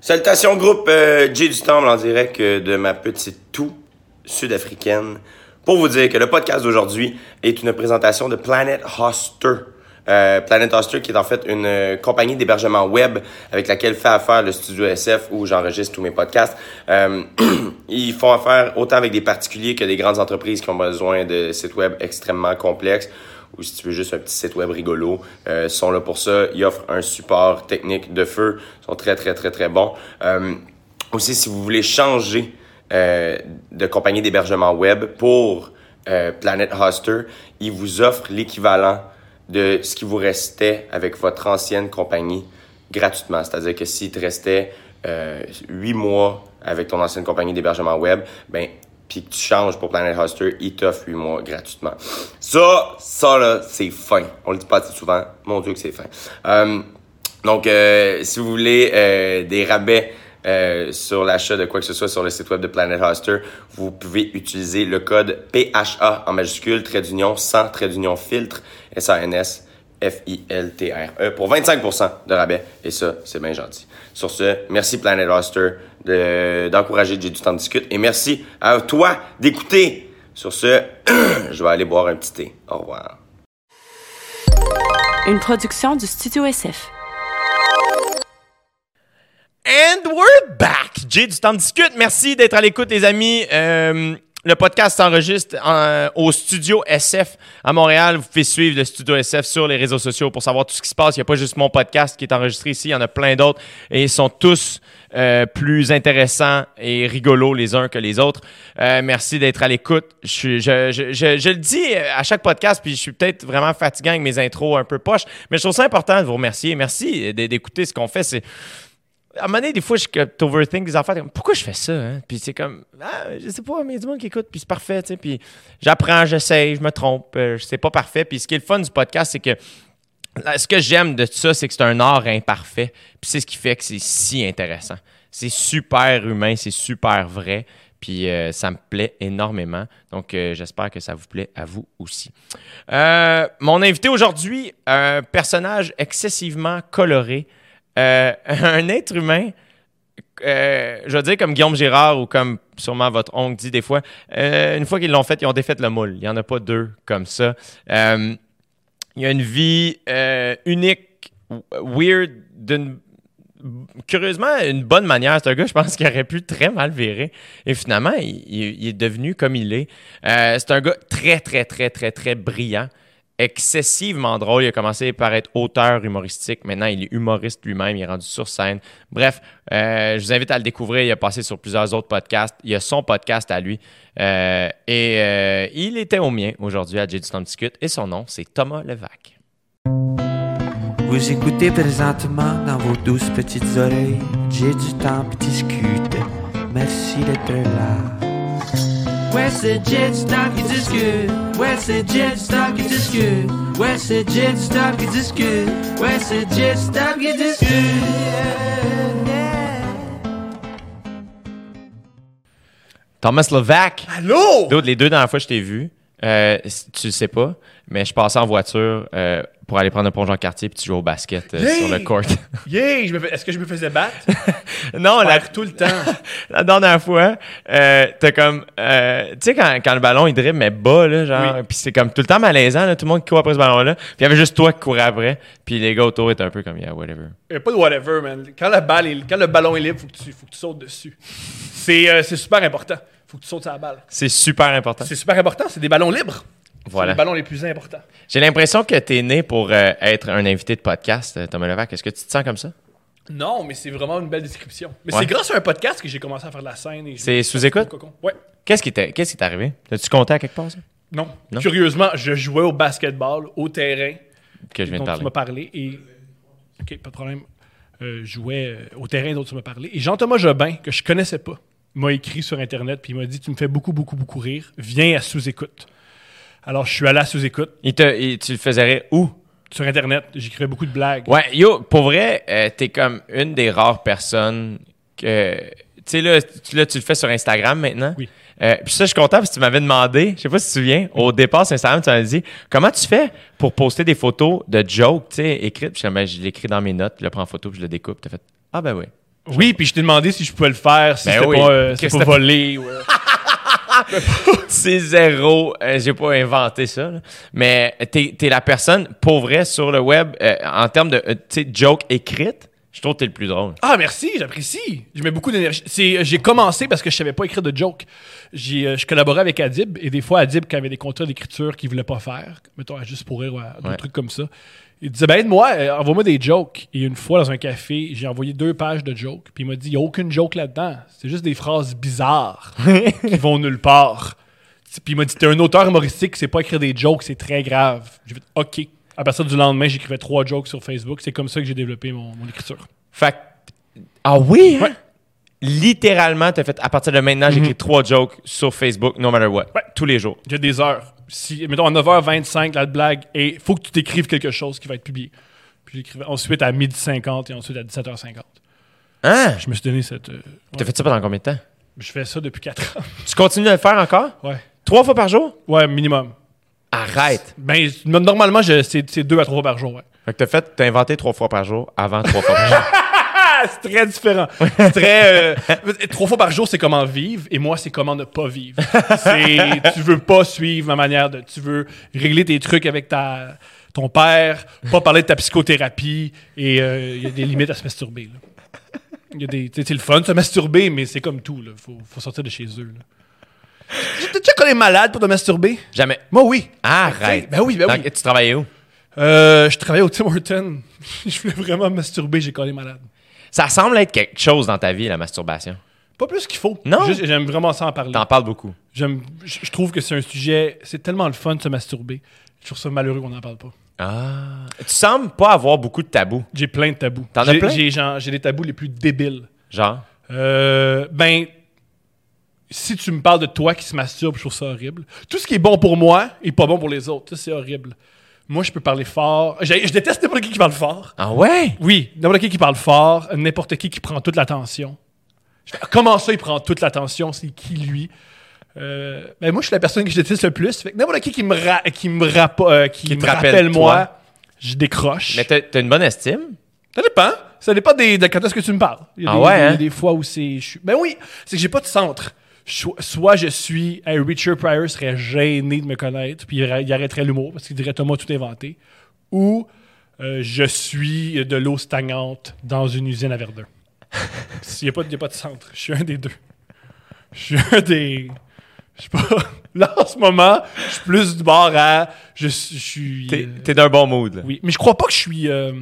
Salutations groupe euh, J du Temple en direct euh, de ma petite toux sud-africaine pour vous dire que le podcast d'aujourd'hui est une présentation de Planet Hoster. Euh, Planet Hoster qui est en fait une euh, compagnie d'hébergement web avec laquelle fait affaire le studio SF où j'enregistre tous mes podcasts. Euh, ils font affaire autant avec des particuliers que des grandes entreprises qui ont besoin de sites web extrêmement complexes ou si tu veux juste un petit site web rigolo, euh, sont là pour ça. Ils offrent un support technique de feu. Ils sont très, très, très, très bons. Euh, aussi, si vous voulez changer euh, de compagnie d'hébergement web pour euh, Planet Hoster, ils vous offrent l'équivalent de ce qui vous restait avec votre ancienne compagnie gratuitement. C'est-à-dire que s'il te restait 8 mois avec ton ancienne compagnie d'hébergement web, ben puis que tu changes pour Planet Hoster, ils t'offrent 8 mois gratuitement. Ça, ça là, c'est fin. On le dit pas assez souvent. Mon Dieu que c'est fin. Euh, donc, euh, si vous voulez euh, des rabais sur l'achat de quoi que ce soit sur le site web de Planet Hoster, vous pouvez utiliser le code PHA en majuscule, trait d'union, sans trait d'union filtre, S-A-N-S, F-I-L-T-R-E, pour 25% de rabais. Et ça, c'est bien gentil. Sur ce, merci Planet Hoster de- d'encourager J'ai du temps de discute. Et merci à toi d'écouter. Sur ce, je vais aller boire un petit thé. Au revoir. Une production du Studio SF. And we're back! Jay du temps de discute. Merci d'être à l'écoute, les amis. Euh, le podcast s'enregistre en- au studio SF à Montréal. Vous pouvez suivre le studio SF sur les réseaux sociaux pour savoir tout ce qui se passe. Il n'y a pas juste mon podcast qui est enregistré ici, il y en a plein d'autres et ils sont tous euh, plus intéressants et rigolos les uns que les autres. Euh, merci d'être à l'écoute. Je, le dis à chaque podcast, puis je suis peut-être vraiment fatigant avec mes intros un peu poches, mais je trouve ça important de vous remercier. Merci d'écouter ce qu'on fait. À un moment donné, des fois, je overthink des affaires. Pourquoi je fais ça? hein? Puis c'est comme, ah, je sais pas, mais il y a du monde qui écoute, puis c'est parfait. Puis j'apprends, j'essaye, je me trompe, euh, c'est pas parfait. Puis ce qui est le fun du podcast, c'est que ce que j'aime de tout ça, c'est que c'est un art imparfait. Puis c'est ce qui fait que c'est si intéressant. C'est super humain, c'est super vrai. Puis euh, ça me plaît énormément. Donc euh, j'espère que ça vous plaît à vous aussi. Mon invité aujourd'hui, un personnage excessivement coloré. Euh, un être humain, euh, je veux dire comme Guillaume Girard ou comme sûrement votre oncle dit des fois, euh, une fois qu'ils l'ont fait, ils ont défait le moule. Il n'y en a pas deux comme ça. Il a une vie unique, weird, d'une curieusement une bonne manière. C'est un gars, je pense, qui aurait pu très mal virer. Et finalement, il, est devenu comme il est. C'est un gars très, très, très, très, très brillant. Excessivement drôle. Il a commencé par être auteur humoristique. Maintenant, il est humoriste lui-même. Il est rendu sur scène. Bref, euh, je vous invite à le découvrir. Il a passé sur plusieurs autres podcasts. Il a son podcast à lui. Euh, et euh, il était au mien aujourd'hui à J du temps discute. Et son nom, c'est Thomas Levac. Vous écoutez présentement dans vos douces petites oreilles. J'ai du temps pour discuter. Merci d'être là. Ouais, c'est Jet du temps qui discute. Ouais, c'est Jet du temps qui discute. Ouais, c'est Jet du temps qui discute. Ouais, c'est Jet du temps qui discute. Thomas Levac. Allô? D'autres, les deux dernières fois que je t'ai vu, euh, tu le sais pas, mais je passais en voiture euh, pour aller prendre un plongeon en quartier puis tu joues au basket euh, sur le court. Yeah, fais- est-ce que je me faisais battre? non, la, tout le temps. la dernière fois, euh, t'as comme, euh, tu sais, quand, quand le ballon il dribble, mais bas, là, genre, Oui. puis c'est comme tout le temps malaisant, là, tout le monde qui court après ce ballon-là, puis il y avait juste toi qui courais après, puis les gars autour étaient un peu comme, yeah, whatever. Il a pas de whatever, man. Quand, la balle est- quand le ballon est libre, faut que tu, faut que tu sautes dessus. C'est euh, c'est super important. Faut que tu sautes sur la balle. C'est super important. C'est super important. C'est des ballons libres. Voilà. C'est les ballons les plus importants. J'ai l'impression que t'es né pour euh, être un invité de podcast, euh, Thomas Levac. Est-ce que tu te sens comme ça? Non, mais c'est vraiment une belle description. Mais Ouais. c'est grâce à un podcast que j'ai commencé à faire de la scène. C'est sous-écoute? Ouais. Qu'est-ce qui t'est arrivé? As-tu compté à quelque part, ça? Non. Non? Curieusement, je jouais au basketball, au terrain. Que je viens de dont parler. tu m'as parlé. Et... OK, pas de problème. Euh, je jouais euh, au terrain dont tu m'as parlé. Et Jean-Thomas Jobin, que je connaissais pas, m'a écrit sur Internet puis il m'a dit Tu me fais beaucoup, beaucoup, beaucoup rire. Viens à sous-écoute. Alors, je suis allé à sous-écoute. Il te, il- tu le faisais rire où? Sur Internet, j'écrivais beaucoup de blagues. Ouais, yo, pour vrai, euh, t'es comme une des rares personnes que. Tu sais, là, tu, là, tu le fais sur Instagram maintenant. Oui. Euh, puis ça, je suis content parce que tu m'avais demandé, je sais pas si tu te souviens, au départ sur Instagram, tu m'avais dit comment tu fais pour poster des photos de jokes, tu sais, écrites? Puis je, Ben, je l'écris dans mes notes, je le prends en photo, puis je le découpe. T'as fait Ah ben oui. Oui, puis je t'ai demandé si je pouvais le faire, si Ben c'était oui. pas, euh, pas volé. euh. C'est zéro. euh, J'ai pas inventé ça. là. Mais t'es es la personne, pour vrai, sur le web, euh, en termes de euh, tu sais, joke écrite, je trouve que t'es le plus drôle. Ah, merci, j'apprécie. Je mets beaucoup d'énergie. C'est, euh, J'ai commencé parce que je savais pas écrire de joke. J'ai, euh, je collaborais avec Adib et des fois, Adib, quand il y avait des contrats d'écriture qu'il voulait pas faire, mettons à juste pour rire ou à d'autres Ouais. trucs comme ça, il disait Ben, aide-moi, euh, envoie-moi des jokes. Et une fois, dans un café, j'ai envoyé deux pages de jokes. Puis il m'a dit Il n'y a aucune joke là-dedans. C'est juste des phrases bizarres qui vont nulle part. Puis il m'a dit T'es un auteur humoristique, c'est pas écrire des jokes, c'est très grave. J'ai fait OK. À partir du lendemain, j'écrivais trois jokes sur Facebook. C'est comme ça que j'ai développé mon, mon écriture. Fait que- Ah oui, hein? Ouais. Littéralement, t'as fait à partir de maintenant, j'écris trois jokes sur Facebook, no matter what. Ouais. Tous les jours. J'ai des heures. Si, mettons, à 9h25, la blague, et il faut que tu t'écrives quelque chose qui va être publié. Puis j'écrivais ensuite à 12h50 et ensuite à 17h50. Hein? Je me suis donné cette. euh, T'as fait ça pendant combien de temps? je fais ça depuis 4 ans. Tu continues de le faire encore? ouais. Trois fois par jour? Ouais, minimum. Arrête! Ben, normalement, je- c'est c'est deux à trois fois par jour, ouais. Fait que t'as fait, t'as inventé trois fois par jour avant trois fois par jour. C'est très différent. C'est très. euh, trois fois par jour, c'est comment vivre, et moi, c'est comment ne pas vivre. C'est. Tu veux pas suivre ma manière de. Tu veux régler tes trucs avec ta, ton père, pas parler de ta psychothérapie, et euh, il y a des limites à se masturber. là. Il y a des. tu sais, C'est le fun de se masturber, mais c'est comme tout, là. Faut, faut sortir de chez eux, là. T'as déjà connu malade pour te masturber? Jamais. Moi, oui. Arrête! Ben oui, ben oui. Donc, tu travaillais où? Euh, je travaillais au Tim Horton. je voulais vraiment me masturber, j'ai collé malade. Ça semble être quelque chose dans ta vie, la masturbation. Pas plus qu'il faut. Non. Juste, J'aime vraiment ça en parler. T'en parles beaucoup. J'aime, je je trouve que c'est un sujet, c'est tellement le fun de se masturber. Je trouve ça malheureux qu'on n'en parle pas. Ah. Tu sembles pas avoir beaucoup de tabous. J'ai plein de tabous. T'en as J'ai- plein? J'ai, genre- j'ai les tabous les plus débiles. Genre? Euh, ben, si tu me parles de toi qui se masturbe, je trouve ça horrible. Tout ce qui est bon pour moi est pas bon pour les autres. Ça, c'est horrible. Moi, je peux parler fort. Je déteste n'importe qui qui parle fort. Ah ouais? Oui, n'importe qui qui parle fort, n'importe qui qui prend toute l'attention. Je fais, Comment ça, il prend toute l'attention? C'est qui, lui? Euh, ben moi, je suis la personne que je déteste le plus. Fait que n'importe qui qui me, ra- qui me, euh, qui Qui me rappelle moi, je décroche. Mais t'as t'as une bonne estime? Ça dépend. Ça dépend des, de quand est-ce que tu me parles. Il y a Ah des, ouais, des- hein? des fois où c'est... je suis- Ben oui, c'est que j'ai pas de centre. Soit je suis... Hey, Richard Pryor serait gêné de me connaître, puis il, arr- il arrêterait l'humour, parce qu'il dirait « Thomas, tout inventé. » Ou euh, je suis de l'eau stagnante dans une usine à Verdun. Il n'y a, pas de- y a pas de centre. Je suis un des deux. Je suis un des... Je sais pas. Là, en ce moment, je suis plus du bord à... Je, suis- je suis... T'es euh, t'es d'un bon mood. là. oui, mais je crois pas que je suis. euh,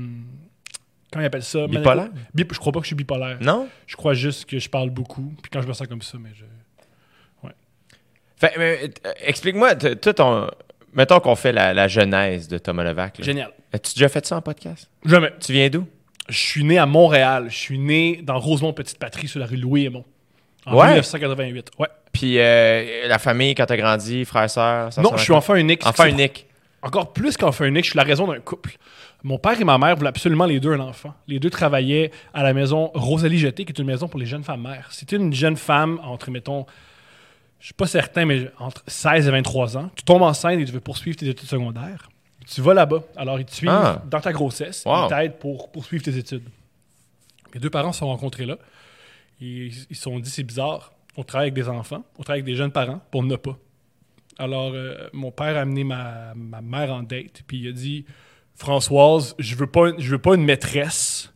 comment ils appellent ça? Bipolaire? Bip- je crois pas que je suis bipolaire. Non? Je crois juste que je parle beaucoup. Puis quand je me sens comme ça, mais je. Fait, mais, euh, explique-moi, toi, ton. Mettons qu'on fait la, la genèse de Thomas Levac. là. Génial. As-tu déjà fait ça en podcast? Jamais. Tu viens d'où? Je suis né à Montréal. Je suis né dans Rosemont Petite Patrie sur la rue Louis Aymon. En Ouais? 1988. Ouais. Puis euh, la famille, quand t'as grandi, frères, sœurs, ça non, je suis enfant unique. Enfant unique. Encore plus qu'enfant unique, je suis la raison d'un couple. Mon père et ma mère voulaient absolument les deux un enfant. Les deux travaillaient à la maison Rosalie Jeté, qui est une maison pour les jeunes femmes mères. C'était une jeune femme entre, mettons, je suis pas certain, mais entre 16 et 23 ans. Tu tombes enceinte et tu veux poursuivre tes études secondaires. Tu vas là-bas. Alors, ils te suivent Ah. dans ta grossesse. Wow. Ils t'aident pour poursuivre tes études. Mes deux parents se sont rencontrés là. Ils se sont dit, c'est bizarre. On travaille avec des enfants, on travaille avec des jeunes parents, on n'a pas. Alors, euh, mon père a amené ma, ma mère en date, puis il a dit Françoise, je veux pas, je veux pas une maîtresse,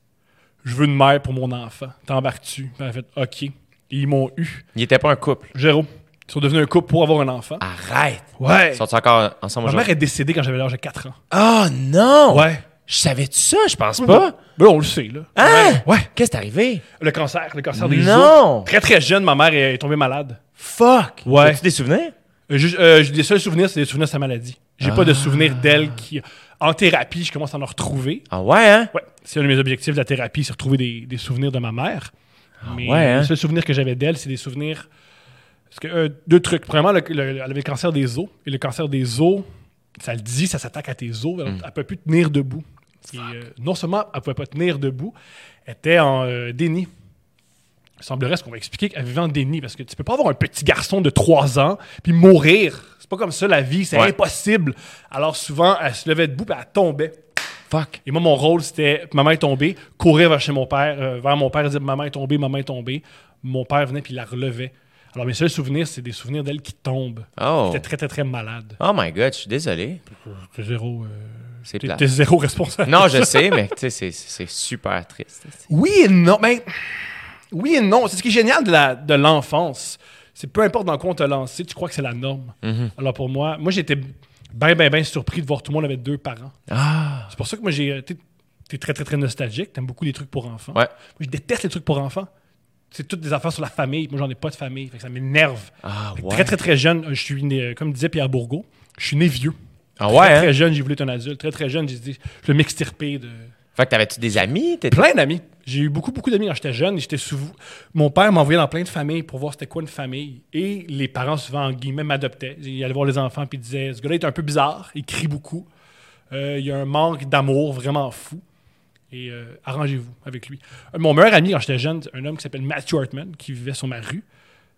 je veux une mère pour mon enfant. T'embarques-tu? Puis Elle a fait OK. Et ils m'ont eu. Il était pas un couple. Géro. Ils sont devenus un couple pour avoir un enfant. Arrête! Ouais. Ils sont encore ensemble Ma mère est décédée quand j'avais l'âge de 4 ans. Oh non! Ouais. Je savais-tu ça? Je pense pas. Ben, on le sait, là. Hein? Ouais. Qu'est-ce qui est arrivé? Le cancer, le cancer des Non! os. Très, très jeune, ma mère est tombée malade. Fuck! Ouais. As-tu des souvenirs? Euh, je- euh, des seuls souvenirs, c'est des souvenirs de sa maladie. J'ai pas de souvenirs d'elle qui. En thérapie, je commence à en retrouver. Ah ouais, hein? Ouais, c'est un de mes objectifs de la thérapie, c'est retrouver des, des souvenirs de ma mère. Mais ouais, hein? les seuls souvenirs que j'avais d'elle, c'est des souvenirs. Parce que, euh, deux trucs. Premièrement, le- le- elle avait le cancer des os. Et le cancer des os, ça le dit, ça s'attaque à tes os. Elle, ne peut plus tenir debout. Et, euh, non seulement elle ne pouvait pas tenir debout, elle était en euh, déni. Il semblerait, ce qu'on va expliquer, qu'elle vivait en déni. Parce que tu peux pas avoir un petit garçon de 3 ans puis mourir. C'est pas comme ça la vie, c'est Ouais. impossible. Alors souvent, elle se levait debout puis elle tombait. Fuck. Et moi, mon rôle, c'était maman est tombée, courir vers chez mon père, euh, vers mon père et dire maman est tombée, maman est tombée. Mon père venait puis il la relevait. Alors mes seuls souvenirs, c'est des souvenirs d'elle qui tombe. Oh. J'étais très, très, très malade. Oh my god, je suis désolé. T'es zéro, euh, C'est t'es- zéro responsable. Non, je sais, mais tu sais, c'est- c'est super triste. Oui et non. Mais oui et non. C'est ce qui est génial de la- de l'enfance. c'est peu importe dans quoi on t'a lancé, tu crois que c'est la norme. Mhm. Alors pour moi, moi j'étais bien, bien, bien surpris de voir tout le monde avec deux parents. Ah. C'est pour ça que moi j'ai. T'es t'es très, très, très nostalgique. T'aimes beaucoup les trucs pour enfants. Ouais. Moi, je déteste les trucs pour enfants. C'est toutes des affaires sur la famille. Moi, j'en ai pas de famille. Fait que ça m'énerve. Ah, ouais. Très, très, très jeune, je suis né, euh, comme disait Pierre Bourgault, je suis né vieux. Ah Très, ouais, hein? très jeune, j'ai voulu être un adulte. Très, très jeune, j'ai dit, je vais m'extirper de. Fait que t'avais-tu des amis? T'étais- Plein d'amis. J'ai eu beaucoup, beaucoup d'amis quand j'étais jeune. J'étais. Mon père m'envoyait dans plein de familles pour voir c'était quoi une famille. Et les parents, souvent, en guillemets, m'adoptaient. Ils allaient voir les enfants et disaient Ce gars-là est un peu bizarre, il crie beaucoup. Euh, il y a un manque d'amour vraiment fou. Et euh, arrangez-vous avec lui. Euh, Mon meilleur ami quand j'étais jeune, un homme qui s'appelle Matthew Hartman, qui vivait sur ma rue.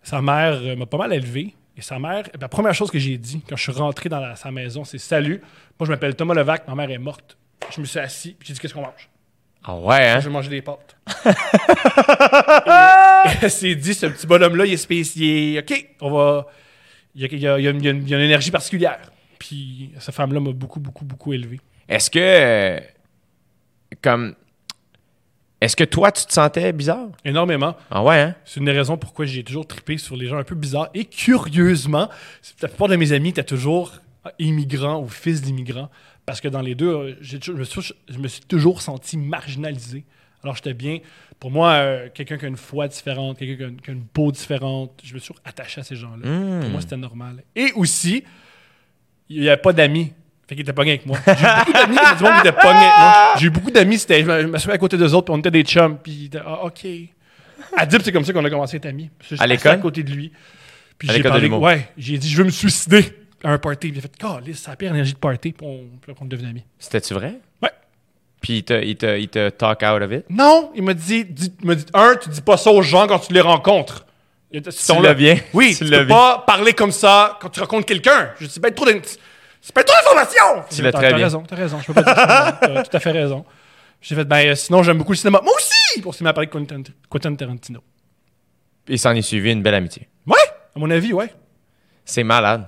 Sa mère euh, m'a pas mal élevé. Et sa mère, la première chose que j'ai dit quand je suis rentré dans la- sa maison, c'est Salut, moi je m'appelle Thomas Levac, ma mère est morte. Je me suis assis, puis j'ai dit Qu'est-ce qu'on mange Ah ouais, hein? je vais manger des pâtes. et, s'est dit, ce petit bonhomme-là, il est spécial. OK, on va. Il y a, il y a- il y a une, il y a une- il y a une énergie particulière. Puis, cette femme-là m'a beaucoup, beaucoup, beaucoup élevé. Est-ce que. Comme. Est-ce que toi, tu te sentais bizarre? Énormément. Ah ouais, hein? C'est une des raisons pourquoi j'ai toujours trippé sur les gens un peu bizarres. Et curieusement, la plupart de mes amis étaient toujours immigrants ou fils d'immigrants. Parce que dans les deux, je, me suis, je me suis toujours senti marginalisé. Alors j'étais bien. Pour moi, euh, quelqu'un qui a une foi différente, quelqu'un qui a une, qui a une peau différente, je me suis toujours attaché à ces gens-là. Hmm. Pour moi, c'était normal. Et aussi, il n'y avait pas d'amis. Fait qu'il était pas bien avec moi. J'ai eu beaucoup d'amis, était pas bien avec moi. J'ai eu beaucoup d'amis, c'était, je m'assoyais à côté d'eux autres, puis on était des chums, puis ah, OK. Adib, c'est comme ça qu'on a commencé à être amis. Parce que j'étais À l'école? à côté de lui. Puis j'ai parlé, ouais, j'ai dit, je veux me suicider à un party. Puis il a fait, Calisse, c'est la pire énergie de party, puis on, puis on amis. C'était-tu vrai? Ouais. Puis il te, il, te, il te talk out of it? Non, il m'a dit, dis- il m'a dit, un, tu dis pas ça aux gens quand tu les rencontres. A Tu l'as bien. Oui, Tu tu, peux bien. pas parler comme ça quand tu rencontres quelqu'un. Je dis, ben, trop d'in- c'est pas trop d'informations. Tu l'as T'as- très t'as bien. raison, t'as raison. Je peux pas dire ça. T'as tout à fait raison. J'ai fait, ben, euh, sinon, j'aime beaucoup le cinéma. Moi aussi! Pour s'il m'a parlé de Quentin, Quentin Tarantino. Il s'en est suivi une belle amitié. Ouais, à mon avis, ouais. C'est malade.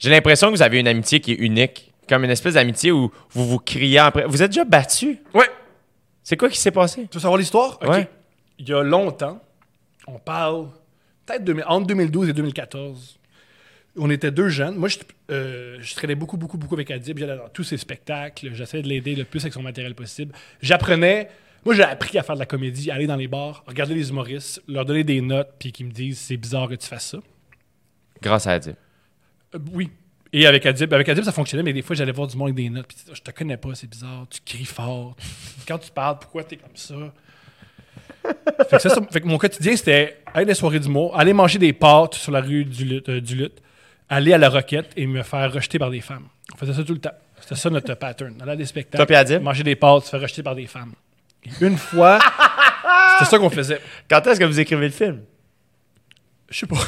J'ai l'impression que vous avez une amitié qui est unique. Comme une espèce d'amitié où vous vous criez après. Vous êtes déjà battus? Ouais. C'est quoi qui s'est passé? Tu veux savoir l'histoire? Ok. Ouais. Il y a longtemps, on parle peut-être 2000 entre 2012 et 2014. On était deux jeunes. Moi, je, euh, je traînais beaucoup, beaucoup, beaucoup avec Adib. J'allais dans tous ses spectacles. J'essayais de l'aider le plus avec son matériel possible. J'apprenais. Moi, j'ai appris à faire de la comédie, aller dans les bars, regarder les humoristes, leur donner des notes, puis qu'ils me disent c'est bizarre que tu fasses ça. Grâce à Adib. Euh, oui. Et avec Adib, avec Adib, ça fonctionnait, mais des fois, j'allais voir du monde avec des notes. Puis, je te connais pas, c'est bizarre. Tu cries fort. Quand tu parles, pourquoi t'es comme ça? fait, que ça, ça- fait que mon quotidien, c'était aller des soirées d'humour, aller manger des pâtes sur la rue du euh, du Lutte, aller à la Roquette et me faire rejeter par des femmes. On faisait ça tout le temps. C'était ça notre pattern. Aller à des spectacles, manger des pâtes, se faire rejeter par des femmes. Et une fois, c'était ça qu'on faisait. Quand est-ce que vous écrivez le film? Je sais pas.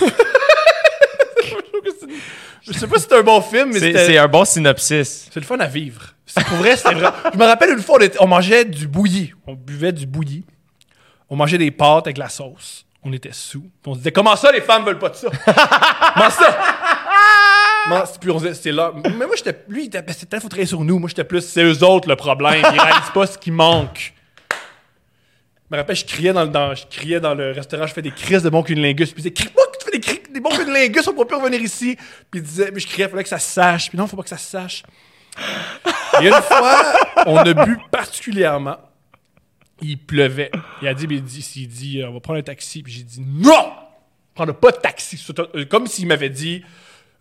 Je sais pas si c'est un bon film, mais C'est un bon synopsis. C'est le fun à vivre. C'est pour vrai, c'était vrai. Je me rappelle une fois, on, était- on mangeait du bouilli. On buvait du bouilli. On mangeait des pâtes avec la sauce. On était sous. Puis on se disait, comment ça, les femmes veulent pas de ça? comment ça? Puis on disait, c'est là. Mais moi, j'étais. Lui, il était. ben, C'était faut travailler sur nous. Moi, j'étais plus, c'est eux autres le problème. Ils réalisent pas ce qui manque. Je me rappelle, je criais dans, le- je criais dans le restaurant, je fais des crises de bon cunilingus. Puis il disait, crie-moi que tu fais des, cris, des bons cunilingus, on pourra plus revenir ici. Puis il disait, mais je criais, il fallait que ça sache. Puis non, faut pas que ça sache. Et une fois, on a bu particulièrement. Il pleuvait. Il a dit, il dit, il dit, on va prendre un taxi. Puis j'ai dit, non! Prendre pas de taxi. Euh, Comme s'il m'avait dit,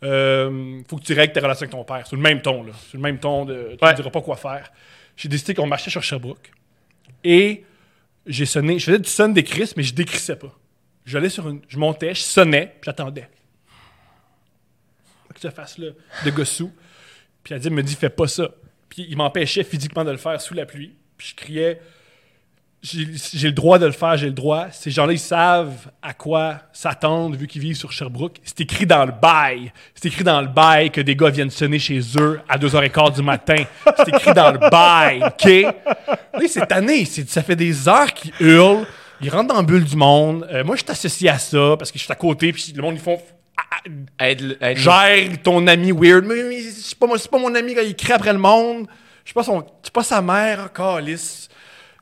euh, faut que tu règles tes relations avec ton père. C'est le même ton, là. C'est le même ton de, tu Ouais. ne diras pas quoi faire. J'ai décidé qu'on marchait sur Sherbrooke. Et j'ai sonné. Je faisais du son des crisses, mais je décrissais pas. J'allais sur une. Je montais, je sonnais, puis j'attendais. Que cette face-là, de gossou. Puis Adib me dit, fais pas ça. Puis il m'empêchait physiquement de le faire sous la pluie. Puis je criais. J'ai le droit de le faire, j'ai le droit. Ces gens-là, ils savent à quoi s'attendre vu qu'ils vivent sur Sherbrooke. C'est écrit dans le bail. C'est écrit dans le bail que des gars viennent sonner chez eux à 2h15 du matin. C'est écrit dans le bail, OK? Oui, cette année, ça fait des heures qu'ils hurlent. Ils rentrent dans la bulle du monde. Euh, moi, je suis associé à ça parce que je suis à côté puis le monde, ils font... Aide, aide- gère ton ami weird. Mais, mais c'est pas, pas mon ami quand il crie après le monde. Je suis pas, son, pas sa mère encore, lisse.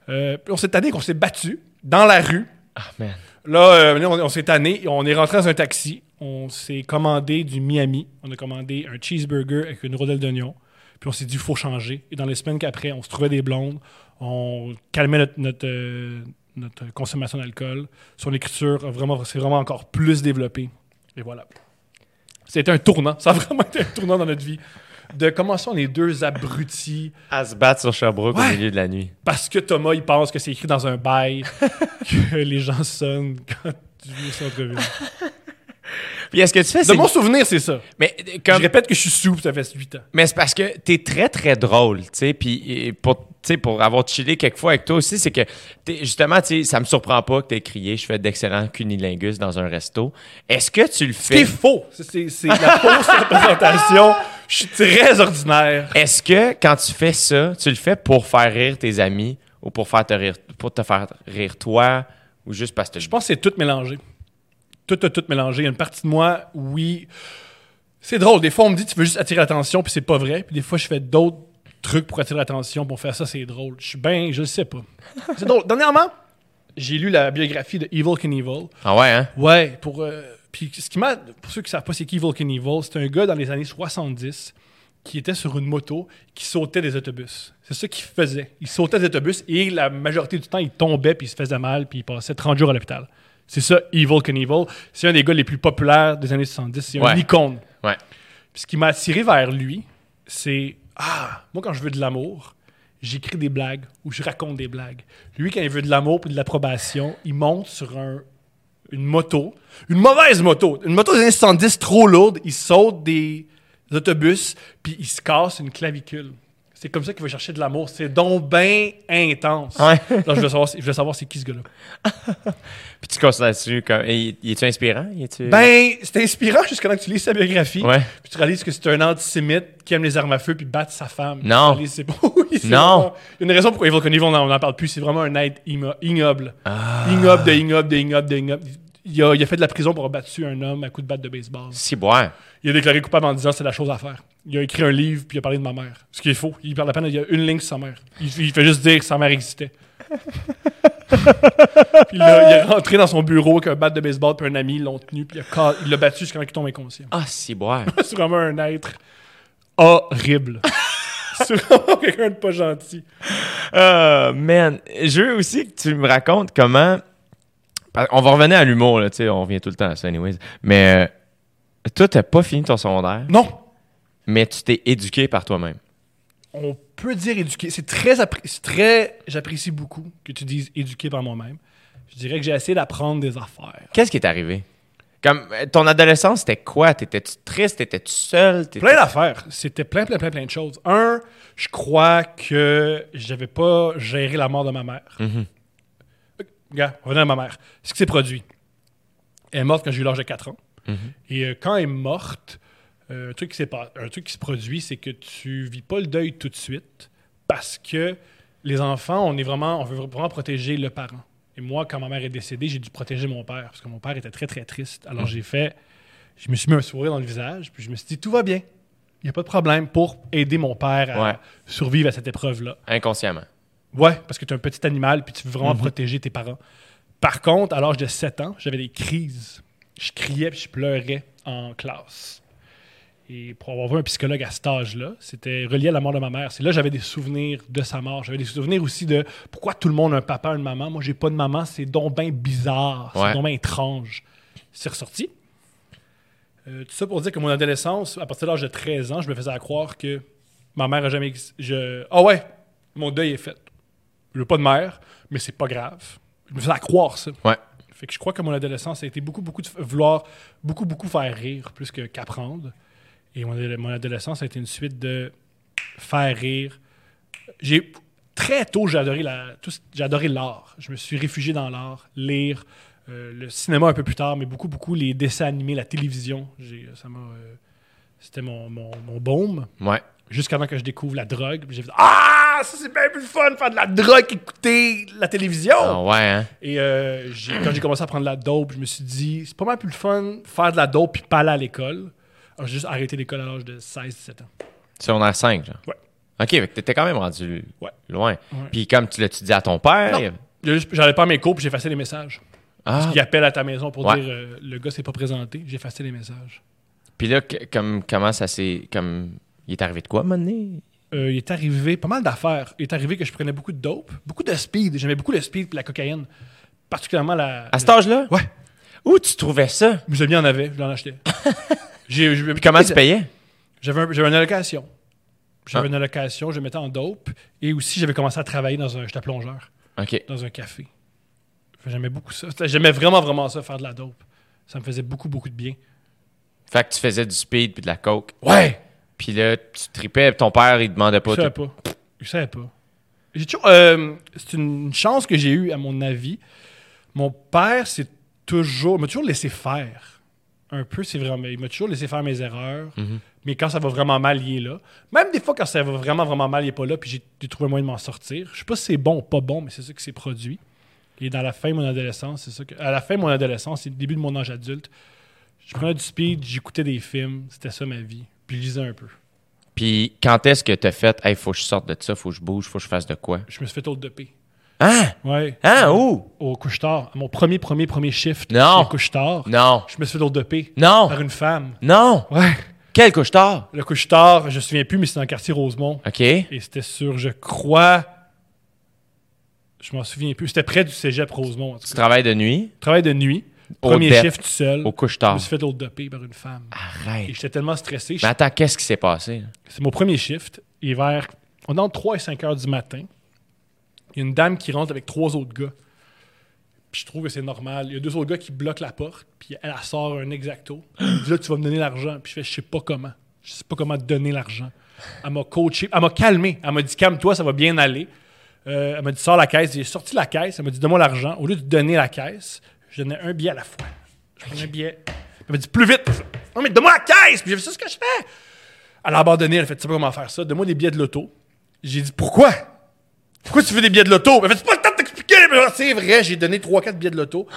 Euh, puis on s'est tanné qu'on s'est battu dans la rue. Ah, man. Là, euh, on, on s'est tanné. On est rentré dans un taxi. On s'est commandé du Miami. On a commandé un cheeseburger avec une rondelle d'oignon. Puis on s'est dit, il faut changer. Et dans les semaines qu'après, on se trouvait des blondes. On calmait notre, notre, euh, notre consommation d'alcool. Son écriture a vraiment, s'est vraiment encore plus développée. Et voilà. C'était un tournant. Ça a vraiment été un tournant dans notre vie. De comment sont les deux abrutis À se battre sur Sherbrooke Ouais. au milieu de la nuit. parce que Thomas, il pense que c'est écrit dans un bail que les gens sonnent quand tu au centre-ville. Puis est-ce que tu fais De mon souvenir, c'est ça. Mais euh, Je répète que je suis sous, ça fait 8 ans. Mais c'est parce que t'es très, très drôle, tu sais. Puis pour, pour avoir chillé quelques fois avec toi aussi, c'est que justement, tu sais, ça me surprend pas que t'aies crié « Je fais d'excellents cunilingus dans un resto ». Est-ce que tu le fais... faux. C'est- C'est c'est la fausse représentation. Je suis très ordinaire. Est-ce que quand tu fais ça, tu le fais pour faire rire tes amis ou pour, faire te rire, pour te faire rire toi ou juste parce que Je pense que c'est tout mélangé. Tout, tout, tout mélangé. Il y a une partie de moi, oui. C'est drôle. Des fois, on me dit tu veux juste attirer l'attention, puis c'est pas vrai. Puis des fois, je fais d'autres trucs pour attirer l'attention, pour faire ça, c'est drôle. Je suis bien, je le sais pas. C'est drôle. Dernièrement, j'ai lu la biographie de Evil Knievel. Ah ouais, hein? Ouais, pour. euh, puis ce qui m'a. Pour ceux qui savent pas c'est qui Evil Knievel, c'est un gars dans les années 70 qui était sur une moto qui sautait des autobus. C'est ça qu'il faisait. Il sautait des autobus et la majorité du temps, il tombait puis il se faisait mal puis il passait 30 jours à l'hôpital. C'est ça, Evil Knievel. C'est un des gars les plus populaires des années 70. C'est Ouais. une icône. Ouais. Puis ce qui m'a attiré vers lui, c'est Ah, moi, quand je veux de l'amour, j'écris des blagues ou je raconte des blagues. Lui, quand il veut de l'amour et de l'approbation, il monte sur un, une moto, une mauvaise moto, une moto des années 70 trop lourde, il saute des autobus, puis il se casse une clavicule. C'est comme ça qu'il veut chercher de l'amour. C'est donc bien intense. Ouais. Là, je veux savoir, je veux savoir c'est qui ce gars-là. Puis tu considères-tu comme... Y es-tu inspirant? Y es-tu... Ben, c'est inspirant jusqu'à que tu lis sa biographie. Ouais. Puis tu réalises que c'est un antisémite qui aime les armes à feu puis battre sa femme. Non. C'est oui, Non. vraiment- Il y a une raison pourquoi Evil Knievel, on n'en parle plus. C'est vraiment un être ignoble. Ah. Ignoble de ignoble de ignoble de ignoble. Il a, il a fait de la prison pour avoir battu un homme à coups de batte de baseball. Si. Il a déclaré coupable en disant c'est la chose à faire. Il a écrit un livre puis il a parlé de ma mère. Ce qui est faux. Il parle à peine, il y a une ligne sur sa mère. Il, il fait juste dire que sa mère existait. Puis là, il est rentré dans son bureau avec un bat de baseball puis un ami, l'ont tenu puis il il l'a battu jusqu'à temps qu'il tombe inconscient. Ah, si. C'est vraiment un être horrible. c'est vraiment quelqu'un de pas gentil. Ah, man. Je veux aussi que tu me racontes comment. On va revenir à l'humour, là, tu sais, on revient tout le temps à ça, anyways. Mais euh, toi, t'as pas fini ton secondaire, Non, mais tu t'es éduqué par toi-même. on peut dire éduqué. C'est très, c'est très j'apprécie beaucoup que tu dises éduqué par moi-même. Je dirais que j'ai essayé d'apprendre des affaires. Qu'est-ce qui est arrivé? Comme euh, ton adolescence, c'était quoi? T'étais-tu triste? T'étais-tu seul? T'étais- Plein d'affaires. C'était plein, plein, plein, plein de choses. Un, je crois que j'avais pas géré la mort de ma mère. Mhm. Regarde, revenons à ma mère. Ce qui s'est produit. Elle est morte quand j'ai eu l'âge de 4 ans. Mhm. Et euh, quand elle est morte, euh, un, truc qui s'est pas- un truc qui se produit, c'est que tu vis pas le deuil tout de suite parce que les enfants, on est vraiment, on veut vraiment protéger le parent. Et moi, quand ma mère est décédée, j'ai dû protéger mon père parce que mon père était très, très triste. Alors j'ai fait, je me suis mis un sourire dans le visage, puis je me suis dit, tout va bien. Il n'y a pas de problème pour aider mon père à Ouais. survivre à cette épreuve-là. Inconsciemment. Ouais, parce que tu es un petit animal puis tu veux vraiment protéger tes parents. Par contre, à l'âge de 7 ans, j'avais des crises. Je criais puis je pleurais en classe. Et pour avoir vu un psychologue à cet âge-là, c'était relié à la mort de ma mère. C'est là que j'avais des souvenirs de sa mort. J'avais des souvenirs aussi de pourquoi tout le monde a un papa, une maman. Moi, j'ai pas de maman. C'est donc bien bizarre. Ouais. C'est donc bien étrange. C'est ressorti. Euh, tout ça pour dire que mon adolescence, à partir de l'âge de 13 ans, je me faisais à croire que ma mère a jamais existé. Je... Ah ouais, mon deuil est fait. Je veux pas de mère, mais c'est pas grave. Je me faisais à croire ça. Ouais. Fait que je crois que mon adolescence a été beaucoup, beaucoup de vouloir beaucoup, beaucoup faire rire plus que qu'apprendre. Et mon, mon adolescence a été une suite de faire rire. J'ai très tôt, j'ai adoré, la, l'art. Je me suis réfugié dans l'art, lire, euh, le cinéma un peu plus tard, mais beaucoup, beaucoup les dessins animés, la télévision. J'ai, ça m'a, euh, c'était mon, mon, mon baume. Ouais. Jusqu'à temps que je découvre la drogue. J'ai fait Ah, ça c'est bien plus fun de faire de la drogue qu'écouter la télévision. Ah ouais, hein? Et euh, j'ai- quand j'ai commencé à prendre de la dope, je me suis dit, c'est pas mal plus le fun faire de la dope puis pas aller à l'école. Alors, j'ai juste arrêté l'école à l'âge de 16-17 ans. Secondaire 5, genre. Ouais. OK, fait que t'étais quand même rendu Ouais. loin. Puis comme tu l'as-tu dit à ton père? Il y a- J'ai juste- J'allais pas à mes cours puis j'ai effacé les messages. Ah. Parce qu'il appelle à ta maison pour Ouais. dire euh, le gars s'est pas présenté. J'ai effacé les messages. Puis là, que- comme, comment ça s'est... Comme... Il est arrivé de quoi, à un moment donné? Euh, il est arrivé pas mal d'affaires. Il est arrivé que je prenais beaucoup de dope, beaucoup de speed. J'aimais beaucoup le speed et la cocaïne. Particulièrement la. À cet âge-là? Ouais. Où tu trouvais ça? Mes amis en avaient, je l'en achetais. J'ai- j'ai- Puis comment tu payais? J'avais un- j'avais une allocation. J'avais Ah. une allocation, je mettais en dope. Et aussi, j'avais commencé à travailler dans un. J'étais plongeur, OK. dans un café. J'aimais beaucoup ça. J'aimais vraiment, vraiment ça, faire de la dope. Ça me faisait beaucoup, beaucoup de bien. Fait que tu faisais du speed puis de la coke. Ouais! Puis là, tu tripais, ton père, il demandait Je pas... savais pas. Je savais pas. J'ai toujours. euh, c'est une chance que j'ai eue, à mon avis. Mon père, c'est toujours. Il m'a toujours laissé faire. Un peu, c'est vraiment. Il m'a toujours laissé faire mes erreurs. Mais quand ça va vraiment mal, il est là. Même des fois, quand ça va vraiment, vraiment mal, il est pas là. Puis j'ai, j'ai trouvé un moyen de m'en sortir. Je sais pas si c'est bon ou pas bon, mais c'est ça qui s'est produit. Et dans la fin de mon adolescence, c'est ça que. À la fin de mon adolescence, c'est le début de mon âge adulte. Je prenais du speed, j'écoutais des films. C'était ça ma vie. Puis lisais un peu. Puis quand est-ce que t'as fait « Hey, faut que je sorte de ça, faut que je bouge, faut que je fasse de quoi? Je me suis fait autre de paix. » Hein? Ouais. Hein? Où? au couche-tard, à mon premier, premier, premier shift Non. au couche-tard, Non. je me suis fait dopé Non. par une femme. Non. Ouais. Quel couche-tard? Le couche-tard, je me souviens plus, mais c'était dans le quartier Rosemont. OK. Et c'était sur, je crois, je m'en souviens plus. C'était près du cégep Rosemont. En tout Tu travailles de nuit? Travail de nuit, premier shift tout seul. au Je couche-tard. me suis fait l'autre dopé par une femme. Arrête. Et j'étais tellement stressé. Mais attends, qu'est-ce qui s'est passé? C'est mon premier shift. Et vers, on est entre 3 et 5 heures du matin. Il y a une dame qui rentre avec trois autres gars. Puis je trouve que c'est normal. Il y a deux autres gars qui bloquent la porte. Puis elle, elle sort un exacto. Elle dit là, tu vas me donner l'argent. Puis je fais, je sais pas comment. Je sais pas comment te donner l'argent. Elle m'a coaché. Elle m'a calmé. Elle m'a dit, calme-toi, ça va bien aller. Euh, elle m'a dit, sors la caisse. J'ai sorti la caisse. Elle m'a dit, donne-moi l'argent. Au lieu de donner la caisse, je donnais un billet à la fois. Je prenais un billet. Elle m'a dit, plus vite. Non, mais donne-moi la caisse. Puis j'ai fait, c'est ce que je fais. Elle a abandonné, elle a fait, tu sais pas comment faire ça, donne-moi des billets de loto. J'ai dit, pourquoi? Pourquoi tu veux des billets de loto? Elle a fait, c'est pas le temps de t'expliquer, c'est vrai, j'ai donné 3-4 billets de loto.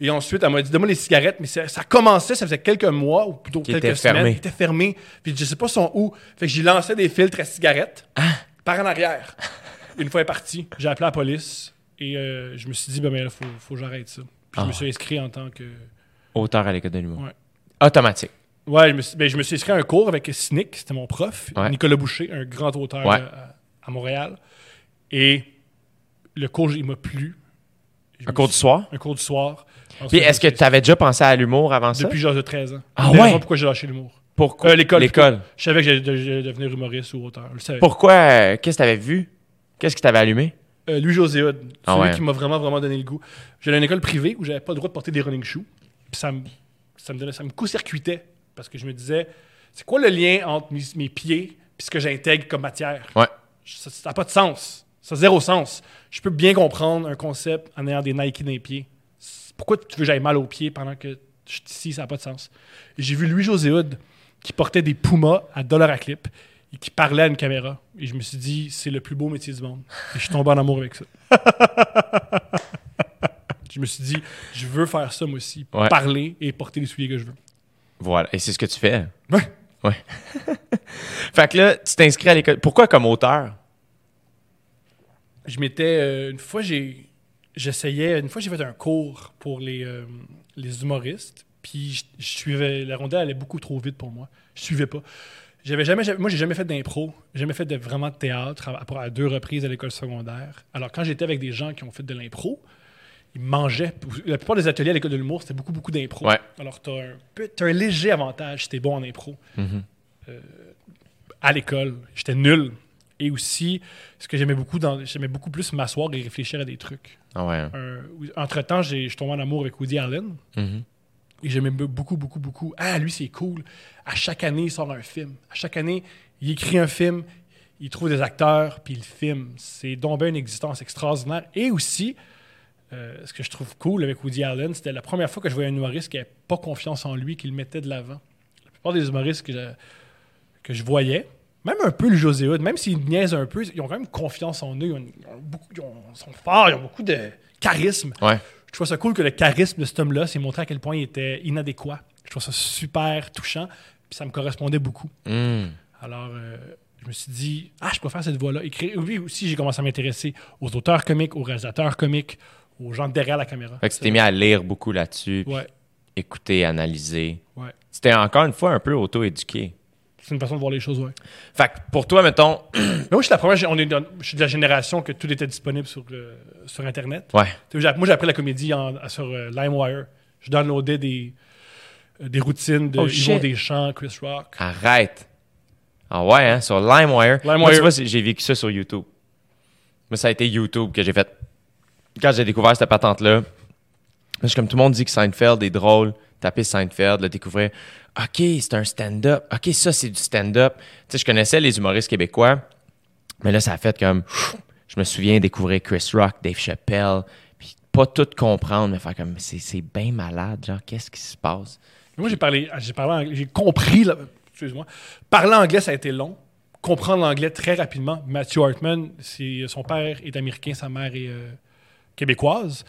Et ensuite, elle m'a dit, donne-moi les cigarettes, mais ça, ça commençait, ça faisait quelques mois, ou plutôt Qui quelques étaient semaines. fermés. Ils étaient fermés. Puis je sais pas son où. Fait que j'ai lancé des filtres à cigarettes par en arrière. Une fois elle est partie, j'ai appelé la police et euh, je me suis dit, ben, mais là, faut, faut que j'arrête ça. Puis je me suis inscrit en tant que. Auteur à l'école de l'humour. Ouais. Automatique. Ouais, je me suis, ben, je me suis inscrit à un cours avec Cynic, c'était mon prof, Ouais. Nicolas Boucher, un grand auteur Ouais. euh, à, à Montréal. Et le cours, il m'a plu. Je Un cours du soir? Un cours du soir. Puis est-ce que tu avais déjà pensé à l'humour avant ça? Depuis l'âge de 13 ans. Ah ouais? pourquoi j'ai lâché l'humour. Pourquoi? Euh, l'école. L'école. Je savais que j'allais de- j'allais devenir humoriste ou auteur. Je le savais. Pourquoi? euh, Qu'est-ce que tu avais vu? Qu'est-ce qui t'avait allumé? Euh, Louis-José Hood, Ah celui ouais. qui m'a vraiment, vraiment donné le goût. J'allais à une école privée où j'avais pas le droit de porter des running shoes. Puis ça me, ça me donnait, ça me court-circuitait parce que je me disais, c'est quoi le lien entre mes, mes pieds et ce que j'intègre comme matière? Ouais. Ça n'a pas de sens. Ça a zéro sens. Je peux bien comprendre un concept en ayant des Nike dans les pieds. Pourquoi tu veux que j'aille mal aux pieds pendant que je suis ici? Ça n'a pas de sens. J'ai vu Louis-José Hood qui portait des Pumas à dollar à clip qui parlait à une caméra. Et je me suis dit, c'est le plus beau métier du monde. Et je suis tombé en amour avec ça. je me suis dit, je veux faire ça moi aussi. Ouais. Parler et porter les souliers que je veux. Voilà. Et c'est ce que tu fais. Ouais. Ouais. fait que là, tu t'inscris à l'école. Pourquoi comme auteur? je m'étais euh, une fois j'ai j'essayais une fois j'ai fait un cours pour les euh, les humoristes puis je, je suivais la rondelle allait beaucoup trop vite pour moi je suivais pas j'avais jamais, moi j'ai jamais fait d'impro. J'ai jamais fait de vraiment de théâtre à, deux reprises à l'école secondaire. Alors quand j'étais avec des gens qui ont fait de l'impro ils mangeaient la plupart des ateliers à l'école de l'humour c'était beaucoup beaucoup d'impro. Ouais. alors t'as un peu- t'as un léger avantage si t'es bon en impro. Euh, à l'école j'étais nul. Et aussi ce que j'aimais beaucoup j'aimais beaucoup plus m'asseoir et réfléchir à des trucs. Ah ouais. entre temps j'ai je suis tombé en amour avec Woody Allen. Mhm. Et j'aimais be- beaucoup beaucoup beaucoup ah lui c'est cool à chaque année il sort un film à chaque année il écrit un film il trouve des acteurs, puis il filme. C'est donc une existence extraordinaire. Et aussi, euh, ce que je trouve cool avec Woody Allen, c'était la première fois que je voyais un humoriste qui n'avait pas confiance en lui, qui le mettait de l'avant. La plupart des humoristes que je, que je voyais, même un peu le José Hood, même s'ils niaisent un peu, ils ont quand même confiance en eux. Ils, ont- beaucoup, ils sont forts, ils ont beaucoup de charisme. Ouais. Je trouve ça cool que le charisme de cet homme-là s'est montré à quel point il était inadéquat. Je trouve ça super touchant, puis ça me correspondait beaucoup. Hmm. Alors, euh, je me suis dit, ah, je peux faire cette voie-là. Oui, aussi, j'ai commencé à m'intéresser aux auteurs comiques, aux réalisateurs comiques, aux gens derrière la caméra. Fait que tu t'es mis à lire beaucoup là-dessus, Ouais, écouter, analyser. ouais. C'était encore une fois un peu auto-éduqué. C'est une façon de voir les choses, ouais. Fait que pour toi, mettons. Mais moi, je suis la première, on est dans- je suis de la génération que tout était disponible sur, le- sur Internet. Ouais. Tu sais, j'ai- Moi, j'ai appris la comédie en- sur euh, LimeWire. Je downloadais des, euh, des routines de Oh, Yvon shit. Deschamps, Chris Rock. Arrête. Ah ouais, hein, sur LimeWire. LimeWire. Moi, tu vois, c'est- j'ai vécu ça sur YouTube. Mais ça a été YouTube que j'ai fait. Quand j'ai découvert cette patente-là, je suis comme tout le monde dit que Seinfeld est drôle. Taper Seinfeld, le découvrir. OK, c'est un stand-up. OK, ça, c'est du stand-up. Tu sais, je connaissais les humoristes québécois, mais là, ça a fait comme. Je me souviens découvrir Chris Rock, Dave Chappelle, puis pas tout comprendre, mais faire comme. C'est bien malade, genre, qu'est-ce qui se passe? Moi, j'ai parlé, j'ai parlé j'ai compris, excuse-moi. Parler anglais, ça a été long. Comprendre l'anglais très rapidement. Matthew Hartman, son père est américain, sa mère est euh, québécoise.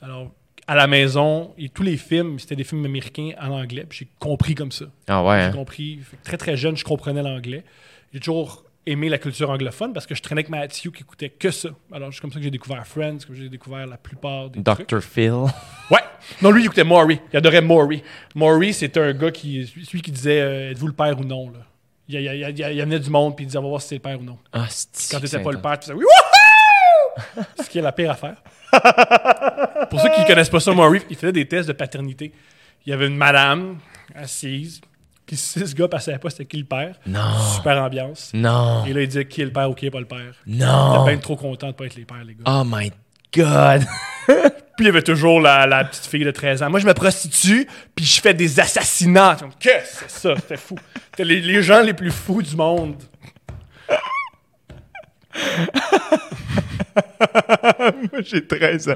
Alors, à la maison, et tous les films, c'était des films américains en anglais. J'ai compris comme ça. Ah ouais, J'ai hein? compris. Très, très jeune, je comprenais l'anglais. J'ai toujours aimé la culture anglophone parce que je traînais avec Matthew qui écoutait que ça. Alors, c'est comme ça que j'ai découvert Friends, comme j'ai découvert la plupart des trucs. Dr. Phil. Ouais. Non, lui, il écoutait Maury. Il adorait Maury. Maury, c'était un gars qui, celui qui disait euh, Êtes-vous le père ou non là? Il, il, il, il, amenait du monde puis il disait On va voir si c'est le père ou non. Ah, Quand t'étais pas le père, tu disais Oui, wouhou! Ce qui est la pire affaire. Pour ceux qui ne connaissent pas ça, Maury, il faisait des tests de paternité. Il y avait une madame assise, puis six gars passaient pas c'était qui le père. Non. Super ambiance. Non. Et là, il disait qui est le père ou qui est pas le père. Il Non. était bien trop content de pas être les pères, les gars. Oh my God. Puis il y avait toujours la, la petite fille de 13 ans. Moi, je me prostitue, puis je fais des assassinats. Qu'est-ce que c'est ça? C'était fou. C'était les, les gens les plus fous du monde. Moi, j'ai 13 ans.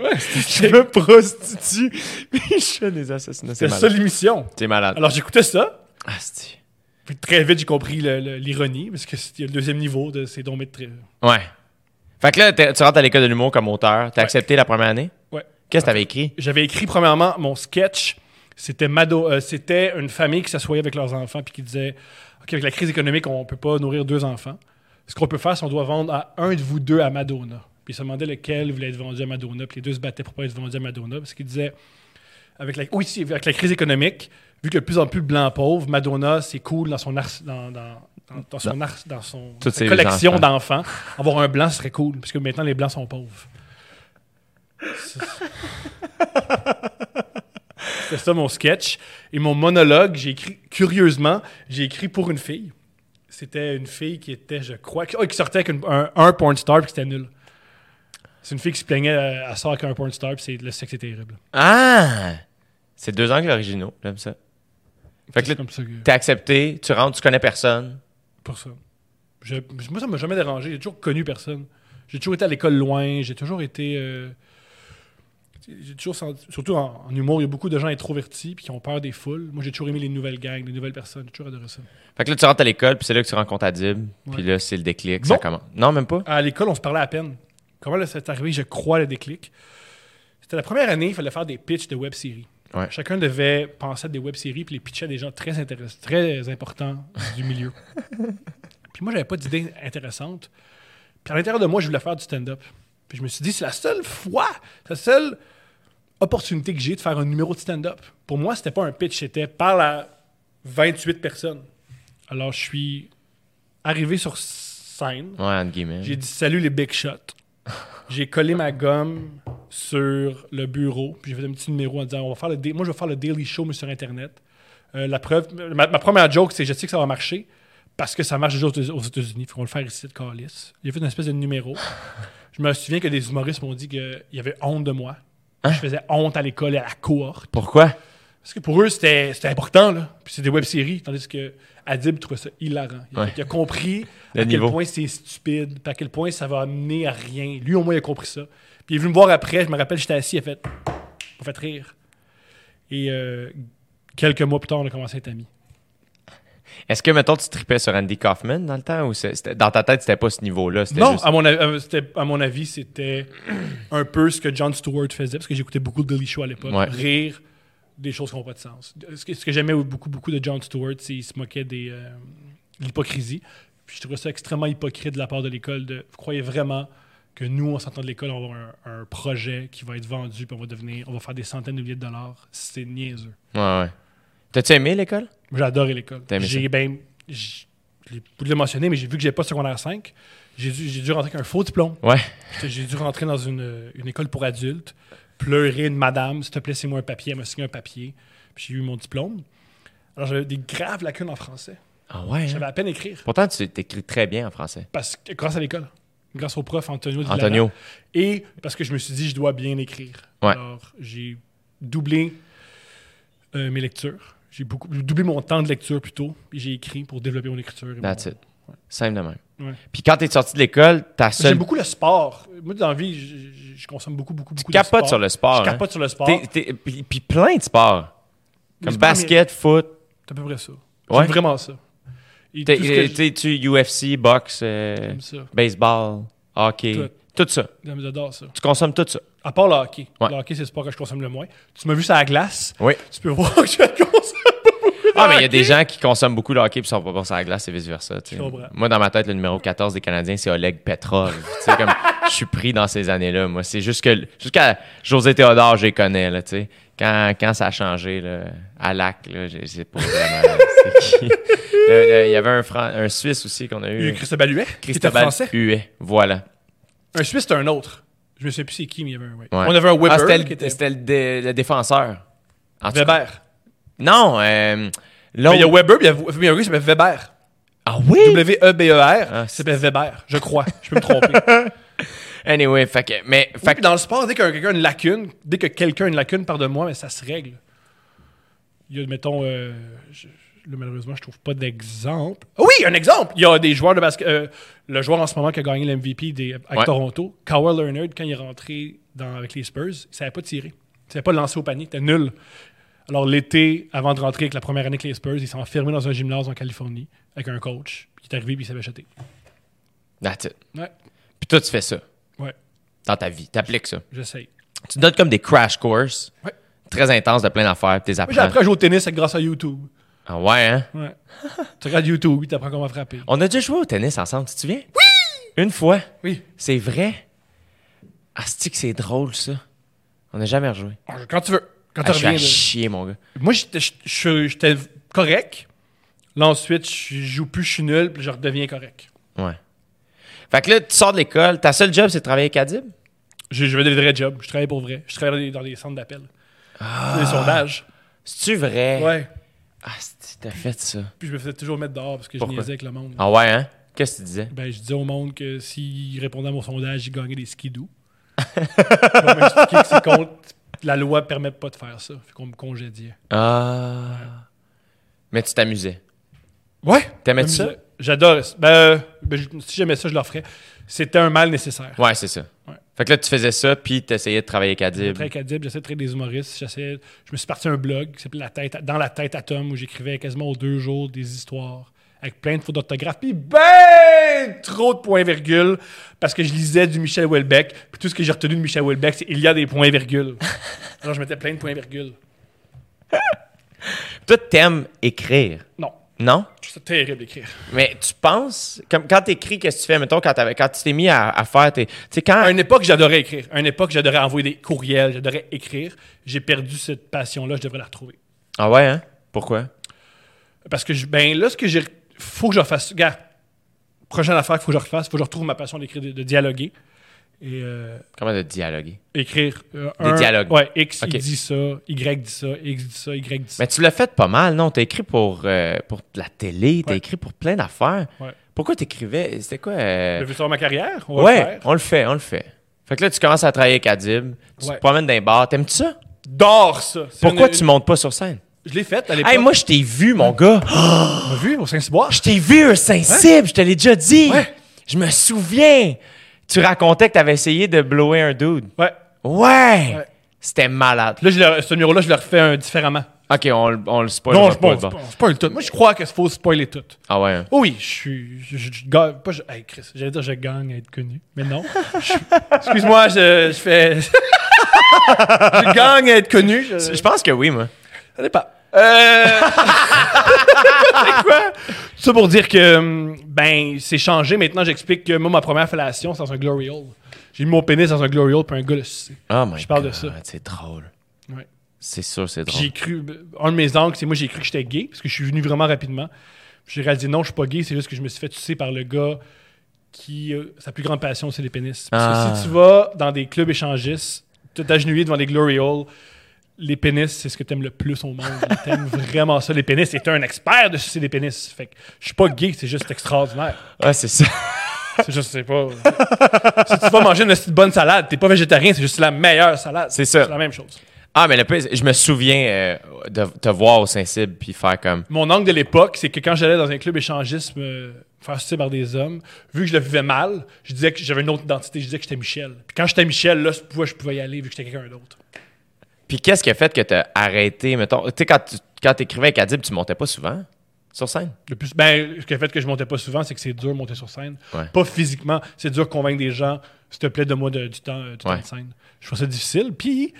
je me prostitue. Puis je fais des assassinats. C'est ça l'émission. C'est malade. Alors, j'écoutais ça. Ah, c'est- Puis très vite, j'ai compris l'ironie, parce que y a le deuxième niveau de ces dons très. Ouais. Fait que là, t'es- tu rentres à l'école de l'humour comme auteur. T'as Ouais. accepté la première année? Ouais. Qu'est-ce que t'avais écrit? J'avais écrit premièrement mon sketch. C'était Mado, euh, c'était une famille qui s'assoyait avec leurs enfants puis qui disait OK, avec la crise économique, on peut pas nourrir deux enfants. Ce qu'on peut faire, c'est qu'on doit vendre à un de vous deux à Madonna. Puis ils se demandaient lequel voulait être vendu à Madonna. Puis les deux se battaient pour pas être vendu à Madonna. Parce qu'ils disaient avec la, oui, avec la crise économique, vu qu'il y a de plus en plus de blancs pauvres, Madonna, c'est cool dans son ars, dans, dans, dans- son, ars- dans son sa collection enfants. d'enfants. Avoir un blanc, serait cool. Parce que maintenant, les blancs sont pauvres. C'était ça mon sketch. Et mon monologue, j'ai écrit, curieusement, j'ai écrit pour une fille. C'était une fille qui était, je crois, qui, oh, qui sortait avec une- un, un porn star puis c'était nul. C'est une fille qui se plaignait à, à sortir avec un porn star puis c'est- le sexe est terrible. Ah! C'est deux angles originaux. J'aime ça. Fait que là, comme ça que, t'es accepté, tu rentres, tu connais personne. pour ça. Je- moi, ça m'a jamais dérangé. J'ai toujours connu personne. J'ai toujours été à l'école loin. J'ai toujours été. euh, j'ai toujours senti- surtout en, en humour, il y a beaucoup de gens introvertis puis qui ont peur des foules. Moi, j'ai toujours aimé les nouvelles gangs, les nouvelles personnes. J'ai toujours adoré ça. Fait que là, tu rentres à l'école, puis c'est là que tu rencontres Adib. Puis Ouais. là, c'est le déclic. Ça Non. commence. Non, même pas? À l'école, on se parlait à peine. Comment là, c'est arrivé, je crois, le déclic? C'était la première année, il fallait faire des pitchs de web-séries. Ouais. Chacun devait penser à des web-séries puis les pitcher à des gens très, intéress- très importants du milieu. puis moi, j'avais pas d'idée intéressante. Puis à l'intérieur de moi, je voulais faire du stand-up. Puis je me suis dit, c'est la seule fois, c'est la seule opportunité que j'ai de faire un numéro de stand-up. Pour moi, c'était pas un pitch, c'était par la 28 personnes. Alors, je suis arrivé sur scène. Ouais, entre guillemets. J'ai dit salut les big shots. J'ai collé ma gomme sur le bureau, puis j'ai fait un petit numéro en disant on va faire le moi je vais faire le daily show mais sur internet. Euh, la preuve, ma, ma première joke c'est je sais que ça va marcher parce que ça marche déjà aux États-Unis, faut qu'on le faire ici de Calis. J'ai fait une espèce de numéro. Je me souviens que des humoristes m'ont dit qu'il y avait honte de moi. Hein? Je faisais honte à l'école et à la cohorte. Pourquoi? Parce que pour eux, c'était important, là. Puis c'est des web-séries, tandis que Adib trouvait ça hilarant. Il, a- Ouais. il a compris à niveau. quel point c'est stupide, puis à quel point ça va amener à rien. Lui, au moins, il a compris ça. Puis il est venu me voir après, je me rappelle, j'étais assis, il a fait... Fait rire. Et euh, quelques mois plus tard, on a commencé à être amis. Est-ce que, mettons, tu tripais sur Andy Kaufman dans le temps ou dans ta tête, c'était pas ce niveau-là? Non, juste- à, mon, avis- euh, c'était- à mon avis, c'était un peu ce que John Stewart faisait, parce que j'écoutais beaucoup de Daily Show à l'époque. Ouais. Rire des choses qui n'ont pas de sens. Ce que, j'aimais beaucoup, beaucoup de John Stewart, c'est qu'il se moquait des, euh, de l'hypocrisie. Puis je trouvais ça extrêmement hypocrite de la part de l'école. De, vous croyez vraiment que nous, en sortant de l'école, on va avoir un, un projet qui va être vendu, puis on va devenir, on va faire des centaines de milliers de dollars? C'est niaiseux. Ouais, ouais. T'as-tu aimé l'école? J'ai adoré l'école. J'ai ben, je l'ai mentionné, mais j'ai vu que j'ai pas secondaire 5. J'ai dû, j'ai dû rentrer avec un faux diplôme. Ouais. J'ai dû rentrer dans une, une école pour adultes, pleurer une madame, s'il te plaît, c'est moi un papier. Elle m'a signé un papier. Puis j'ai eu mon diplôme. Alors j'avais des graves lacunes en français. Ah ouais. hein? J'avais à peine écrire. Pourtant, tu t'écris très bien en français. Parce que, grâce à l'école. Grâce au prof Antonio. Antonio. Et parce que je me suis dit, je dois bien écrire. Ouais. Alors j'ai doublé euh, mes lectures. J'ai beaucoup doublé mon temps de lecture plutôt. J'ai écrit pour développer mon écriture. et That's mon- it. Simple de même. Ouais. Puis quand t'es sorti de l'école, ta seule. J'aime beaucoup le sport. Moi, dans la vie, je, consomme beaucoup, beaucoup, beaucoup de capotes sport. sur le sport, Je hein? capote sur le sport. T'es- t'es- Puis puis plein de sports. Comme basket, foot. C'est à peu près ça. Ouais. J'aime vraiment ça. Et T'es- que t'es- tu UFC, boxe, euh, baseball, hockey. Tout. Tout ça. J'adore ça. Tu consommes tout ça. À part le hockey. Ouais. Le hockey, c'est le sport que je consomme le moins. Tu m'as vu sur la glace. Oui. Tu peux voir que je consomme de Ah, mais il y a des gens qui consomment beaucoup de hockey puis sont pas bons sur la glace et vice-versa. Moi, dans ma tête, le numéro 14 des Canadiens, c'est Oleg Petrov. Tu sais, comme, je suis pris dans ces années-là. Moi, c'est juste que jusqu'à José Théodore, je les connais. Là, quand, quand ça a changé là, à Lac, là, je sais pas vraiment c'est qui. Le- le- Il y avait un, Fran- un Suisse aussi qu'on a eu. Christophe Huet, Cristobal français. Huet. Voilà. Un Suisse, c'était un autre. Je me sais plus c'est qui, mais il y avait un. ouais. On avait un Weber Ah, c'était le, était c'était le dé- le défenseur. En. Weber. Non, euh, Mais il y a Weber, puis il y a, puis il y a un gars qui s'appelle Weber. Ah oui? W-E-B-E-R. Ah, il s'appelle Weber, je crois. Je peux me tromper. Anyway, fait que, mais, puis dans le sport, dès que quelqu'un a une lacune, dès que quelqu'un a une lacune, pardonne moi, mais ça se règle. Il y a, mettons, euh, je- là, malheureusement, je trouve pas d'exemple. Ah oui, un exemple! Il y a des joueurs de basket. euh, le joueur en ce moment qui a gagné l'MVP des- avec Ouais. Toronto, Kawhi Leonard, quand il est rentré dans, avec les Spurs, il savait pas tirer. Il savait pas lancer au panier, il était nul. Alors l'été, avant de rentrer avec la première année avec les Spurs, il s'est enfermé dans un gymnase en Californie avec un coach. Puis il est arrivé puis il s'avait acheté. That's it. Ouais, Puis toi, tu fais ça ouais, dans ta vie. T'appliques ça. j'essaye. Tu te donnes comme des crash courses Ouais. très intenses de plein d'affaires, puis t'es apprends. appris à jouer au tennis grâce à YouTube. Ah ouais, hein? Ouais. tu regardes YouTube, tu apprends comment frapper. On a déjà joué au tennis ensemble, tu te souviens? Oui! Une fois. Oui. C'est vrai? Ah, c'est que c'est drôle, ça? On n'a jamais rejoué. Quand tu veux. Quand Ah, tu je suis à chier, mon gars. Moi, j'étais- je- correct. Là, ensuite, je joue plus, je suis nul, puis je redeviens correct. Ouais. Fait que là, tu sors de l'école, ta seule job, c'est de travailler avec Adib? J'ai j'ai des vrais jobs. Je travaille pour vrai. Je travaille dans des, centres d'appel. Ah. Des sondages. C'est-tu vrai? Ouais. Ah, t'as fait ça? Puis je me faisais toujours mettre dehors parce que Pourquoi? je niaisais avec le monde. Ah ouais, hein? Qu'est-ce que tu disais? Ben, je disais au monde que s'ils répondaient à mon sondage, ils gagnaient des skidoo. Expliqué que c'est contre. La loi ne permet pas de faire ça. Fait qu'on me congédiait. Ah. Mais tu t'amusais. Ouais. T'aimais ça? J'adore. Ben, ben, je- si j'aimais ça, je le ferais. C'était un mal nécessaire. Ouais, c'est ça. Ouais. Fait que là, tu faisais ça, puis t'essayais de travailler avec Je Adib. très cadib, j'essaie de traiter des humoristes. Je me suis parti un blog qui s'appelait la tête, Dans la tête à Tom où j'écrivais quasiment aux deux jours des histoires avec plein de fautes d'orthographe, puis ben trop de points-virgules parce que je lisais du Michel Houellebecq, puis tout ce que j'ai retenu de Michel Houellebecq, c'est il y a des points-virgules. Alors je mettais plein de points-virgules. Toi, t'aimes écrire? Non, Non? ça terrible d'écrire. Mais tu penses, comme quand t'écris, qu'est-ce que tu fais? Mettons, quand, tu t'es mis à, à faire tes. Tu sais, quand. À une époque, j'adorais écrire. À une époque, j'adorais envoyer des courriels, j'adorais écrire. J'ai perdu cette passion-là, je devrais la retrouver. Ah ouais, hein? Pourquoi? Parce que, je, ben là, ce que j'ai. Faut que je refasse. Gars, prochaine affaire qu'il faut que je refasse, faut que je retrouve ma passion d'écrire, de, de dialoguer. Et euh, Comment de dialoguer? écrire. euh, Des un- dialogues. Ouais, X, Ok. il dit ça, Y dit ça, X dit ça, Y dit ça. Mais tu l'as fait pas mal, non? T'as écrit pour, euh, pour la télé, t'as Ouais. écrit pour plein d'affaires. Ouais. Pourquoi t'écrivais? C'était quoi? euh, veux sur ma carrière, on va Ouais, le faire. on le fait, on le fait. Fait que là, tu commences à travailler avec Adib, tu Ouais. te promènes dans les bars. T'aimes-tu ça? J'adore ça. C'est Pourquoi une- tu montes pas sur scène? Je l'ai faite à l'époque. Hey, moi, je t'ai vu, mon gars. On m'a vu au Saint-Cyboire? Je t'ai vu, un sensible, je te l'ai déjà dit. Ouais. Je me souviens. Tu racontais que t'avais essayé de blower un dude. Ouais. Ouais. Ouais. C'était malade. Là, je le- ce numéro-là, je le refais un différemment. Ok, on, le- on le spoil. Non, je spoil, je spoil tout. Moi, je crois qu'il faut spoiler tout. Ah ouais. hein. Oh oui, je suis. Je, je, je gagne- pas je, hey Chris, j'allais dire je gagne à être connu. Mais non. Je- Excuse-moi, je, je fais. je gagne à être connu. Je, Je pense que oui, moi. Ça dépend. Euh... c'est quoi? Tout ça pour dire que, hum, ben, c'est changé. Maintenant, j'explique que moi, ma première fellation, c'est dans un glory hole. J'ai mis mon pénis dans un glory hole, puis un gars le sucé. Oh my Je parle de ça. C'est drôle. Ouais. C'est sûr, c'est drôle. J'ai cru, un de mes angles, c'est moi, j'ai cru que j'étais gay, parce que je suis venu vraiment rapidement. J'ai réalisé, non, je suis pas gay, c'est juste que je me suis fait sucer par le gars qui, euh, sa plus grande passion, c'est les pénis. Parce Ah. que si tu vas dans des clubs échangistes, te t'agenouiller devant des glory holes, les pénis, c'est ce que t'aimes le plus au monde. T'aimes vraiment ça, les pénis. Et t'es un expert de sucer des pénis. Fait que je suis pas gay, c'est juste extraordinaire. Ah, c'est ça. C'est juste, c'est pas. si tu vas manger une bonne salade, t'es pas végétarien, c'est juste la meilleure salade. C'est ça. C'est la même chose. Ah, mais le pire, je me souviens euh, de te voir au Saint-Cybe puis faire comme. Mon angle de l'époque, c'est que quand j'allais dans un club échangiste me faire sucer par des hommes, vu que je le vivais mal, je disais que j'avais une autre identité, je disais que j'étais Michel. Puis quand j'étais Michel, là, je pouvais, je pouvais y aller vu que j'étais quelqu'un d'autre. Puis qu'est-ce qui a fait que t'as arrêté, mettons. Tu sais, quand tu quand t'écrivais avec Adib, tu montais pas souvent sur scène? Le plus, ben, ce qui a fait que je montais pas souvent, c'est que c'est dur de monter sur scène. Ouais. Pas physiquement, c'est dur de convaincre des gens, s'il te plaît, de moi du temps, euh, du temps de scène. Je trouve ça difficile. Puis,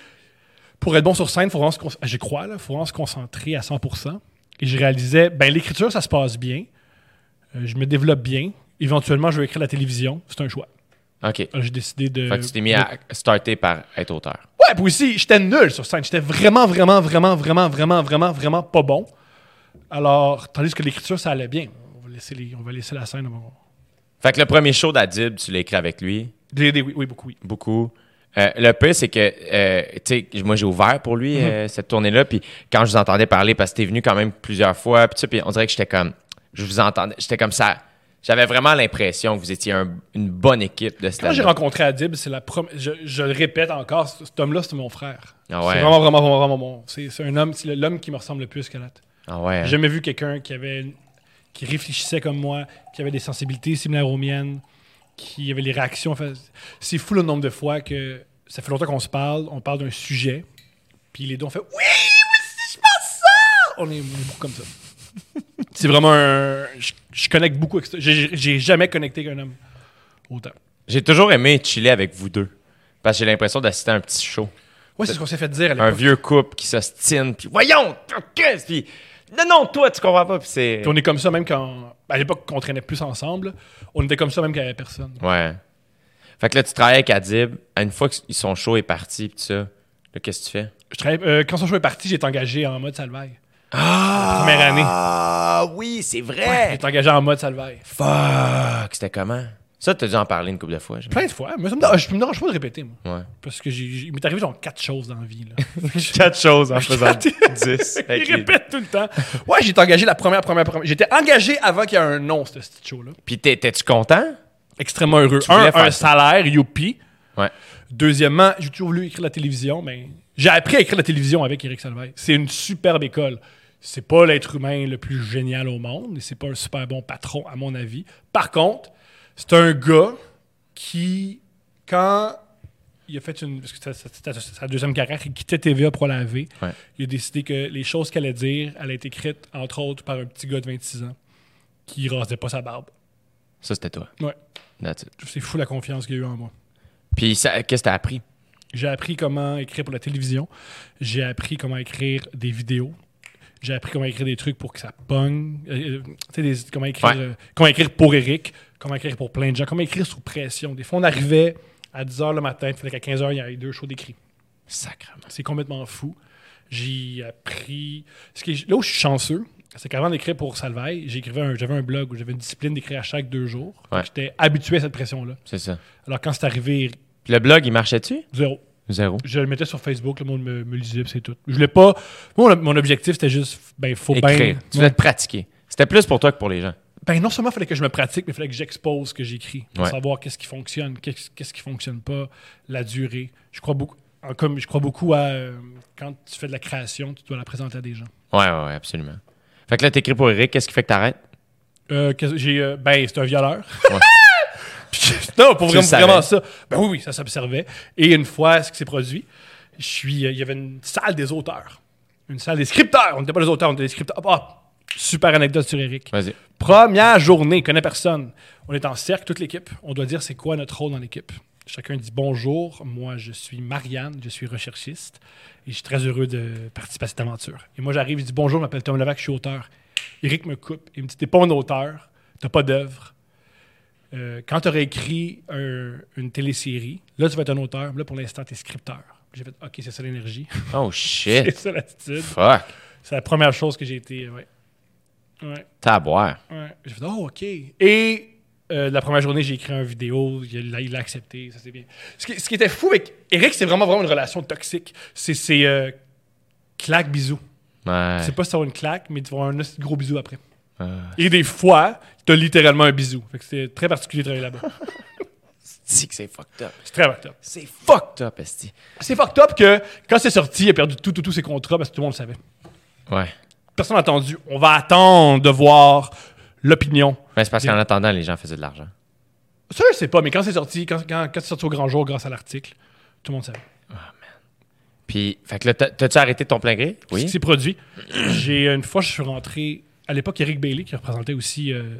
pour être bon sur scène, faut vraiment se con- j'y crois, là, faut vraiment se concentrer à 100%. Et je réalisais, ben, l'écriture, ça se passe bien. Euh, je me développe bien. Éventuellement, je vais écrire la télévision. C'est un choix. OK. Alors, J'ai décidé de. Fait que tu t'es mis à starter par être auteur. Ouais, puis aussi, j'étais nul sur scène. J'étais vraiment, vraiment, vraiment, vraiment, vraiment, vraiment, vraiment pas bon. Alors, tandis que l'écriture, ça allait bien. On va laisser, les- on va laisser la scène. on va- Fait que le premier show d'Adib, tu l'as écrit avec lui, Des- des- oui, oui, beaucoup, oui. beaucoup. Euh, le pire, c'est que, euh, tu sais, moi, j'ai ouvert pour lui euh, cette tournée-là. Puis quand je vous entendais parler, parce que t'es venu quand même plusieurs fois, puis on dirait que j'étais comme, je vous entendais, j'étais comme ça. J'avais vraiment l'impression que vous étiez un- une bonne équipe de Quand j'ai rencontré Adib, c'est la. Je, je le répète encore, cet homme-là, c'est mon frère. Ah ouais. C'est vraiment, vraiment, vraiment, vraiment bon. C'est un homme, c'est l'homme qui me ressemble le plus que l'autre. Ah ouais. J'ai jamais vu quelqu'un qui avait une- qui réfléchissait comme moi, qui avait des sensibilités similaires aux miennes, qui avait les réactions. Enfin, c'est fou le nombre de fois que ça fait longtemps qu'on se parle, on parle d'un sujet, puis les deux on fait oui, oui, si je pense ça. On est beaucoup comme ça. C'est vraiment un. Je, je connecte beaucoup. avec ça. J'ai j'ai jamais connecté avec un homme autant. J'ai toujours aimé chiller avec vous deux. Parce que j'ai l'impression d'assister à un petit show. Ouais, c'est ce qu'on s'est fait dire à Un l'époque. vieux couple qui s'ostine, puis voyons, qu'est-ce, puis non, non, toi, tu comprends pas, puis c'est. Puis on est comme ça même quand. À l'époque, qu'on traînait plus ensemble, on était comme ça même quand il n'y avait personne. Ouais. Fait que là, tu travailles avec Adib. À Une fois que son show est parti, puis tout ça, là, qu'est-ce que tu fais? Je travaille- euh, quand son show est parti, j'ai été engagé en mode salvaille. Ah! Première année. Ah, oui, c'est vrai! J'ai été engagé en mode salvaille. Fuck! C'était comment? Ça, t'as dû en parler une couple de fois. Plein de fois. Mais ça me dérange, je me dérange pas de répéter, moi. Ouais. Parce que j'ai, il m'est arrivé genre quatre choses dans la vie. Là. Quatre choses en faisant. 10. il répète tout le temps. Ouais, j'ai été engagé la première, première, première. J'étais engagé avant qu'il y ait un nom, ce petit show-là. Puis t'es- t'es-tu content? Extrêmement heureux. Tu Un, un salaire, youpi. Ouais. Deuxièmement, j'ai toujours voulu écrire la télévision, mais j'ai appris à écrire la télévision avec Eric Salvaille. C'est une superbe école. C'est pas l'être humain le plus génial au monde et c'est pas un super bon patron, à mon avis. Par contre, c'est un gars qui, quand il a fait une. Parce que c'était- c'était sa deuxième carrière, il quittait TVA pour la V. Ouais. Il a décidé que les choses qu'elle allait dire, elle a été écrite, entre autres, par un petit gars de 26 ans qui rasait pas sa barbe. Ça, c'était toi. Ouais. C'est fou la confiance qu'il a eu en moi. Puis qu'est-ce que t'as appris? J'ai appris comment écrire pour la télévision. J'ai appris comment écrire des vidéos. J'ai appris comment écrire des trucs pour que ça pogne. Euh, euh, tu sais, comment, écrire, Ouais. euh, comment écrire pour Eric. Comment écrire pour plein de gens. Comment écrire sous pression. Des fois, on arrivait à 10h le matin, il fallait qu'à 15h, il y ait deux shows d'écrit. Sacrement. C'est complètement fou. J'ai appris. Ce qui est- là où je suis chanceux, c'est qu'avant d'écrire pour Salvaille, j'écrivais un- j'avais un blog où j'avais une discipline d'écrire à chaque deux jours. Ouais. J'étais habitué à cette pression-là. C'est ça. Alors quand c'est arrivé, Puis le blog, il marchait-tu? zéro. Zéro. Je le mettais sur Facebook, le monde me, me lisait, c'est tout. Je voulais pas. Moi, mon, objectif, c'était juste, ben, faut Écrire. bien. Tu voulais te pratiquer. C'était plus pour toi que pour les gens. Ben, non seulement il fallait que je me pratique, mais il fallait que j'expose ce que j'écris. Pour Ouais. savoir qu'est-ce qui fonctionne, qu'est-ce qui fonctionne pas, la durée. Je crois beaucoup. comme je crois beaucoup à euh, quand tu fais de la création, tu dois la présenter à des gens. Ouais, ouais, ouais, absolument. Fait que là, t'écris pour Eric, qu'est-ce qui fait que t'arrêtes? Euh, j'ai, euh, ben, c'est un violeur. Ouais. Non, pour vraiment, vraiment ça. Ben oui, oui, ça s'observait. Et une fois, ce qui s'est produit, je suis, euh, il y avait une salle des auteurs. Une salle des scripteurs. On n'était pas les auteurs, on était des scripteurs. Ah, super anecdote sur Eric. Vas-y. Première journée, connaît personne. On est en cercle, toute l'équipe. On doit dire c'est quoi notre rôle dans l'équipe. Chacun dit bonjour. Moi, je suis Marianne, je suis recherchiste et je suis très heureux de participer à cette aventure. Et moi, j'arrive, je dis bonjour, je m'appelle Tom Levac, je suis auteur. Eric me coupe. Il me dit T'es pas un auteur, t'as pas d'œuvre. Euh, quand tu aurais écrit un- une télésérie, là, tu vas être un auteur. Là, pour l'instant, tu es scripteur. J'ai fait OK, c'est ça l'énergie. Oh c'est shit. ça l'attitude. Fuck. C'est la première chose que j'ai été. Ouais. Ouais. T'as à boire. Ouais. J'ai fait, oh, OK. Et euh, la première journée, j'ai écrit une vidéo. Il l'a il accepté. Ça, c'est bien. Ce qui, ce qui était fou avec Eric, c'est vraiment, vraiment une relation toxique. C'est c'est, euh, claque, bisou. Ouais. C'est pas si tu une claque, mais tu vas avoir un gros bisou après. Ouais. Et des fois, tu as littéralement un bisou. Fait que c'était très particulier de travailler là-bas. C'est que c'est fucked up. C'est très fucked up. C'est fucked up, Esti. C'est fucked up que quand c'est sorti, il a perdu tout, tout, tous ses contrats parce que tout le monde le savait. Ouais. Personne n'a attendu. On va attendre de voir l'opinion. Ben, c'est parce qu'en attendant, les gens faisaient de l'argent. Ça, je sais pas, mais quand c'est sorti, quand, quand, quand c'est sorti au grand jour grâce à l'article, tout le monde savait. Puis, fait que là, t'as- t'as-tu arrêté ton plein gré? Ce qui s'est produit. J'ai une fois, je suis rentré. À l'époque, Eric Bailey, qui représentait aussi euh,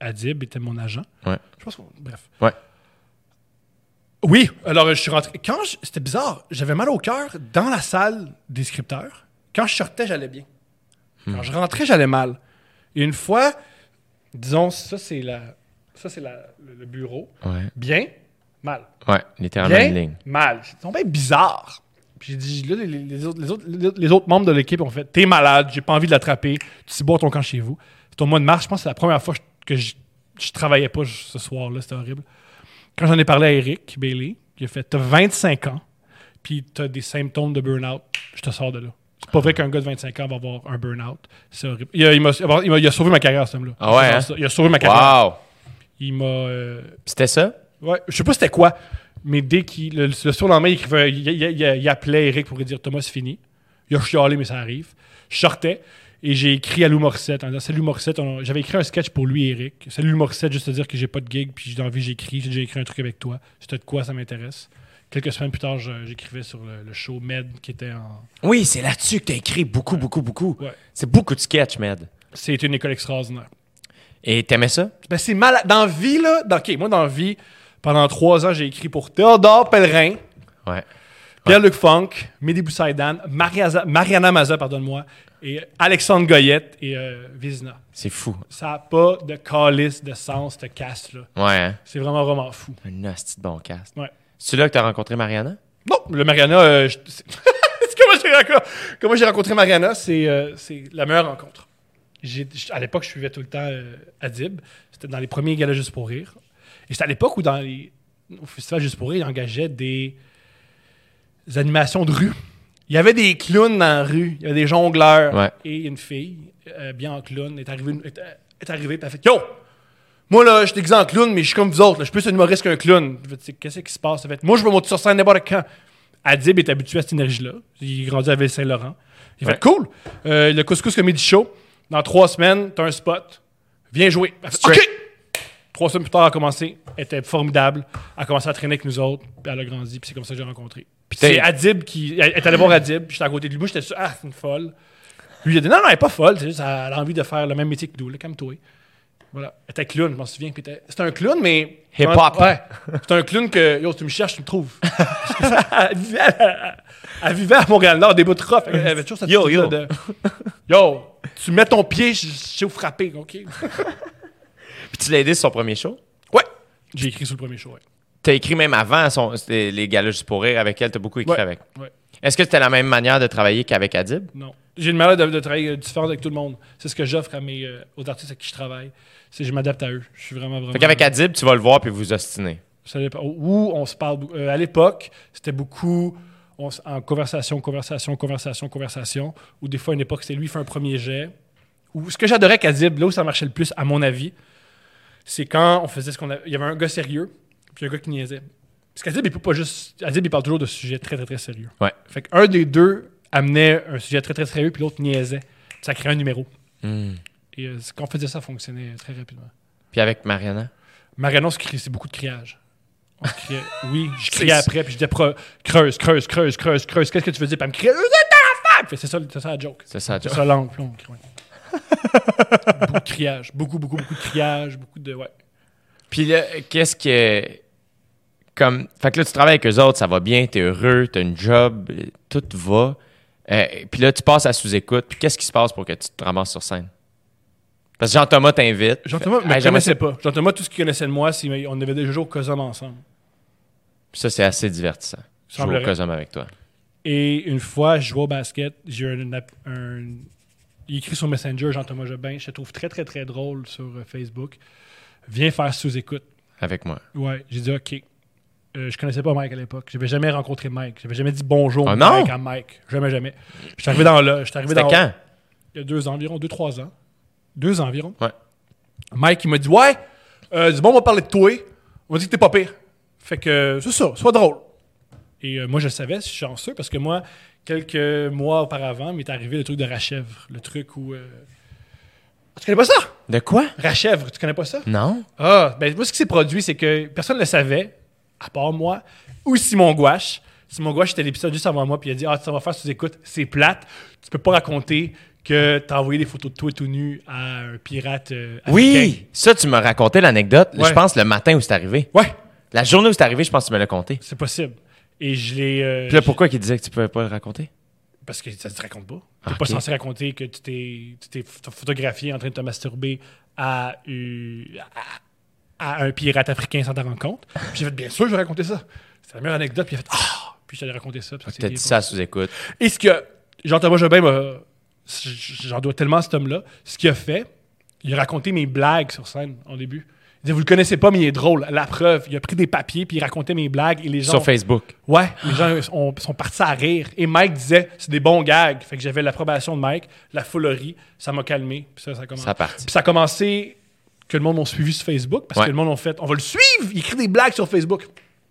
Adib, était mon agent. Ouais. Je pense qu'on. Bref. Ouais. Oui, alors je suis rentré. Quand je- c'était bizarre, j'avais mal au cœur dans la salle des scripteurs. Quand je sortais, j'allais bien. Quand je rentrais, j'allais mal. Et une fois, disons, ça c'est la, ça c'est la- le, le bureau. Ouais. Bien, mal. Ouais, littéralement Bien, une ligne. mal. C'est tombé bizarre. Puis j'ai dit, là, les, les autres, les, autres, les autres- les autres membres de l'équipe ont fait T'es malade, j'ai pas envie de l'attraper, tu sais boire ton camp chez vous. C'est au mois de mars, je pense que c'est la première fois que je, je travaillais pas ce soir-là, c'était horrible. Quand j'en ai parlé à Eric Bailey, il a fait T'as 25 ans, puis t'as des symptômes de burn-out, je te sors de là. C'est pas vrai qu'un gars de 25 ans va avoir un burn-out. C'est horrible. Il a, il m'a- il m'a- il a sauvé ma carrière, ce homme-là. Ah ouais, hein? Il a sauvé ma carrière. Wow! Il m'a. euh, C'était ça? Ouais, je sais pas c'était quoi, mais dès qu'il. Le, le surlendemain, il, écrivait, il, il- il- il appelait Eric pour lui dire Thomas, c'est fini. Il a chialé, mais ça arrive. Je sortais et j'ai écrit à Lou Morissette en disant Salut Morissette, j'avais écrit un sketch pour lui Eric. Salut Lou Morissette, juste te dire que j'ai pas de gig, puis j'ai envie, j'écris, j'ai déjà écrit un truc avec toi. C'était de quoi, ça m'intéresse. Quelques semaines plus tard, j'écrivais sur le, le show Med qui était en. Oui, c'est là-dessus que t'as écrit beaucoup, beaucoup, beaucoup. Ouais. C'est beaucoup de sketch, Med. C'est une école extraordinaire. Et t'aimais ça? Ben, c'est malade. Dans vie, là. Dans, OK, moi, dans la vie, pendant trois ans, j'ai écrit pour Théodore Pellerin. Ouais. Pierre-Luc Funk, Mehdi Boussaïdan, Mariaza- Mariana Maza, pardonne-moi, et Alexandre Goyette et euh, Vizina. C'est fou. Ça n'a pas de calice de sens, ce cast-là. Ouais, hein? C'est vraiment, vraiment fou. Un hostie de bon cast. Ouais. C'est là que t'as rencontré Mariana? Non, le Mariana, euh, je- c'est- c'est comment j'ai rencontré, comment j'ai rencontré Mariana, c'est euh, c'est la meilleure rencontre. J'ai- j'- à l'époque, je suivais tout le temps euh, Adib. C'était dans les premiers galas Juste pour rire. Et c'était à l'époque où, dans les, au Festival Juste pour rire, il engageait des, des animations de rue. Il y avait des clowns dans la rue. Il y avait des jongleurs. Ouais. Et une fille, euh, bien en clown, est arrivée, est, est arrivée et elle a fait Yo! Moi, là, je suis déguisé en clown, mais je suis comme vous autres. là. Je suis plus un humoriste qu'un clown. Qu'est-ce qui se passe? Elle fait, Moi, je veux monter sur scène n'importe quand. Adib est habitué à cette énergie-là. Il est grandi à Ville-Saint-Laurent. Il fait Ouais. Cool! Euh, le Couscous Comedy Show, dans trois semaines, t'as un spot. Viens jouer. Fait. OK! Trois semaines plus tard, elle a commencé. Elle était formidable. Elle a commencé à traîner avec nous autres. Puis elle a grandi. Puis c'est comme ça que j'ai rencontré. Puis c'est Adib qui. Elle est allée voir Adib. Puis j'étais à côté de lui. Moi, j'étais sûr, ah, c'est une folle. Lui, il a dit, non, non, elle est pas folle. C'est juste, elle a envie de faire le même métier que nous, là, comme toi. Voilà. Elle était clown, je m'en souviens. C'était un clown, mais. Hip-hop. Ouais. C'était un clown que, yo, tu me cherches, tu me trouves. elle, vivait à, elle vivait à Montréal-Nord, des bouts de rough. Elle avait toujours cette Yo, yo. de. Yo, tu mets ton pied, je je sais où frapper, OK? Puis tu l'as aidé sur son premier show? Ouais. J'ai écrit sur le premier show, ouais. T'as écrit même avant son, les galas juste pour rire avec elle, t'as beaucoup écrit Ouais. avec. Ouais. Est-ce que c'était la même manière de travailler qu'avec Adib? Non. J'ai une manière de, de travailler différente avec tout le monde. C'est ce que j'offre à mes, euh, aux artistes avec qui je travaille. C'est je m'adapte à eux. Je suis vraiment, vraiment. Fait qu'avec Adib, tu vas le voir puis vous dépend. Ou on se parle. euh, à l'époque, c'était beaucoup on en conversation, conversation, conversation, conversation. Ou des fois, à une époque, c'était lui qui fait un premier jet. Ou ce que j'adorais avec Adib, là où ça marchait le plus, à mon avis, c'est quand on faisait ce qu'on a. Il y avait un gars sérieux, puis un gars qui niaisait. Parce qu'Adib, il peut pas juste. Adib, il parle toujours de sujets très, très, très sérieux. Ouais. Fait qu'un des deux amenait un sujet très, très sérieux, puis l'autre niaisait. Puis ça créait un numéro. Hmm. Et euh, quand on faisait ça, ça fonctionnait très rapidement. Puis avec Mariana? Crie- c'est beaucoup de criage. On criait- oui, je C'est- criais après, puis je disais creuse, creuse, creuse, creuse, creuse. Qu'est-ce que tu veux dire? Puis elle me criait, la C'est ça, c'est ça la joke. C'est ça, C'est Joe. ça l'angle. puis on crie, ouais. Beaucoup de criage. Beaucoup, beaucoup, beaucoup de criage. Beaucoup de. Ouais. Puis là, qu'est-ce que. Comme. Fait que là, tu travailles avec eux autres, ça va bien, t'es heureux, t'as une job, tout va. Euh, puis là, tu passes à sous-écoute. Puis qu'est-ce qui se passe pour que tu te ramasses sur scène? Parce que Jean-Thomas t'invite. Jean-Thomas ne Hey, connaissait pas. Jean-Thomas, tout ce qu'il connaissait de moi, c'est on avait déjà joué au COSOM ensemble. Ça, c'est assez divertissant. Jouer au. Cosum avec toi. Et une fois, je jouais au basket, j'ai eu un- Il écrit sur Messenger, Jean-Thomas Jobin, je te trouve très, très, très drôle sur euh, Facebook. Viens faire sous-écoute. Avec moi. Ouais, j'ai dit OK. Euh, je connaissais pas Mike à l'époque. J'avais jamais rencontré Mike. J'avais jamais dit bonjour Oh non? Mike à Mike. Jamais, jamais. Je suis arrivé dans là. Je suis arrivé dans quand? Il y a deux ans environ, deux, trois ans. Deux ans environ. Ouais. Mike, il m'a dit Ouais, euh, dis bon, on va parler de toi. On m'a dit que t'es pas pire. Fait que c'est ça, sois drôle. Et euh, moi, je le savais, je suis chanceux parce que moi, quelques mois auparavant, m'est arrivé le truc de Rachèvre. Le truc où. euh, Tu connais pas ça? De quoi? Rachèvre, tu connais pas ça? Non? Ah, ben moi, ce qui s'est produit, c'est que personne ne le savait, à part moi, ou Simon Gouache. Simon Gouache, c'était l'épisode juste avant moi, puis il a dit Ah, ça va faire sous écoute, c'est plate. Tu peux pas raconter que t'as envoyé des photos de toi tout nu à un pirate euh. Oui! Ça, tu m'as raconté l'anecdote, Ouais. je pense, le matin où c'est arrivé. Ouais, La journée où c'est arrivé, je pense que tu me l'as conté. c'est possible. Et je l'ai. euh, Puis là, pourquoi il disait que tu pouvais pas le raconter? Parce que ça se raconte pas. Ah, T'es pas ok. censé raconter que tu t'es, tu t'es ph- photographié en train de te masturber à, euh, à, à un pirate africain sans t'en rendre compte. Puis j'ai fait, bien sûr, je vais raconter ça. C'est la meilleure anecdote. Puis il a fait, ah! Puis j'allais raconter ça. T'as c'était dit pas- ça sous-écoute. Et ce que Jean-Thomas Jobin m'a. J'en dois tellement à cet homme-là. Ce qu'il a fait, il a raconté mes blagues sur scène au début. Il disait, vous le connaissez pas, mais il est drôle. La preuve, il a pris des papiers puis il racontait mes blagues et les gens. Sur Facebook. Ouais, les gens ont- sont partis à rire. Et Mike disait, c'est des bons gags. Fait que j'avais l'approbation de Mike, la foulerie, ça m'a calmé. Puis ça, ça a commencé. Ça a parti. Puis ça a commencé que le monde m'a suivi sur Facebook parce Ouais. que le monde a fait, on va le suivre, il écrit des blagues sur Facebook.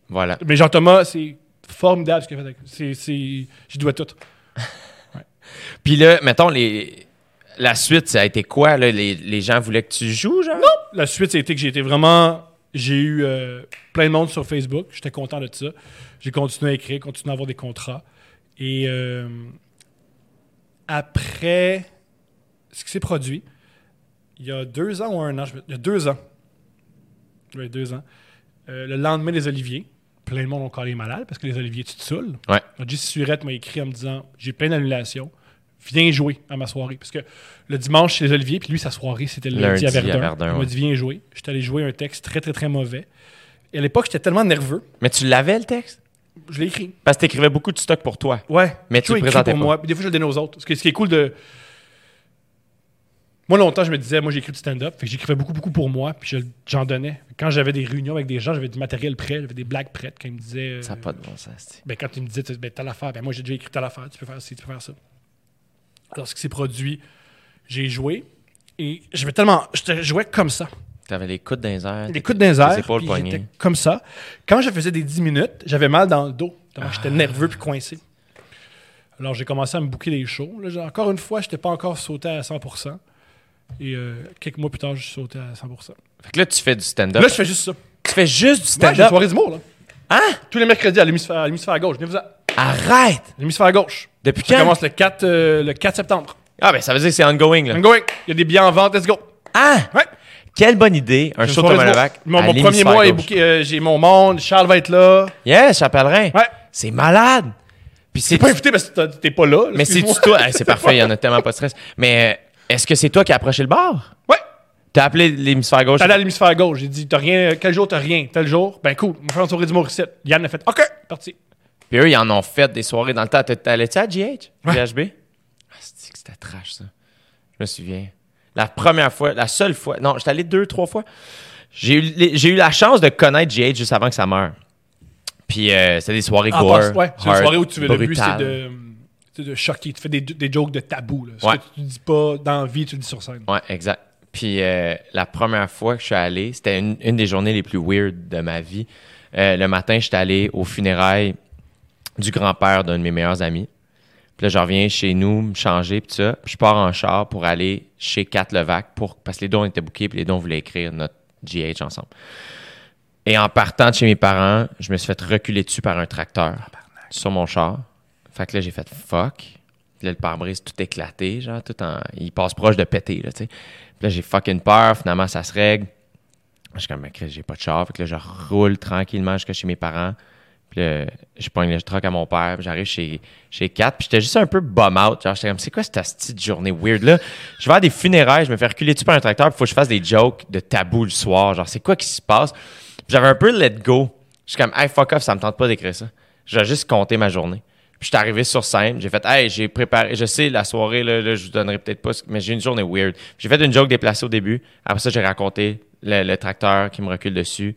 Voilà. Mais Jean-Thomas, c'est formidable ce qu'il a fait. avec- C'est, c'est, j'y dois tout. Puis là, mettons, les... la suite, ça a été quoi? Là? Les, les gens voulaient que tu joues, genre? La suite, c'était que j'ai été vraiment. J'ai eu euh, plein de monde sur Facebook. J'étais content de ça. J'ai continué à écrire, continué à avoir des contrats. Et euh, après ce qui s'est produit, il y a deux ans ou un an, je me- il y a deux ans, oui, deux ans, euh, le lendemain des Oliviers, plein de monde ont collé malade parce que les Oliviers, tu te saoules. Ouais. J. Surette m'a écrit en me disant J'ai plein d'annulations. Viens jouer à ma soirée. Parce que le dimanche, c'est les Oliviers, puis lui, sa soirée, c'était le lundi, Lundi à à Verdun. Il m'a dit Viens jouer. J'étais allé jouer un texte très, très, très mauvais. Et à l'époque, j'étais tellement nerveux. Mais tu l'avais, le texte? Je l'ai écrit. Parce que t'écrivais beaucoup de stock pour toi. Ouais. Mais tu le présentais pour pas. moi. Puis des fois, je le donnais aux autres. Ce qui, ce qui est cool de. Moi, longtemps, je me disais, moi, j'écris du stand-up. Fait que j'écrivais beaucoup, beaucoup pour moi. Puis je- j'en donnais. Quand j'avais des réunions avec des gens, j'avais du matériel prêt, j'avais des blagues prêtes. Quand ils me disaient. euh, Ça n'a pas de bon sens. ben, quand ils me disaient, ben, telle affaire, ben, moi, j'ai déjà écrit telle affaire, tu peux faire ci, tu peux faire ça. Qui s'est produit, j'ai joué. Et je tellement. Je jouais comme ça. T'avais les coudes dans les airs. Les coudes dans les airs. épaules j'étais comme ça. Quand je faisais des 10 minutes, j'avais mal dans le dos. J'étais nerveux puis coincé. Alors, j'ai commencé à me bouquer des shows. Là, encore une fois, je n'étais pas encore sauté à 100%. Et euh, quelques mois plus tard, je suis sauté à 100%. Fait que là, tu fais du stand-up. Là, je fais juste ça. Tu fais juste du Ouais, j'ai une stand-up? soirée d'humour, là. Hein? Tous les mercredis à l'hémisphère, à l'hémisphère gauche. Venez-vous à Arrête! l'hémisphère gauche. Depuis Ça quand? commence le 4, euh, le 4 septembre. Ah, ben ça veut dire que c'est ongoing, là. I'm going. Il y a des billets en vente, let's go. Ah! Ouais. Quelle bonne idée. Un show de. Mon, mon premier mois est gauche. booké, euh, j'ai mon monde, Charles va être là. Yes, j'appellerai. Ouais. C'est malade. Puis c'est. Pas invité parce que t'as- t'es pas là. Mais c'est toi. C'est parfait, il y en a tellement pas de stress. Mais euh, est-ce que c'est toi qui as approché le bar? Ouais. T'as appelé l'hémisphère gauche? Allé à l'hémisphère gauche. J'ai dit, t'as rien, quel jour t'as rien? Tel jour? Ben cool, on va faire une soirée d'humour ici. Yann a fait, OK, parti. Puis eux, ils en ont fait des soirées dans le temps. T'allais-tu à GH? Ouais. GHB? Ah, c'est que c'était trash, ça. Je me souviens. La première fois, la seule fois. Non, j'étais allé deux, trois fois. J'ai eu, eu la chance de connaître GH juste avant que ça meure. Puis euh, c'était des soirées En gore. ouais. C'est une hard, soirée où tu veux, le but, c'est de, de choquer. Tu fais des, des jokes de tabou. Là. Ce Ouais. que tu dis pas dans la vie, tu le dis sur scène. Ouais, exact. Puis euh, la première fois que je suis allé, c'était une, une des journées les plus weird de ma vie. Euh, le matin, j'étais allé aux funérailles du grand-père d'un de mes meilleurs amis. Puis là, je reviens chez nous, me changer, puis tout ça. Puis je pars en char pour aller chez Kat Levac, pour, parce que les dons étaient bookés, puis les dons voulaient écrire notre GH ensemble. Et en partant de chez mes parents, je me suis fait reculer dessus par un tracteur sur mon char. Fait que là, j'ai fait fuck. Puis là, le pare-brise tout éclaté, genre, tout en. Il passe proche de péter, là, tu sais. Puis là, j'ai fucking peur. Finalement, ça se règle. Je suis comme, j'ai pas de char. Fait que là, je roule tranquillement jusqu'à chez mes parents. Là, je prends le truck à mon père. J'arrive chez, chez Kat. Puis j'étais juste un peu bum out. Genre, j'étais comme, c'est quoi cette petite journée weird là? Je vais à des funérailles, je me fais reculer dessus par un tracteur. Puis faut que je fasse des jokes de tabou le soir. Genre, c'est quoi qui se passe? J'avais un peu let go. Je suis comme, hey, fuck off, ça me tente pas d'écrire ça. Je vais juste compter ma journée. Puis je suis arrivé sur scène, j'ai fait, hey, j'ai préparé, je sais, la soirée, là, là, je vous donnerai peut-être pas, mais j'ai une journée weird. J'ai fait une joke déplacée au début. Après ça, j'ai raconté le, le tracteur qui me recule dessus.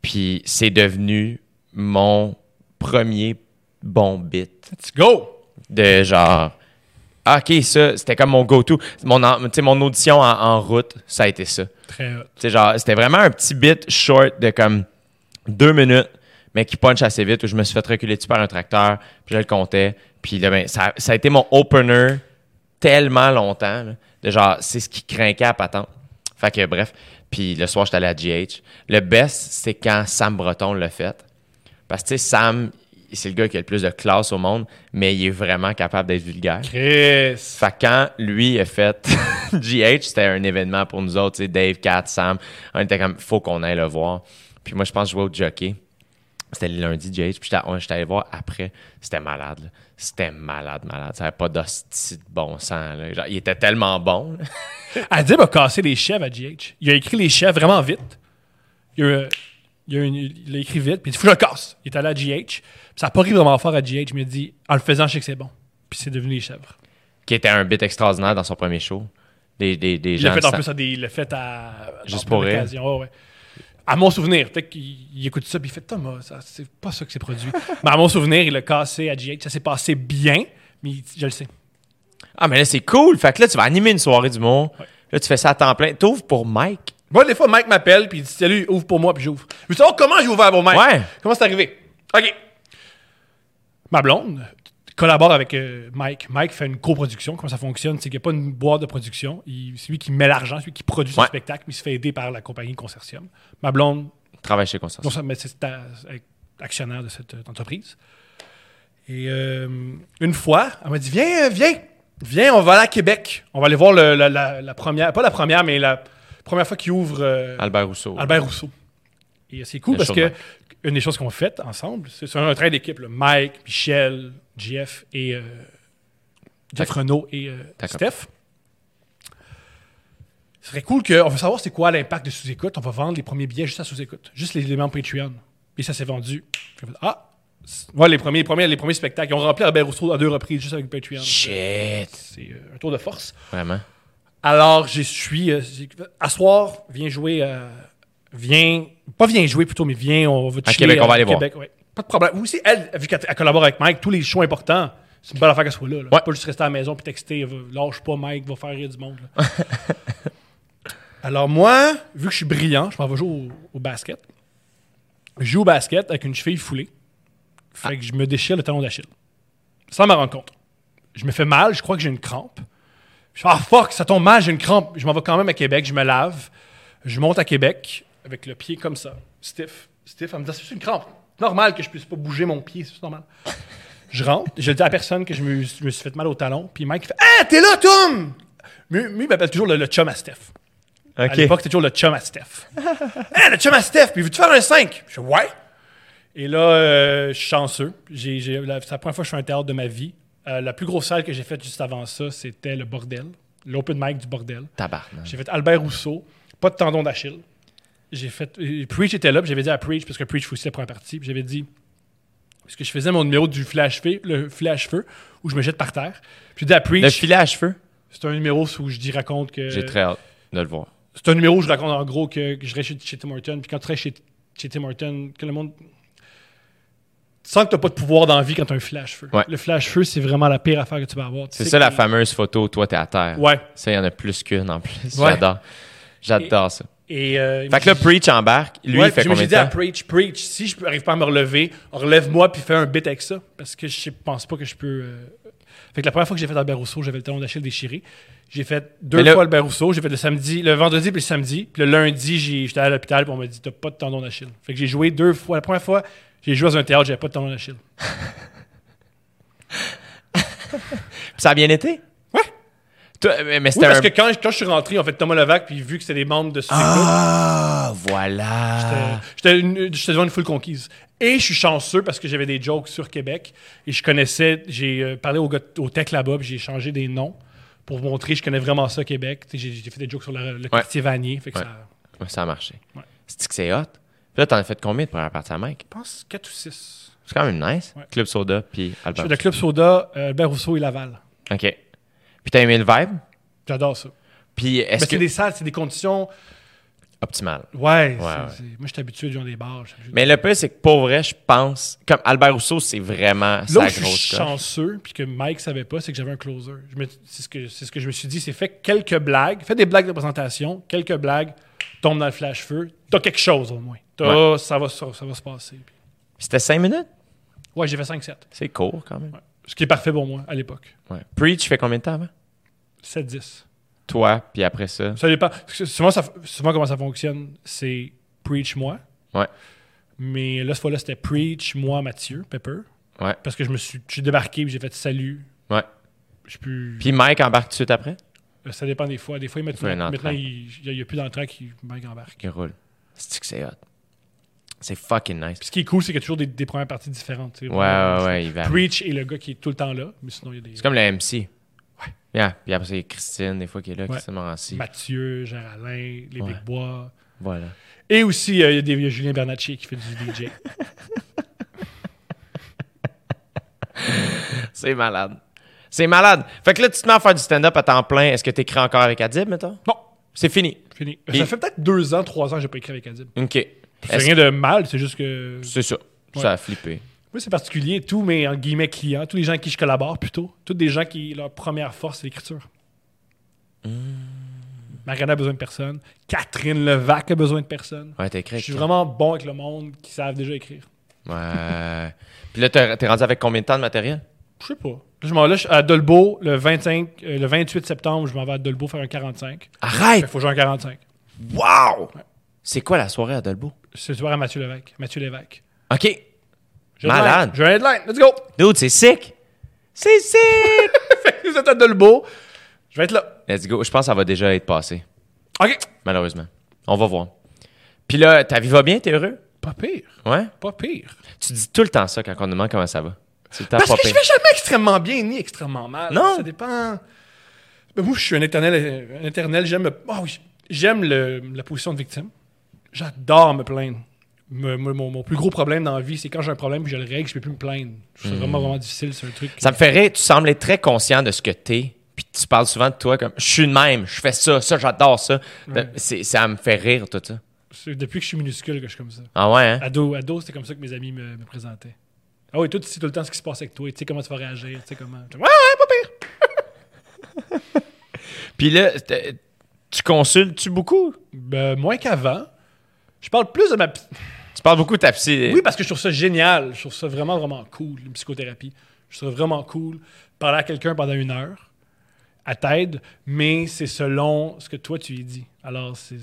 Puis c'est devenu mon premier bon bit. Let's go! de genre ah, ok ça c'était comme mon go-to. Mon mon audition en, en route ça a été ça. Très hot. Genre c'était vraiment un petit bit short de comme deux minutes mais qui punch assez vite où je me suis fait reculer dessus par un tracteur puis je le comptais. Puis là, ben, ça, ça a été mon opener tellement longtemps là, de genre c'est ce qui craquait à patente. Fait que bref puis le soir j'étais allé à GH le best c'est quand Sam Breton l'a fait parce que tu sais Sam c'est le gars qui a le plus de classe au monde mais il est vraiment capable d'être vulgaire Chris. fait que quand lui a fait GH, c'était un événement pour nous autres, tu sais, Dave, Kat, Sam. On était comme, faut qu'on aille le voir. Puis moi, je pense que je jouais au jockey. C'était le lundi, GH. Puis j'étais allé voir après. C'était malade, là. C'était malade, malade. Ça n'avait pas d'hostie de bon sens, là. Genre, il était tellement bon. Adib a cassé les chèvres à GH. Il a écrit les chèvres vraiment vite. Il a, il a, une- il a écrit vite, puis il dit Faut que je le casse. Il est allé à GH. Puis ça n'a pas ri vraiment fort à GH, mais il dit En le faisant, je sais que c'est bon. Puis c'est devenu les chèvres. Qui était un bit extraordinaire dans son premier show. Des, des, des Il gens l'a fait en plus à des. Il l'a fait à. Juste pour rire. Ouais. À mon souvenir, peut-être qu'il il écoute ça, puis il fait Thomas, c'est pas ça que c'est produit. mais à mon souvenir, il l'a cassé à GH. Ça s'est passé bien, mais il- je le sais. Ah, mais là, c'est cool. Fait que là, tu vas animer une soirée du monde. Là, tu fais ça à temps plein. T'ouvres pour Mike. Moi, des fois, Mike m'appelle, puis il dit Salut, ouvre pour moi, puis j'ouvre. Je veux savoir comment j'ai ouvert pour Mike. Ouais. Comment c'est arrivé? OK. Ma blonde collabore avec euh, Mike. Mike fait une coproduction. Comment ça fonctionne? C'est qu'il n'y a pas une boîte de production. C'est lui qui met l'argent, c'est lui qui produit son Ouais. spectacle, mais il se fait aider par la compagnie Consortium. Ma blonde, Travaille chez non Consortium. seulement c'est ta- actionnaire de cette euh, entreprise. Et euh, une fois, elle m'a dit Viens, viens, viens, on va aller à Québec. On va aller voir le- la, la- la première, pas la première, mais la première fois qu'il ouvre euh, Albert Rousseau. Albert Rousseau. Et c'est cool parce que une des choses qu'on a faites ensemble, c'est un train d'équipe. Mike, Michel, Jeff et euh, Jeff. Renault et euh. Steph. Ce serait cool qu'on veut savoir c'est quoi l'impact de sous-écoute. On va vendre les premiers billets juste à sous-écoute, juste les éléments Patreon. Et ça s'est vendu. Fait, ah, ouais, les premiers, les premiers, les premiers spectacles. Ils ont rempli Albert Rousseau à deux reprises juste avec Patreon. Shit. C'est un tour de force. Vraiment. Alors, je suis. Euh, à soir, viens jouer. euh, viens. Pas viens jouer plutôt, mais viens, on va te À Québec, on va aller voir. Québec, ouais. Pas de problème. Vous aussi, elle, vu qu'elle elle collabore avec Mike, tous les shows importants, c'est une bonne affaire qu'elle soit là. là. Ouais. Pas juste rester à la maison puis texter. Lâche pas, Mike, va faire rire du monde. là. Alors, moi, vu que je suis brillant, je m'en vais jouer au, au basket. Je joue au basket avec une cheville foulée. Fait que je me déchire le talon d'Achille. Sans m'en rendre compte. Je me fais mal, je crois que j'ai une crampe. Je fais, ah fuck, ça tombe mal, j'ai une crampe. Je m'en vais quand même à Québec, je me lave. Je monte à Québec avec le pied comme ça, stiff. Stiff, elle me dit, c'est une crampe. Normal que je puisse pas bouger mon pied, c'est normal. Je rentre, je le dis à personne que je me, je me suis fait mal au talon. Puis Mike fait, ah, t'es là, Tom! Lui, lui, il m'appelle toujours le, le chum à Steph. À l'époque, c'était toujours le chum à Steph. hey, le chum à Steph, puis veux-tu faire un 5? Je fais, ouais. Et là, euh, je suis chanceux. J'ai, c'est la première fois que je fais un théâtre de ma vie. Euh, la plus grosse salle que j'ai faite juste avant ça, c'était le Bordel, l'open mic du Bordel. Tabarnak. J'ai fait Albert Rousseau, pas de tendon d'Achille. J'ai fait. euh, Preach était là, puis j'avais dit à Preach, parce que Preach aussi la première partie, j'avais dit. Parce que je faisais mon numéro du flash feu, le flash feu, où je me jette par terre. Puis j'ai dit à Le Preach, filet à cheveux, c'est un numéro où je dis raconte que. j'ai très hâte de le voir. C'est un numéro où je raconte en gros que, que je reste chez, chez Tim Horton, puis quand tu restes chez, chez Tim Horton, que le monde. Sens que t'as pas de pouvoir dans la vie quand t'as un flash-feu. Ouais. Le flash-feu, c'est vraiment la pire affaire que tu vas avoir. C'est ça la fameuse photo, toi t'es à terre. Ouais. Ça, il y en a plus qu'une en plus. Ouais. J'adore. J'adore ça. Et, euh, Fait que là, Preach embarque. Lui, Ouais, il fait combien dit à? Preach, Preach, si je n'arrive pas à me relever, relève-moi puis fais un bit avec ça. Parce que je pense pas que je peux. euh, Fait que la première fois que j'ai fait Albert Rousseau, j'avais le talon d'Achille déchiré. J'ai fait deux là- fois Albert Rousseau. J'ai fait le samedi, le vendredi puis le samedi. Puis le lundi, j'étais à l'hôpital puis on m'a dit T'as pas de tendon d'Achille. Fait que j'ai joué deux fois. La première fois, j'ai joué dans un théâtre, j'avais pas de tendon d'Achille. Ça a bien été? Ouais. Toi, mais Oui, c'était parce un... que quand, quand je suis rentré, en fait, Thomas Levac, puis vu que c'était des membres de ce Ah, voilà. J'étais devant une foule conquise. Et je suis chanceux parce que j'avais des jokes sur Québec. Et je connaissais, j'ai euh, parlé au, au tech là-bas, puis j'ai changé des noms pour montrer je connais vraiment ça, Québec. J'ai fait des jokes sur le, le quartier Vanier. Fait que Ouais. ça, Ouais, ça a marché. C'est que c'est hot? Puis là, t'en as fait combien de première partie à Mike? je pense 4 ou 6. C'est quand même nice. Ouais. Club Soda, puis Je Albert. fais le Club Soda, euh, Albert Rousseau et Laval. OK. Puis t'as aimé le vibe? J'adore ça. Puis est-ce que... c'est des salles, c'est des conditions. Optimal. Ouais, c'est- ouais. moi je suis habitué de jouer dans des bars. Mais le pire, c'est que pour vrai, je pense... Comme Albert Rousseau, c'est vraiment sa où je suis grosse chanceux, puis que Mike savait pas, c'est que j'avais un closer. Me- C'est ce, que- c'est ce que je me suis dit, c'est fait quelques blagues, fais des blagues de présentation, quelques blagues, tombe dans le flash-feu, t'as quelque chose au moins. T'as- ça, va, ça, ça va se passer. Puis- C'était 5 minutes? Ouais, j'ai fait 5-7. C'est court, quand même. Ouais. Ce qui est parfait pour moi à l'époque. Ouais. Preach fait combien de temps avant? 7-10. Toi, puis après ça? Ça dépend. Souvent, ça- souvent, comment ça fonctionne, c'est preach moi. Ouais. Mais là, cette fois-là, c'était preach moi, Mathieu, Pepper. Ouais. Parce que je me suis j'ai débarqué puis j'ai fait salut. Ouais. Je peux. Puis Mike embarque tout de suite après? Euh, Ça dépend des fois. Des fois, il met- faut un maintenant, il n'y a, plus d'entrain qui Mike embarque. Il roule. C'est que c'est hot? C'est fucking nice. Puis ce qui est cool, c'est qu'il y a toujours des, des premières parties différentes. Ouais, ouais, ouais, il va. Preach est le gars qui est tout le temps là, mais sinon, il y a des. C'est comme le MC. Ouais. Yeah. Puis après, c'est Christine, des fois, qui est là, Ouais. Christine Morancy. Mathieu, Géraldin, les Ouais. Big Bois. Voilà. Et aussi, euh, il y a des- il y, a Julien Bernatchez qui fait du DJ. C'est malade. C'est malade. Fait que là, tu te mets à faire du stand-up à temps plein. Est-ce que tu écris encore avec Adib, mettons? bon, C'est fini. fini. Et- Ça fait peut-être deux ans, trois ans que j'ai pas écrit avec Adib. OK. C'est rien de mal, c'est juste que. C'est ça. Ouais. Ça a flippé. Moi, c'est particulier. Tous mes en guillemets clients, tous les gens avec qui je collabore plutôt, tous des gens qui, leur première force, c'est l'écriture. Hmm. Mariana a besoin de personne. Catherine Levac a besoin de personne. Ouais, t'as écrit. Je suis vraiment bon avec le monde qui savent déjà écrire. Ouais. Puis là, t'es rendu avec combien de temps de matériel? Je sais pas. Là, je m'en vais à Dolbeau le 25, euh, le 28 septembre, je m'en vais à Dolbeau faire un 45. Il Arrête! faut jouer un 45. Wow! C'est quoi la soirée à Dolbeau? C'est soir à Mathieu Lévesque. Mathieu Lévesque. OK. J'ai Malade. J'ai un headline. Let's go! Dude, c'est sick! C'est sick! Fait que Vous êtes à Dolbeau. Je vais être là. Let's go. Je pense que ça va déjà être passé, OK. malheureusement. On va voir. Puis là, ta vie va bien? T'es heureux? Pas pire. Ouais? Pas pire. Tu dis tout le temps ça quand on demande comment ça va. C'est le temps Parce pas que je fais jamais extrêmement bien ni extrêmement mal. Non. Ça dépend. Ben, moi, je suis un éternel. Un éternel j'aime. le- oui, j'aime le- la position de victime. J'adore me plaindre. Me- me- mon, mon plus gros problème dans la vie, c'est quand j'ai un problème puis je le règle, je peux plus me plaindre. Trouve ça vraiment, vraiment difficile. C'est un truc. Hmm. Ça me fait rire. Tu sembles être très conscient de ce que t'es. Puis tu parles souvent de toi comme je suis de même, je fais ça, ça, j'adore ça. Ouais. C'est- Ça me fait rire, tout ça. C'est depuis que je suis minuscule que je suis comme ça. Ah ouais, hein? Ado, ado c'était comme ça que mes amis me, me présentaient. Ah oui, toi, tu sais tout le temps ce qui se passe avec toi. Tu sais comment tu vas réagir. Tu sais comment. Ouais, ouais, pas pire. Puis là, tu consultes-tu beaucoup? Ben, moins qu'avant. Je parle plus de ma. Tu parles beaucoup de ta psy. Oui, parce que je trouve ça génial. Je trouve ça vraiment, vraiment cool, une psychothérapie. Je trouve ça vraiment cool. Parler à quelqu'un pendant une heure, à t'aide, mais c'est selon ce que toi tu lui dis. Alors, c'est.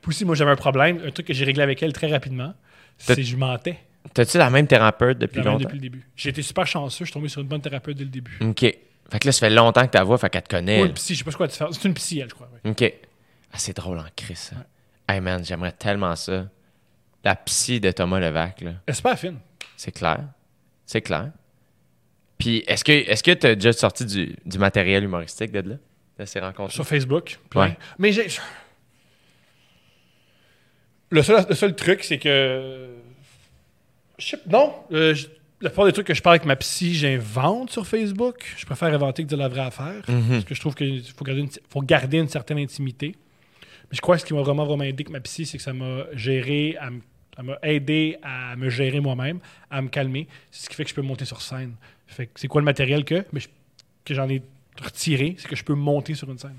Puis aussi, moi, j'avais un problème. Un truc que j'ai réglé avec elle très rapidement, c'est que je mentais. T'as-tu la même thérapeute depuis J'avais longtemps? depuis le début. J'ai été super chanceux. Je suis tombé sur une bonne thérapeute dès le début. OK. Fait que là, ça fait longtemps que ta voix, fait qu'elle te connaît. Ou elle. une psy, je sais pas ce quoi faire. C'est une psy, elle, je crois. OK. Ah, c'est drôle en ça. Hey man, j'aimerais tellement ça. La psy de Thomas Levac, là. Elle super fine. C'est clair. C'est clair. Puis, est-ce que est-ce que tu as déjà sorti du, du matériel humoristique de là? De ces rencontres? Sur Facebook. plein. Ouais. Mais j'ai. Le seul, le seul truc, c'est que. Je sais- non. euh, je- la plupart des trucs que je parle avec ma psy, j'invente sur Facebook. Je préfère inventer que dire la vraie affaire. Parce que je trouve qu'il faut faut garder une certaine intimité. Je crois que ce qui m'a vraiment, vraiment aidé avec ma psy, c'est que ça m'a géré, à ça m'a aidé à me gérer moi-même, à me calmer. C'est ce qui fait que je peux monter sur scène. Fait que c'est quoi le matériel que, mais je- que j'en ai retiré, c'est que je peux monter sur une scène.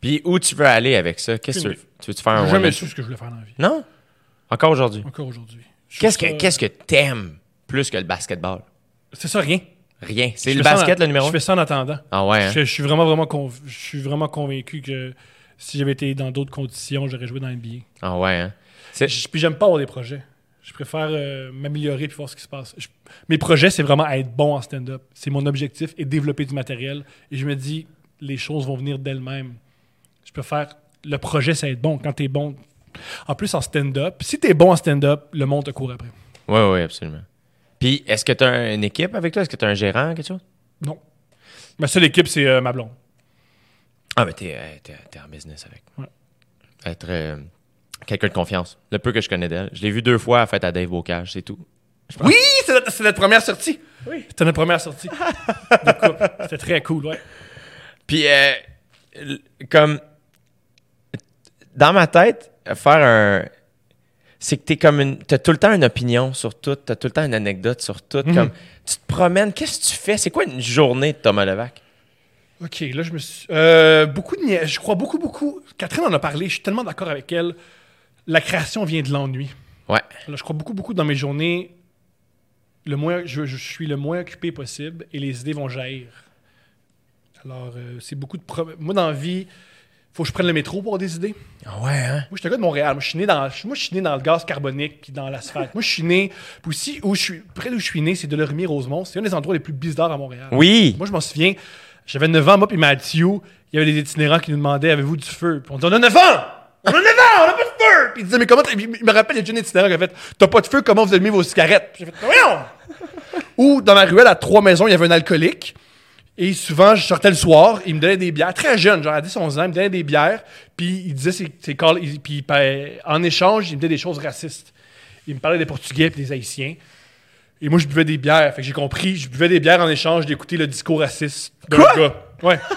Puis où tu veux aller avec ça? Qu'est-ce que tu veux? Tu veux-tu faire un jamais su ce que je voulais faire dans la vie. Non? Encore aujourd'hui? Encore aujourd'hui. Qu'est-ce que qu'est-ce que t'aimes plus que le basketball? C'est ça, rien. Rien. C'est le basket en- le numéro Je fais ça en attendant. Ah ouais, hein? Je, je suis vraiment, vraiment, je suis vraiment convaincu que si j'avais été dans d'autres conditions, j'aurais joué dans NBA. Ah ouais, hein? Je- Puis j'aime pas avoir des projets. Je préfère euh, m'améliorer puis voir ce qui se passe. Je- mes projets, c'est vraiment être bon en stand-up. C'est mon objectif et développer du matériel. Et je me dis, les choses vont venir d'elles-mêmes. Je préfère. Le projet, c'est être bon. Quand t'es bon. En plus, en stand-up, si t'es bon en stand-up, le monde te court après. Oui, oui, absolument. Puis, est-ce que tu as une équipe avec toi? Est-ce que tu as un gérant, quelque chose? Non. Ma seule équipe, c'est euh, ma blonde. Ah, mais t'es, euh, t'es, t'es en business avec. Ouais. Être euh, quelqu'un de confiance. Le peu que je connais d'elle. Je l'ai vu deux fois à fête à Dave Bocage, c'est tout. Oui, c'est notre, première sortie. Oui. C'était notre première sortie de couple. C'était très cool, ouais. Puis, euh, comme. Dans ma tête, faire un. C'est que t'es comme une. T'as tout le temps une opinion sur tout. T'as tout le temps une anecdote sur tout. Mhm. Comme, tu te promènes. Qu'est-ce que tu fais? C'est quoi une journée de Thomas Levac? OK, là, je me suis. euh, beaucoup de. nia- Je crois beaucoup, beaucoup. Catherine en a parlé, je suis tellement d'accord avec elle. La création vient de l'ennui. Ouais. Là, je crois beaucoup, beaucoup dans mes journées. Le moins, je, je suis le moins occupé possible et les idées vont jaillir. Alors, euh, c'est beaucoup de. pro- Moi, dans la vie, faut que je prenne le métro pour avoir des idées. Ah ouais, hein? Moi, je suis un gars de Montréal. Moi, je suis né dans, moi, je suis né dans le gaz carbonique puis dans l'asphalte. Moi, je suis né. Puis aussi, où je suis, près d'où je suis né, c'est de Rosemont. C'est un des endroits les plus bizarres à Montréal. Oui! Moi, je m'en souviens, j'avais 9 ans, moi puis Mathieu, il y avait des itinérants qui nous demandaient Avez-vous du feu? Puis on dit On a 9 ans! On a 9 ans, on n'a pas de feu! Puis il disait Mais comment Il me rappelle, il y a déjà un itinérant qui a fait T'as pas de feu, comment vous allumez vos cigarettes? J'ai fait Voyons! Ou dans ma ruelle, à trois maisons, il y avait un alcoolique. Et souvent, je sortais le soir, il me donnait des bières, très jeune, genre à 10, 11 ans, il me donnait des bières, puis il disait il- puis ben, en échange, il me donnait des choses racistes. Il me parlait des Portugais et des Haïtiens. Et moi, je buvais des bières. Fait que j'ai compris, je buvais des bières en échange d'écouter le discours raciste d'un gars. Ouais.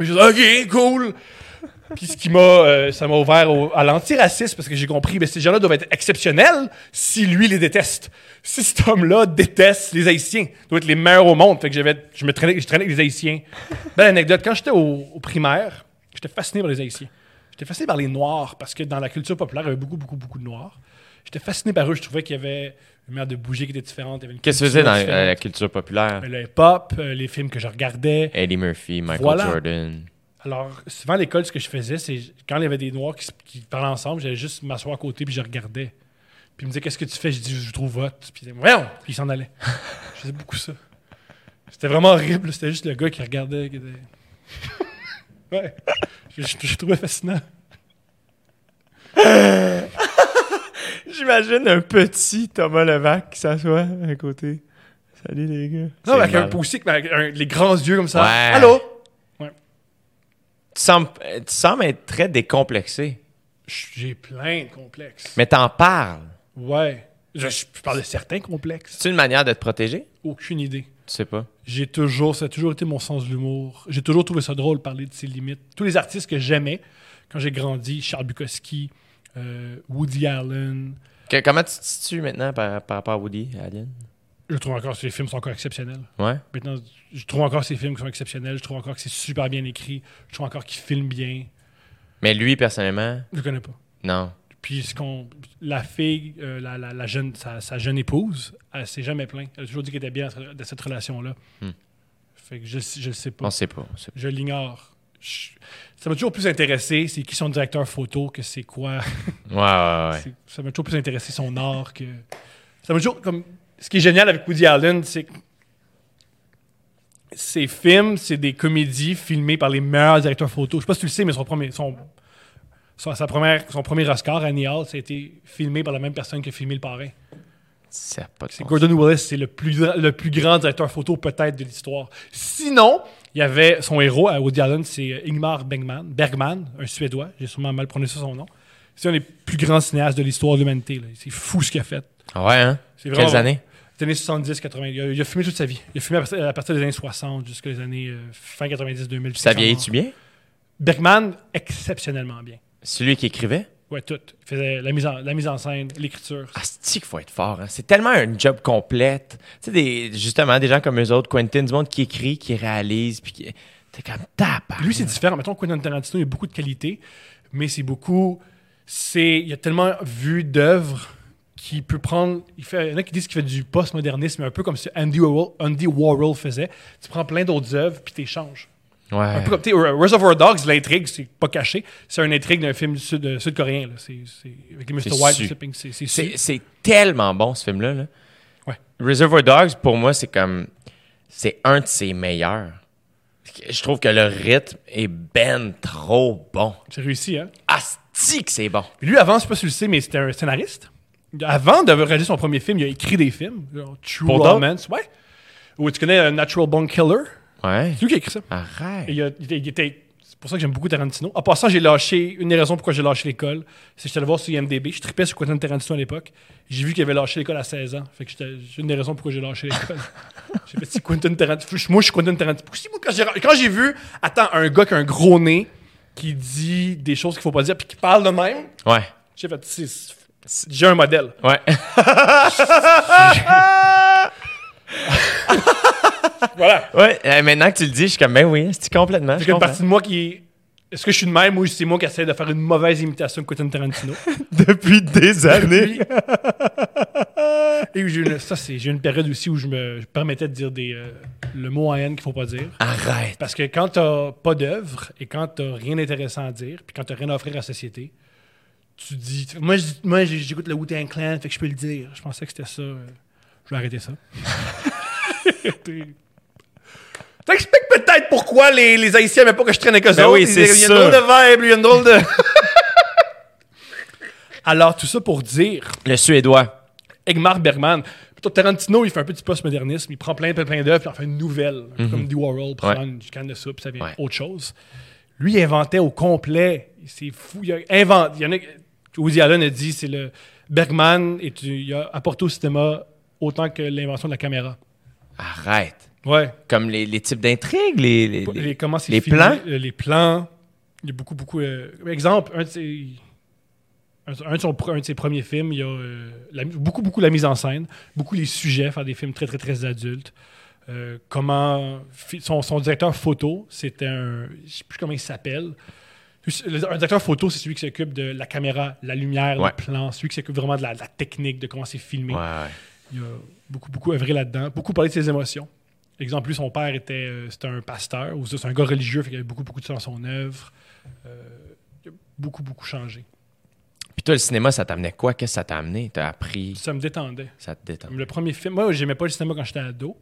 J'ai dit, OK, cool. Puis ce qui m'a, euh, ça m'a ouvert au- à l'antiracisme parce que j'ai compris, ben, ces gens-là doivent être exceptionnels si lui les déteste. Si cet homme-là déteste les Haïtiens, il doit être les meilleurs au monde. Fait que j'avais, je me traînais, je traînais avec les Haïtiens. Belle anecdote, quand j'étais au, au primaire, j'étais fasciné par les Haïtiens. J'étais fasciné par les Noirs parce que dans la culture populaire, il y avait beaucoup, beaucoup, beaucoup de Noirs. J'étais fasciné par eux. Je trouvais qu'il y avait une manière de bouger qui était différente. Qu'est-ce que tu faisais dans euh, la culture populaire? Mais Le hip-hop, euh, les films que je regardais. Eddie Murphy, Michael Voilà. Jordan. Alors, souvent à l'école, ce que je faisais, c'est quand il y avait des Noirs qui, parlaient ensemble, j'allais juste m'asseoir à côté puis je regardais. Puis il me disait Qu'est-ce que tu fais? Je dis Je trouve vote. Puis il disait Voyons Puis il s'en allait. je faisais beaucoup ça. C'était vraiment horrible. C'était juste le gars qui regardait. Qui était... ouais. Je, je- je trouvais fascinant. J'imagine un petit Thomas Levac qui s'assoit à côté. Salut les gars. Non, mais avec un poussé, avec un- les grands yeux comme ça. Ouais. Allô? Tu sembles, euh, tu sembles être très décomplexé. J'ai plein de complexes. Mais t'en parles. Ouais. Je, je parle de certains complexes. C'est une manière de te protéger? Aucune idée. Tu sais pas. J'ai toujours, ça a toujours été mon sens de l'humour. J'ai toujours trouvé ça drôle de parler de ses limites. Tous les artistes que j'aimais quand j'ai grandi, Charles Bukowski, euh, Woody Allen, Que- comment tu te situes maintenant par, par rapport à Woody Allen? je trouve encore que ses films sont encore exceptionnels. Ouais. Maintenant, je trouve encore ses films sont exceptionnels. Je trouve encore que c'est super bien écrit. Je trouve encore qu'il filme bien. Mais lui, personnellement, Je le connais pas. non. Puis ce qu'on, la fille, euh, la, la- la jeune, sa, sa jeune épouse, elle s'est jamais plainte. Elle a toujours dit qu'elle était bien dans cette relation-là. Hmm. Fait que je, je sais pas. On sait pas. on sait pas. Je l'ignore. Je- Ça m'a toujours plus intéressé, c'est qui son directeur photo, que c'est quoi. Ouais, ouais, ouais. Ça m'a toujours plus intéressé son art que. Ça m'a toujours. Comme... Ce qui est génial avec Woody Allen, c'est que ses films, c'est des comédies filmées par les meilleurs directeurs photo. Je sais pas si tu le sais, mais son premier, son, son, sa première, son premier Oscar, Annie Hall, ça a été filmé par la même personne qui a filmé Le Parrain. Ça pas de. Gordon Willis, c'est le plus, le plus grand directeur photo peut-être de l'histoire. Sinon, il y avait son héros à Woody Allen, c'est euh, Ingmar Bergman, Bergman, un Suédois. J'ai sûrement mal prononcé son nom. C'est un des plus grands cinéastes de l'histoire de l'humanité. C'est fou ce qu'il a fait. Ah Ouais, hein? Vraiment- Quelles années? Les années 70, 80. Il a, il a fumé toute sa vie. Il a fumé à partir, à partir des années 60 jusqu'à les années euh, fin 90, 2000. Ça vieillit-tu bien? Bergman, exceptionnellement bien. C'est lui qui écrivait? Ouais, tout. Il faisait la mise en, la mise en scène, l'écriture. Ah, qu'il faut être fort. hein. C'est tellement un job complète. Tu sais, des, justement, des gens comme eux autres, Quentin, du monde qui écrit, qui réalise, puis qui- T'es comme tabac. Lui, c'est différent. Mettons, Quentin Tarantino, il y a beaucoup de qualités, mais c'est beaucoup. C'est, il y a tellement vu d'œuvres qu'il peut prendre. Il, fait, il y en a qui disent qu'il fait du postmodernisme, un peu comme ce Andy Warhol, Andy Warhol faisait. Tu prends plein d'autres œuvres puis tu échanges. Un peu comme, tu Reservoir Dogs, l'intrigue, c'est pas caché. C'est une intrigue d'un film sud- euh, sud-coréen. là. C'est, c'est, avec les Mr. White, c'est, c'est, C'est tellement bon, ce film-là. là. Ouais. Reservoir Dogs, pour moi, c'est comme. C'est un de ses meilleurs. Je trouve que le rythme est ben trop bon. C'est réussi, hein? Asti que c'est bon. Lui, avant, je sais pas si tu le sais, mais c'était un scénariste. Avant de réaliser son premier film, il a écrit des films. genre True Pour? Romance, ouais. Ou tu connais euh, Natural Bone Killer? Ouais. C'est lui qui a écrit ça. Arrête. Il, a- il était- il était- c'est pour ça que j'aime beaucoup Tarantino. En passant, j'ai lâché. Une des raisons pourquoi j'ai lâché l'école, c'est que j'étais allé voir sur IMDb. Je tripais sur Quentin Tarantino à l'époque. J'ai vu qu'il avait lâché l'école à 16 ans. Fait que j'étais- c'est une des raisons pourquoi j'ai lâché l'école. j'ai fait si Quentin Tarantino. Moi, je suis Quentin Tarantino. Si, moi, quand j'ai, quand j'ai vu, attends, un gars qui a un gros nez, qui dit des choses qu'il faut pas dire, puis qui parle de même, Ouais. j'ai fait, c'est- c'est- j'ai un modèle. Ouais. Voilà. ouais. euh, maintenant que tu le dis, je suis comme, ben oui, c'est complètement. Je une partie de moi qui. Est-ce que je suis de même ou c'est moi qui essaie de faire une mauvaise imitation de Quentin Tarantino? Depuis des années. Et j'ai une, ça, c'est, j'ai eu une période aussi où je me je permettais de dire des, euh, le mot en haine qu'il faut pas dire. Arrête. Parce que quand t'as pas d'œuvre et quand t'as rien d'intéressant à dire, puis quand t'as rien à offrir à la société, tu dis. Moi, je moi j'écoute le Wu-Tang Clan, fait que je peux le dire. Je pensais que c'était ça. euh, je vais arrêter ça. Ça explique peut-être pourquoi les, les Haïtiens n'aimaient pas que je traîne avec eux Ben autres. oui, Ils c'est disaient, Il y a une drôle de vibe, il y a une drôle de. Alors, tout ça pour dire Le Suédois. Egmar Bergman. Plutôt Tarantino, il fait un du postmodernisme. Il prend plein, plein, plein d'œuvres, puis il en fait une nouvelle. Un peu Comme Andy Warhol prend. Ouais. une canne de soupe, ça vient Ouais. autre chose. Lui, il inventait au complet. C'est fou. Il a inventé. Il y en a, Woody Allen a dit c'est le. Bergman, est, il a apporté au cinéma autant que l'invention de la caméra. Arrête. Ouais. Comme les, les types d'intrigues, les, les, comment c'est les filmé, plans? euh, Les plans. Il y a beaucoup, beaucoup. euh, exemple, un de ses. Un, un de son pre- un de ses premiers films, il y a euh, la- beaucoup, beaucoup la mise en scène, beaucoup les sujets, faire des films très, très, très adultes. Euh, comment. Son, son directeur photo, c'était un. Je sais plus comment il s'appelle. Le- Un directeur photo, c'est celui qui s'occupe de la caméra, la lumière, Ouais. le plan, celui qui s'occupe vraiment de la, de la technique, de comment c'est filmé. Ouais. Il a beaucoup, beaucoup œuvré là-dedans, beaucoup parlé de ses émotions. Exemple, lui, son père était, euh, c'était un pasteur, ou c'est un gars religieux, fait qu'il y avait beaucoup, beaucoup de ça dans son œuvre. Euh, il a beaucoup, beaucoup changé. Puis toi, le cinéma, ça t'amenait quoi? Qu'est-ce que ça t'a amené? T'as appris? Ça me détendait. Ça te détend. Comme le premier film, moi, j'aimais pas le cinéma quand j'étais ado.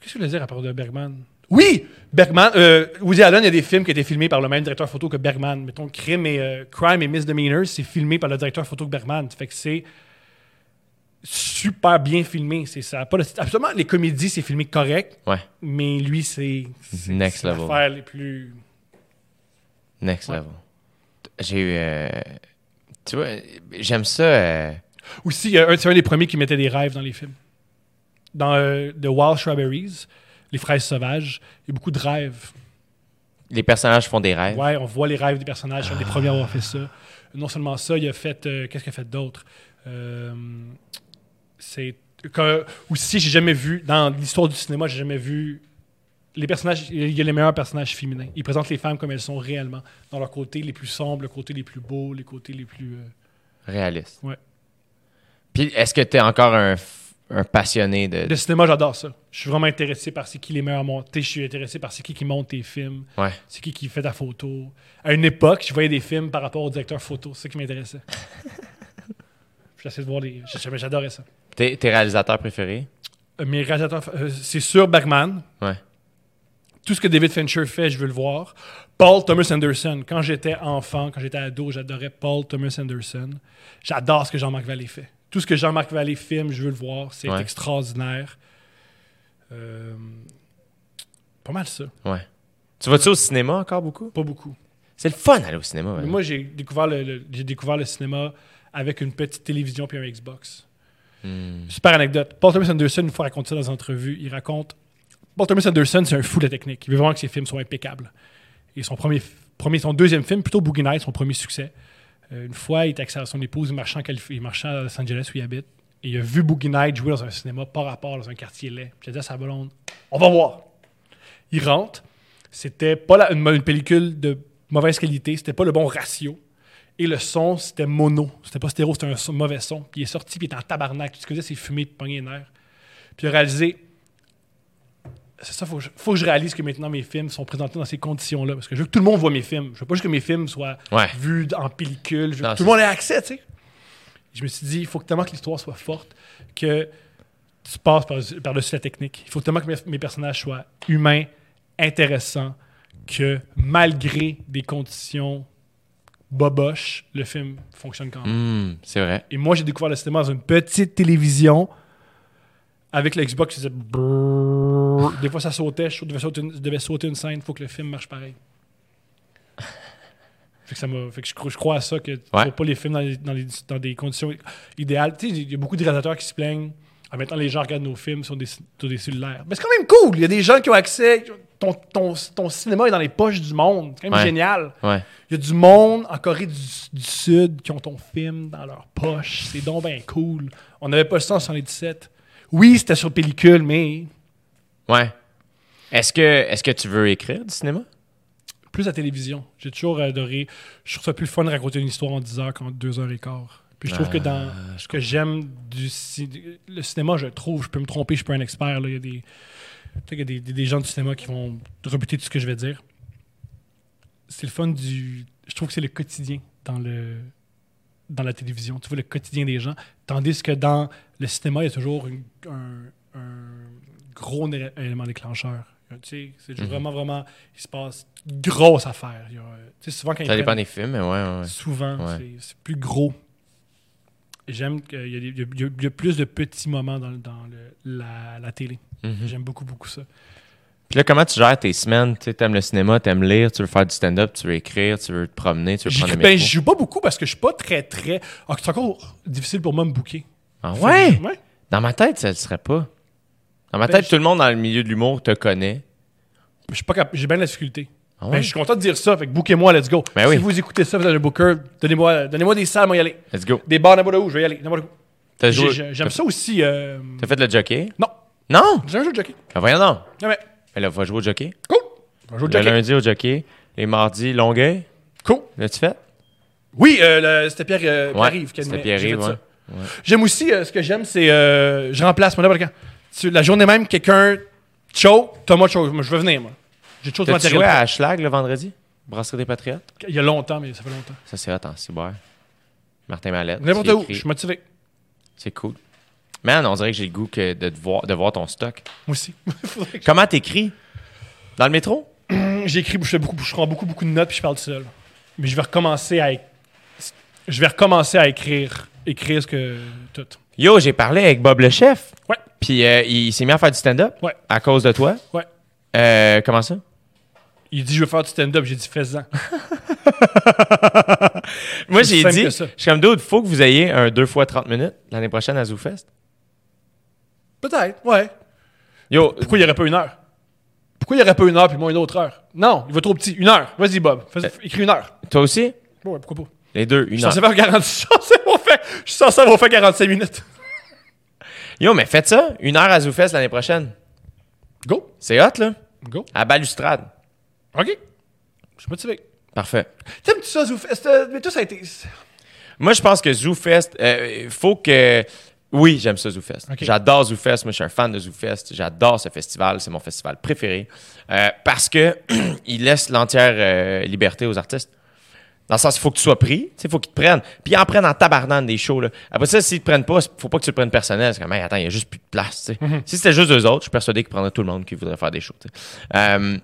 Qu'est-ce que je voulais dire à propos de Bergman? Oui! Bergman, euh, Woody Allen, il y a des films qui étaient filmés par le même directeur photo que Bergman. Mettons, Crime et, euh, Crime et Misdemeanors, c'est filmé par le directeur photo que Bergman. Fait que c'est super bien filmé. C'est ça. Pas de- absolument, les comédies, c'est filmé correct, Ouais. mais lui, c'est. Next level. l'affaire les plus. Next Ouais. level. J'ai eu. euh, tu vois, j'aime ça. euh, Aussi, un- c'est un des premiers qui mettait des rêves dans les films. Dans euh, The Wild Strawberries, Les Fraises Sauvages, il y a beaucoup de rêves. les personnages font des rêves. Ouais, on voit les rêves des personnages. C'est un des premiers à avoir fait ça. Non seulement ça, il a fait. euh, Qu'est-ce qu'il a fait d'autre? Euh, C'est. que- Aussi, j'ai jamais vu. Dans l'histoire du cinéma, j'ai jamais vu. Les personnages. Il y a les meilleurs personnages féminins. Ils présentent les femmes comme elles sont réellement. Dans leur côté les plus sombres, le côté les plus beaux, les côtés les plus. euh, Réalistes. Ouais. Puis est-ce que tu es encore un, passionné de. Le cinéma, j'adore ça. Je suis vraiment intéressé par c'est qui les meilleurs montés. Je suis intéressé par c'est qui qui monte tes films. Ouais. C'est qui qui fait ta photo. À une époque, je voyais des films par rapport au directeur photo. C'est ça qui m'intéressait. J'essaie de voir les. j'a- J'adorais ça. Tes, tes réalisateurs préférés? Euh, Mes réalisateurs, euh, c'est sûr Bergman. Ouais. Tout ce que David Fincher fait, je veux le voir. Paul Thomas Anderson. Quand j'étais enfant, quand j'étais ado, j'adorais Paul Thomas Anderson. J'adore ce que Jean-Marc Vallée fait. Tout ce que Jean-Marc Vallée filme, je veux le voir. C'est Ouais. extraordinaire. Euh, pas mal ça. Ouais. Tu vas-tu au cinéma encore beaucoup? Pas beaucoup. C'est le fun d'aller au cinéma. Moi, j'ai découvert le, le- j'ai découvert le cinéma avec une petite télévision puis un Xbox. Hmm. Super anecdote. Paul Thomas Anderson, une fois raconté ça dans une entrevue, il raconte. Paul Thomas Anderson, c'est un fou de la technique. Il veut vraiment que ses films soient impeccables. Et son premier, son deuxième film, plutôt Boogie Nights, son premier succès. euh, une fois, il était avec son épouse, il à Los Angeles où il habite. Et il a vu Boogie Nights jouer dans un cinéma par rapport dans un quartier laid. Il a dit à sa blonde On va voir. Il rentre. C'était pas une pellicule de mauvaise qualité, c'était pas le bon ratio. Et le son, c'était mono. C'était pas stéréo, c'était un son- mauvais son. Puis il est sorti, puis il était en tabarnak. Tout ce qu'il faisait, c'est fumer, pogner les nerfs. Puis il a réalisé. C'est ça, faut, que je- faut que je réalise que maintenant mes films sont présentés dans ces conditions-là. Parce que je veux que tout le monde voit mes films. Je veux pas juste que mes films soient Ouais. vus en pellicule. Je veux Non, que tout le monde ait accès, tu sais. Je me suis dit, il faut que tellement que l'histoire soit forte que tu passes par- par-dessus la technique. Il faut tellement que mes, mes personnages soient humains, intéressants, que malgré des conditions boboches, le film fonctionne quand même. Hmm, c'est vrai. Et moi, j'ai découvert le cinéma dans une petite télévision avec le Xbox qui faisait brrrr. Des fois, ça sautait. Je devais sauter une, je devais sauter une scène. Il faut que le film marche pareil. Fait que, ça fait que je, crois, je crois à ça, que tu Ouais. vois pas les films dans, les- dans les- dans des conditions idéales. Tu sais, il y a beaucoup de réalisateurs qui se plaignent. En même temps, les gens regardent nos films sur des, sur des cellulaires. Mais c'est quand même cool. Il y a des gens qui ont accès. Ton, ton, ton cinéma est dans les poches du monde. C'est quand même Ouais. génial. Ouais. Il y a du monde en Corée du, du Sud qui ont ton film dans leur poche. C'est donc bien cool. On n'avait pas ça en 77. Oui, c'était sur pellicule, mais Ouais. Est-ce que, est que tu veux écrire du cinéma? plus la télévision. J'ai toujours adoré. Je trouve ça plus fun de raconter une histoire en 10 heures qu'en 2 heures et quart. Puis je trouve que dans ce que j'aime du le cinéma, je trouve, je peux me tromper, je suis pas un expert. là. Il y a des, il y a des, des- des gens du cinéma qui vont rebuter tout ce que je vais dire. C'est le fun du. Je trouve que c'est le quotidien dans le dans la télévision. Tu vois le quotidien des gens. Tandis que dans le cinéma, il y a toujours une- un, un gros élément déclencheur. Tu sais, c'est Mhm. vraiment, vraiment. Il se passe grosse affaire. Il y a, tu sais, souvent quand Ça dépend prennent- des films, mais ouais, ouais. Souvent, Ouais. c'est plus gros. J'aime qu'il y, des- y a- y plus de petits moments dans, dans le- la, la télé. Mhm. J'aime beaucoup, beaucoup ça. Puis là, comment tu gères tes semaines? Tu sais, t'aimes le cinéma, t'aimes lire, tu veux faire du stand-up, tu veux écrire, tu veux te promener, tu veux prendre le Ben, je joue pas beaucoup parce que je suis pas très, très. Ah, c'est encore difficile pour moi de me booker. Ah ouais? Ouais. Dans ma tête, ça ne serait pas. Dans ma Ben, tête, je- tout le monde dans le milieu de l'humour te connaît. Je suis pas cap- J'ai bien de la difficulté. Ah Ben, je suis content de dire ça. Fait que bookez-moi, let's go. Ben si oui. vous écoutez ça, vous êtes un booker, donnez-moi donnez des salles, moi y aller. Let's go. Des bars n'importe où, je vais y aller. J'aime ça aussi. euh, T'as fait le jockey? Non, Non! j'ai un jeu de jockey. Ah, voyons donc. Jamais. Mais là, va jouer au jockey. Cool. Va jouer au Le jockey. lundi au jockey. Les mardis, Longueuil. Cool. L'as-tu fait? Oui, euh, le- c'était Pierre, euh, Ouais, Pierre-Yves qui c'était fait ça. ouais. J'aime aussi, euh, ce que j'aime, c'est euh, je remplace moi n'importe quand. La journée même, quelqu'un choke, Thomas. Moi, je veux venir, moi. J'ai matériel. joué à Schlag le vendredi? Brasserie des Patriotes? Il y a longtemps, mais ça fait longtemps. Ça, c'est hot en cyber. Martin Mallette. N'importe où, je suis motivé. C'est cool. Man, on dirait que j'ai le goût que de, te voir, de voir ton stock. Moi aussi. Comment t'écris? Dans le métro? J'écris, je, fais beaucoup, je prends beaucoup, beaucoup de notes, puis je parle tout seul. Mais je vais recommencer à, je vais recommencer à écrire, écrire ce que tout. Yo, j'ai parlé avec Bob le chef. Ouais. Puis euh, il s'est mis à faire du stand-up? Ouais. À cause de toi? Ouais. Euh, comment ça? Il dit, je veux faire du stand-up. J'ai dit, fais-en. Moi, j'ai dit, je suis comme d'autres, faut que vous ayez un 2 fois 30 minutes l'année prochaine à ZooFest. Peut-être, ouais. Yo, Pourquoi il n'y aurait pas une heure? Pourquoi il n'y aurait pas une heure puis moi une autre heure? Non, il va trop petit. Une heure. Vas-y, Bob. Fais- écris une heure. toi aussi? Bon, ouais, pourquoi pas? Les deux, une heure. censé faire 40 je suis censé avoir fait- je suis censé avoir fait 45 minutes. Yo, mais faites ça, une heure à ZooFest l'année prochaine. Go. C'est hot, là? Go. À Balustrade. OK. Je suis motivé. Parfait. T'aimes-tu ça, Zoufest? Euh, Mais toi, ça a été... Moi, je pense que ZooFest, il faut que. Oui, j'aime ça, ZooFest. J'adore ZooFest. Moi, je suis un fan de ZooFest. J'adore ce festival. C'est mon festival préféré. Euh, parce que il laisse l'entière euh, liberté aux artistes. Dans le sens, il faut que tu sois pris. Il faut qu'ils te prennent. Puis ils en prennent en tabarnane des shows. Là. Après ça, s'ils te prennent pas, faut pas que tu le prennes personnel. C'est comme, Hey, attends, il y a juste plus de place. sais. Si c'était juste eux autres, je suis persuadé qu'ils prendraient tout le monde qui voudrait faire des shows. Euh,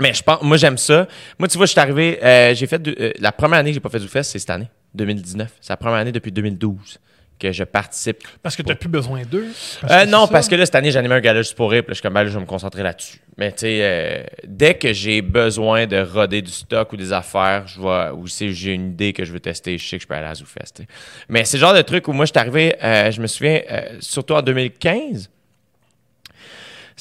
mais je pense, moi, j'aime ça. Moi, tu vois, je suis arrivé, euh, j'ai fait, euh, la première année que j'ai pas fait du fest, c'est cette année, 2019. C'est la première année depuis 2012 que je participe. Parce que t'as plus besoin d'eux? Euh, non, parce que là, cette année, j'animais un gala juste pour rire, puis là, je suis comme, ben là, je vais me concentrer là-dessus. Mais tu sais, euh, dès que j'ai besoin de roder du stock ou des affaires, je vois, ou si j'ai une idée que je veux tester, je sais que je peux aller à ZooFest. tu sais. Mais c'est le genre de truc où moi, je suis arrivé, euh, je me souviens, surtout en 2015,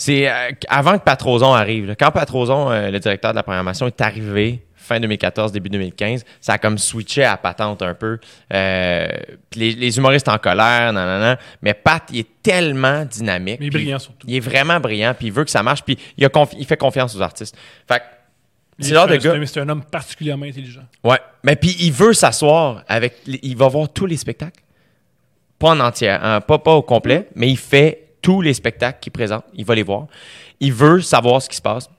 c'est euh, avant que Patrozon arrive. là. Quand Patrozon, euh, le directeur de la programmation, est arrivé fin 2014, début 2015, ça a comme switché à patente un peu. Euh, les, les humoristes en colère, nanana. Mais Pat, il est tellement dynamique. Il est brillant surtout. Il est vraiment brillant, puis il veut que ça marche, puis il, a il fait confiance aux artistes. Fait c'est genre de un- gars. C'est un homme particulièrement intelligent. Ouais. Mais puis il veut s'asseoir avec. Il va voir tous les spectacles. Pas en entier, hein, pas, pas au complet, mais il fait tous les spectacles qu'il présente. Il va les voir. Il veut savoir ce qui se passe.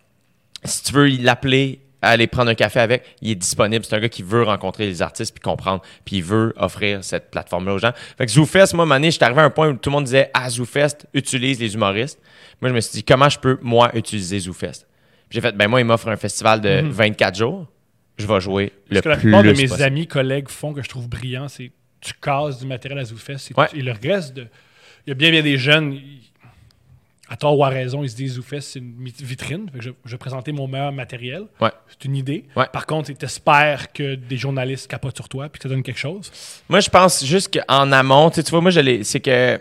Si tu veux l'appeler, aller prendre un café avec, il est disponible. C'est un gars qui veut rencontrer les artistes puis comprendre. Puis il veut offrir cette plateforme-là aux gens. Fait que ZooFest, moi, donné, j'étais arrivé à un point où tout le monde disait Ah, ZooFest utilise les humoristes. Moi, je me suis dit Comment je peux, moi, utiliser ZooFest Puis j'ai fait Ben, moi, il m'offre un festival de 24 jours. Je vais jouer le Ce que la plus plupart de mes possible. amis, collègues font que je trouve brillant, c'est tu casses du matériel à ZooFest. Et, Ouais. et le reste, de, il y a bien, bien des jeunes, à tort ou à raison, ils se disent ZooFest, c'est une vitrine. Fait que je, je vais présenter mon meilleur matériel. Ouais. C'est une idée. Ouais. Par contre, tu espères que des journalistes capotent sur toi puis que ça donne quelque chose. Moi, je pense juste qu'en amont, tu vois, moi, c'est que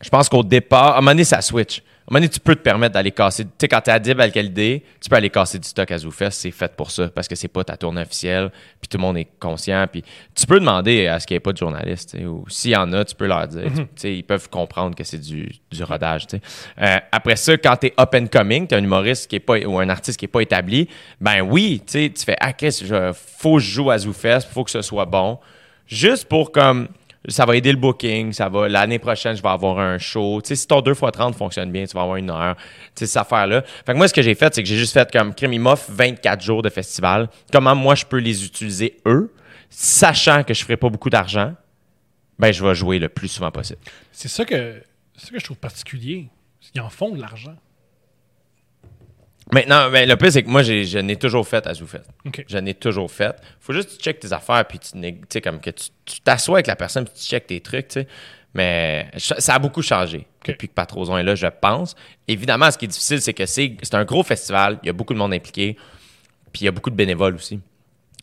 je pense qu'au départ, à un moment donné, ça switch. Un moment donné, tu peux te permettre d'aller casser. Tu sais, quand t'es à Dib Alcalidé, tu peux aller casser du stock à ZooFest. C'est fait pour ça, parce que c'est pas ta tournée officielle, puis tout le monde est conscient. Puis tu peux demander à ce qu'il n'y ait pas de journalistes, sais, ou s'il y en a, tu peux leur dire. Tu sais, ils peuvent comprendre que c'est du, du rodage. Euh, après ça, quand t'es up and coming, t'es un humoriste qui est pas, ou un artiste qui est pas établi, ben oui, tu sais, tu fais, ah, Chris, faut que je joue à ZooFest, faut que ce soit bon juste pour comme ça va aider le booking, ça va l'année prochaine, je vais avoir un show. Tu sais, si ton 2 x 30 fonctionne bien, tu vas avoir une heure. Tu sais, cette affaire-là. Fait que moi, ce que j'ai fait, c'est que j'ai juste fait comme crime, ils m'offrent 24 jours de festival. Comment moi, je peux les utiliser eux, sachant que je ferai pas beaucoup d'argent, ben, je vais jouer le plus souvent possible. C'est ça que, ça que je trouve particulier. Ils en font de l'argent. Maintenant, ben, le plus, c'est que moi, je n'ai toujours fait à ZooFest. OK. Je n'ai toujours fait. faut juste que tu checkes tes affaires, puis tu comme que tu t'assois avec la personne, puis tu checkes tes trucs, tu sais. Mais ça a beaucoup changé depuis que Patrozon est là, je pense. Évidemment, ce qui est difficile, c'est que c'est c'est un gros festival, il y a beaucoup de monde impliqué, puis il y a beaucoup de bénévoles aussi.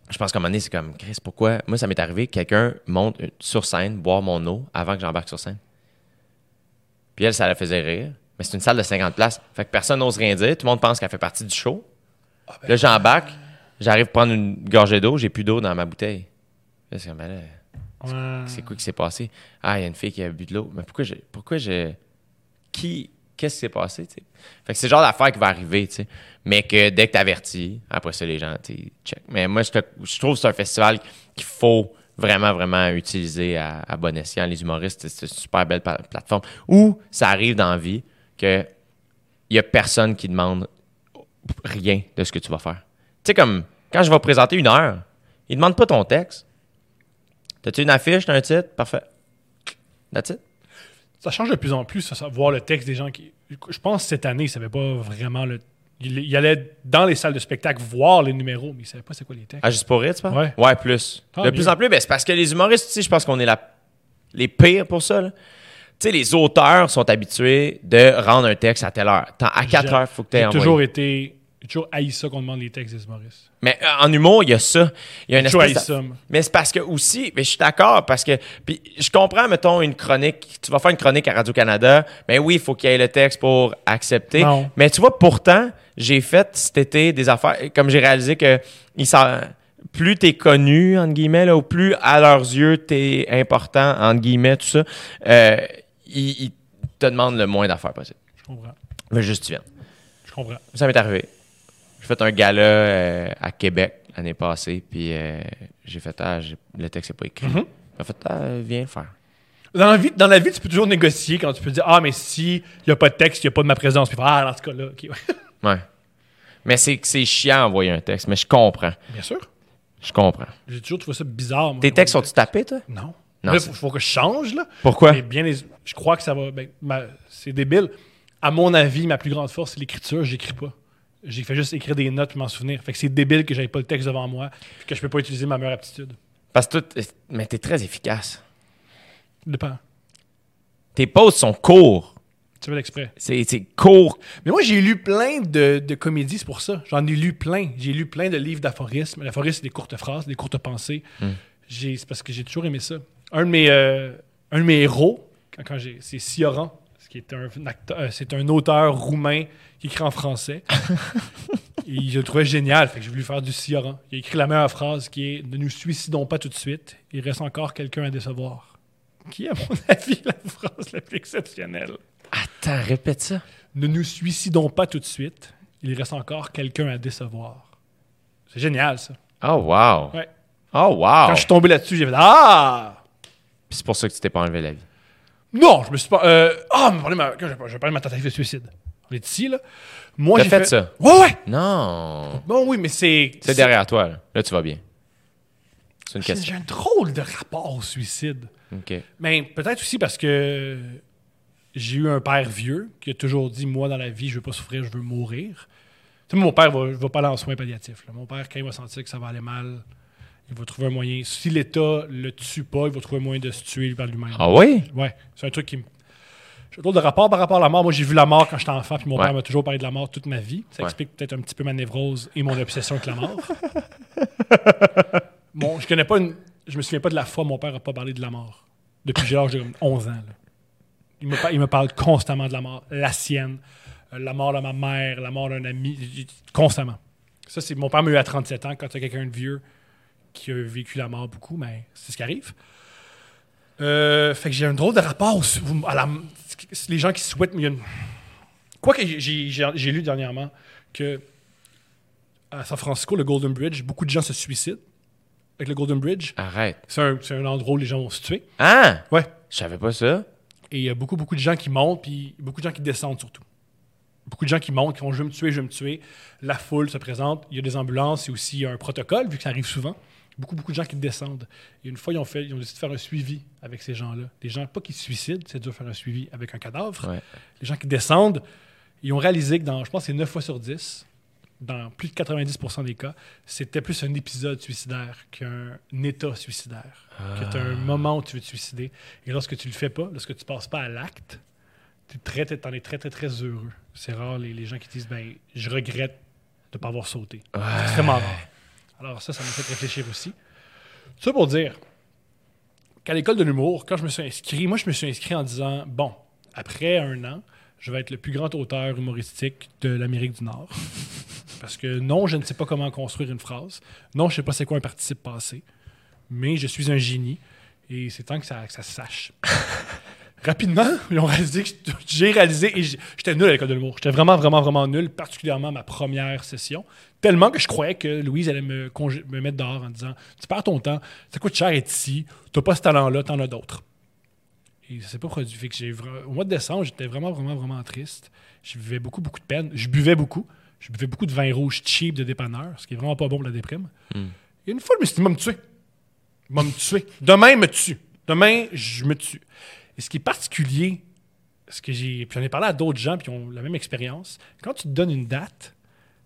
Je pense qu'à un moment donné, c'est comme, Chris, pourquoi? Moi, ça m'est arrivé, quelqu'un monte euh, sur scène, boire mon eau avant que j'embarque sur scène. Puis elle, ça la faisait rire. Mais c'est une salle de 50 places. Fait que personne n'ose rien dire. Tout le monde pense qu'elle fait partie du show. là, j'embarque. J'arrive prendre une gorgée d'eau. J'ai plus d'eau dans ma bouteille. Là, c'est comme, ben là, c'est quoi qui s'est passé? Ah, il y a une fille qui a bu de l'eau. Mais pourquoi je. Pourquoi je. Qui. Qu'est-ce qui s'est passé? Fait que c'est le genre d'affaire qui va arriver, tu sais. Mais que dès que t'avertis, après ça, les gens, tu check. Mais moi, je, te- je trouve que c'est un festival qu'il faut vraiment, vraiment utiliser à, à bon escient. Les humoristes, c'est une super belle plateforme. Ou ça arrive dans la vie que il y a personne qui demande rien de ce que tu vas faire. Tu sais, comme quand je vais présenter une heure, ils demandent pas ton texte. T'as-tu une affiche, t'as un titre? Parfait. That's it. Ça change de plus en plus, ça, voir le texte des gens qui. Je pense que cette année, ils ne savaient pas vraiment le. Ils ils allaient dans les salles de spectacle voir les numéros, mais ils ne savaient pas c'est quoi les textes. Ah, juste pour rire, tu penses? Ouais. Ouais, plus. Ah, de plus en plus, ben, c'est parce que les humoristes, tu sais, je pense qu'on est la... les pires pour ça. là. Tu sais, les auteurs sont habitués de rendre un texte à telle heure. Tant- à 4 J'ai- heures, il faut que tu aies toujours été. J'ai toujours haï ça qu'on demande les textes des humoristes. Mais euh, en humour, il y a ça. Il y a une espèce de- ça. moi. Mais c'est parce que aussi, mais je suis d'accord parce que puis je comprends mettons une chronique, tu vas faire une chronique à Radio Canada, mais oui, il faut qu'il y ait le texte pour accepter. Non. Mais tu vois pourtant, j'ai fait cet été des affaires comme j'ai réalisé que il plus t'es connu entre guillemets là, ou plus à leurs yeux t'es important entre guillemets tout ça, euh, ils te demandent le moins d'affaires possible. Je comprends. Mais juste tu viens. Je comprends. Ça m'est arrivé. J'ai fait un gala euh, à Québec l'année passée, puis euh, j'ai fait ah, le texte n'est pas écrit. Mhm. J'ai fait ah, viens le faire. Dans la, vie, dans la vie, tu peux toujours négocier quand tu peux dire Ah, mais si il n'y a pas de texte, il n'y a pas de ma présence. Puis, ah, dans ce cas-là, ok, ouais. Mais c'est chiant d'envoyer un texte, mais je comprends. Bien sûr. Je comprends. J'ai toujours trouvé ça bizarre. moi, Tes textes on- sont-tu tapés, toi? Non. Non, Là, faut, faut que je change, là. Pourquoi? Bien les- je crois que ça va. ben, ma- c'est débile. À mon avis, ma plus grande force, c'est l'écriture. J'écris pas. J'ai fait juste écrire des notes puis m'en souvenir. Fait que c'est débile que j'avais pas le texte devant moi puis que je peux pas utiliser ma meilleure aptitude. Parce que toi, t- mais t'es très efficace. Dépend. Tes posts sont courts. Tu veux l'exprès. C'est court. Mais moi, j'ai lu plein de, de comédies, c'est pour ça. J'en ai lu plein. J'ai lu plein de livres d'aphorismes. L'aphorisme, c'est des courtes phrases, des courtes pensées. J'ai- C'est parce que j'ai toujours aimé ça. Un de mes, euh, un de mes héros, quand, quand j'ai, c'est Sioran, qui est un, acteur- euh, c'est un auteur roumain qui écrit en français. Et je le trouvais génial, fait que j'ai voulu faire du Sioran. Il a écrit la meilleure phrase qui est Ne nous suicidons pas tout de suite, il reste encore quelqu'un à décevoir. Qui est, à mon avis, la phrase la plus exceptionnelle? Attends, répète ça. Ne nous suicidons pas tout de suite, il reste encore quelqu'un à décevoir. C'est génial, ça. Oh, wow. Ouais. Oh, wow. Quand je suis tombé là-dessus, j'ai fait Ah Puis c'est pour ça que tu t'es pas enlevé la vie. Non, je me suis pas. Euh... Ah, mais parlez de ma... quand je vais parler de ma tentative de suicide. On est ici, là. Moi, j'ai fait ça? Ouais, ouais. Non. Bon, oui, mais c'est. C'est derrière toi, là. Là, tu vas bien. C'est une J'ai question. j'ai un drôle de rapport au suicide. OK. Mais peut-être aussi parce que j'ai eu un père vieux qui a toujours dit Moi, dans la vie, je veux pas souffrir, je veux mourir. Tu sais, mon père va, va pas aller en soins palliatifs. là. Mon père, quand il va sentir que ça va aller mal, il va trouver un moyen. Si l'État le tue pas, il va trouver un moyen de se tuer par lui-même. Ah oui? Ouais, c'est un truc qui me. J'ai de rapport par rapport à la mort. Moi, j'ai vu la mort quand j'étais enfant, puis mon Ouais. père m'a toujours parlé de la mort toute ma vie. Ça Ouais. explique peut-être un petit peu ma névrose et mon obsession avec la mort. bon, je connais pas une. Je me souviens pas de la fois où mon père a pas parlé de la mort. Depuis que j'ai l'âge de comme 11 ans. là. Il, me, par- il me parle constamment de la mort. La sienne, euh, la mort de ma mère, la mort d'un ami. Constamment. Ça, c'est mon père m'a eu à 37 ans quand tu as quelqu'un de vieux qui a vécu la mort beaucoup, mais c'est ce qui arrive. Euh, fait que j'ai un drôle de rapport à la, les gens qui souhaitent. une- Quoi que j'ai- lu dernièrement que à San Francisco, le Golden Bridge, beaucoup de gens se suicident avec le Golden Bridge. Arrête. C'est un, un endroit où les gens vont se tuer. Ah! Ouais. Je savais pas ça. Et il y a beaucoup, beaucoup de gens qui montent, puis beaucoup de gens qui descendent surtout. Beaucoup de gens qui montent, qui vont je veux me tuer, je veux me tuer. La foule se présente, il y a des ambulances, il y a aussi un protocole, vu que ça arrive souvent. Beaucoup, beaucoup de gens qui descendent. Et une fois, ils ont, fait, ils ont décidé de faire un suivi avec ces gens-là. Des gens, pas qui se suicident, c'est dur de faire un suivi avec un cadavre. Ouais. Les gens qui descendent, ils ont réalisé que dans, je pense, c'est 9 fois sur 10, dans plus de 90% des cas, c'était plus un épisode suicidaire qu'un état suicidaire. Que tu as un moment où tu veux te suicider. Et lorsque tu le fais pas, lorsque tu passes pas à l'acte, tu très, t'en es très, très, très heureux. C'est rare les, les gens qui disent ben, je regrette de ne pas avoir sauté. C'est extrêmement rare. Alors, ça, ça m'a fait réfléchir aussi. Ça pour dire qu'à l'école de l'humour, quand je me suis inscrit, moi, je me suis inscrit en disant bon, après un an, je vais être le plus grand auteur humoristique de l'Amérique du Nord. Parce que non, je ne sais pas comment construire une phrase. Non, je ne sais pas c'est quoi un participe passé. Mais je suis un génie. Et c'est temps que ça, que ça se sache. Rapidement, ils ont réalisé que j'ai réalisé et j'étais nul à l'école de l'humour. J'étais vraiment, vraiment, vraiment nul, particulièrement ma première session. Tellement que je croyais que Louise allait me, me mettre dehors en disant Tu perds ton temps, ça coûte cher être ici, t'as pas ce talent-là, t'en as d'autres. Et ça s'est pas produit. Fait que au mois de décembre, j'étais vraiment, vraiment, vraiment triste. Je vivais beaucoup, beaucoup de peine. Je buvais beaucoup. Je buvais beaucoup de vin rouge cheap de dépanneur, ce qui est vraiment pas bon pour la déprime. Et une fois, je me suis dit, me tuer. Va me tuer. Demain, il me tue. Demain, je me tue. Et ce qui est particulier, ce que j'ai. Puis j'en ai parlé à d'autres gens qui ont la même expérience. Quand tu te donnes une date,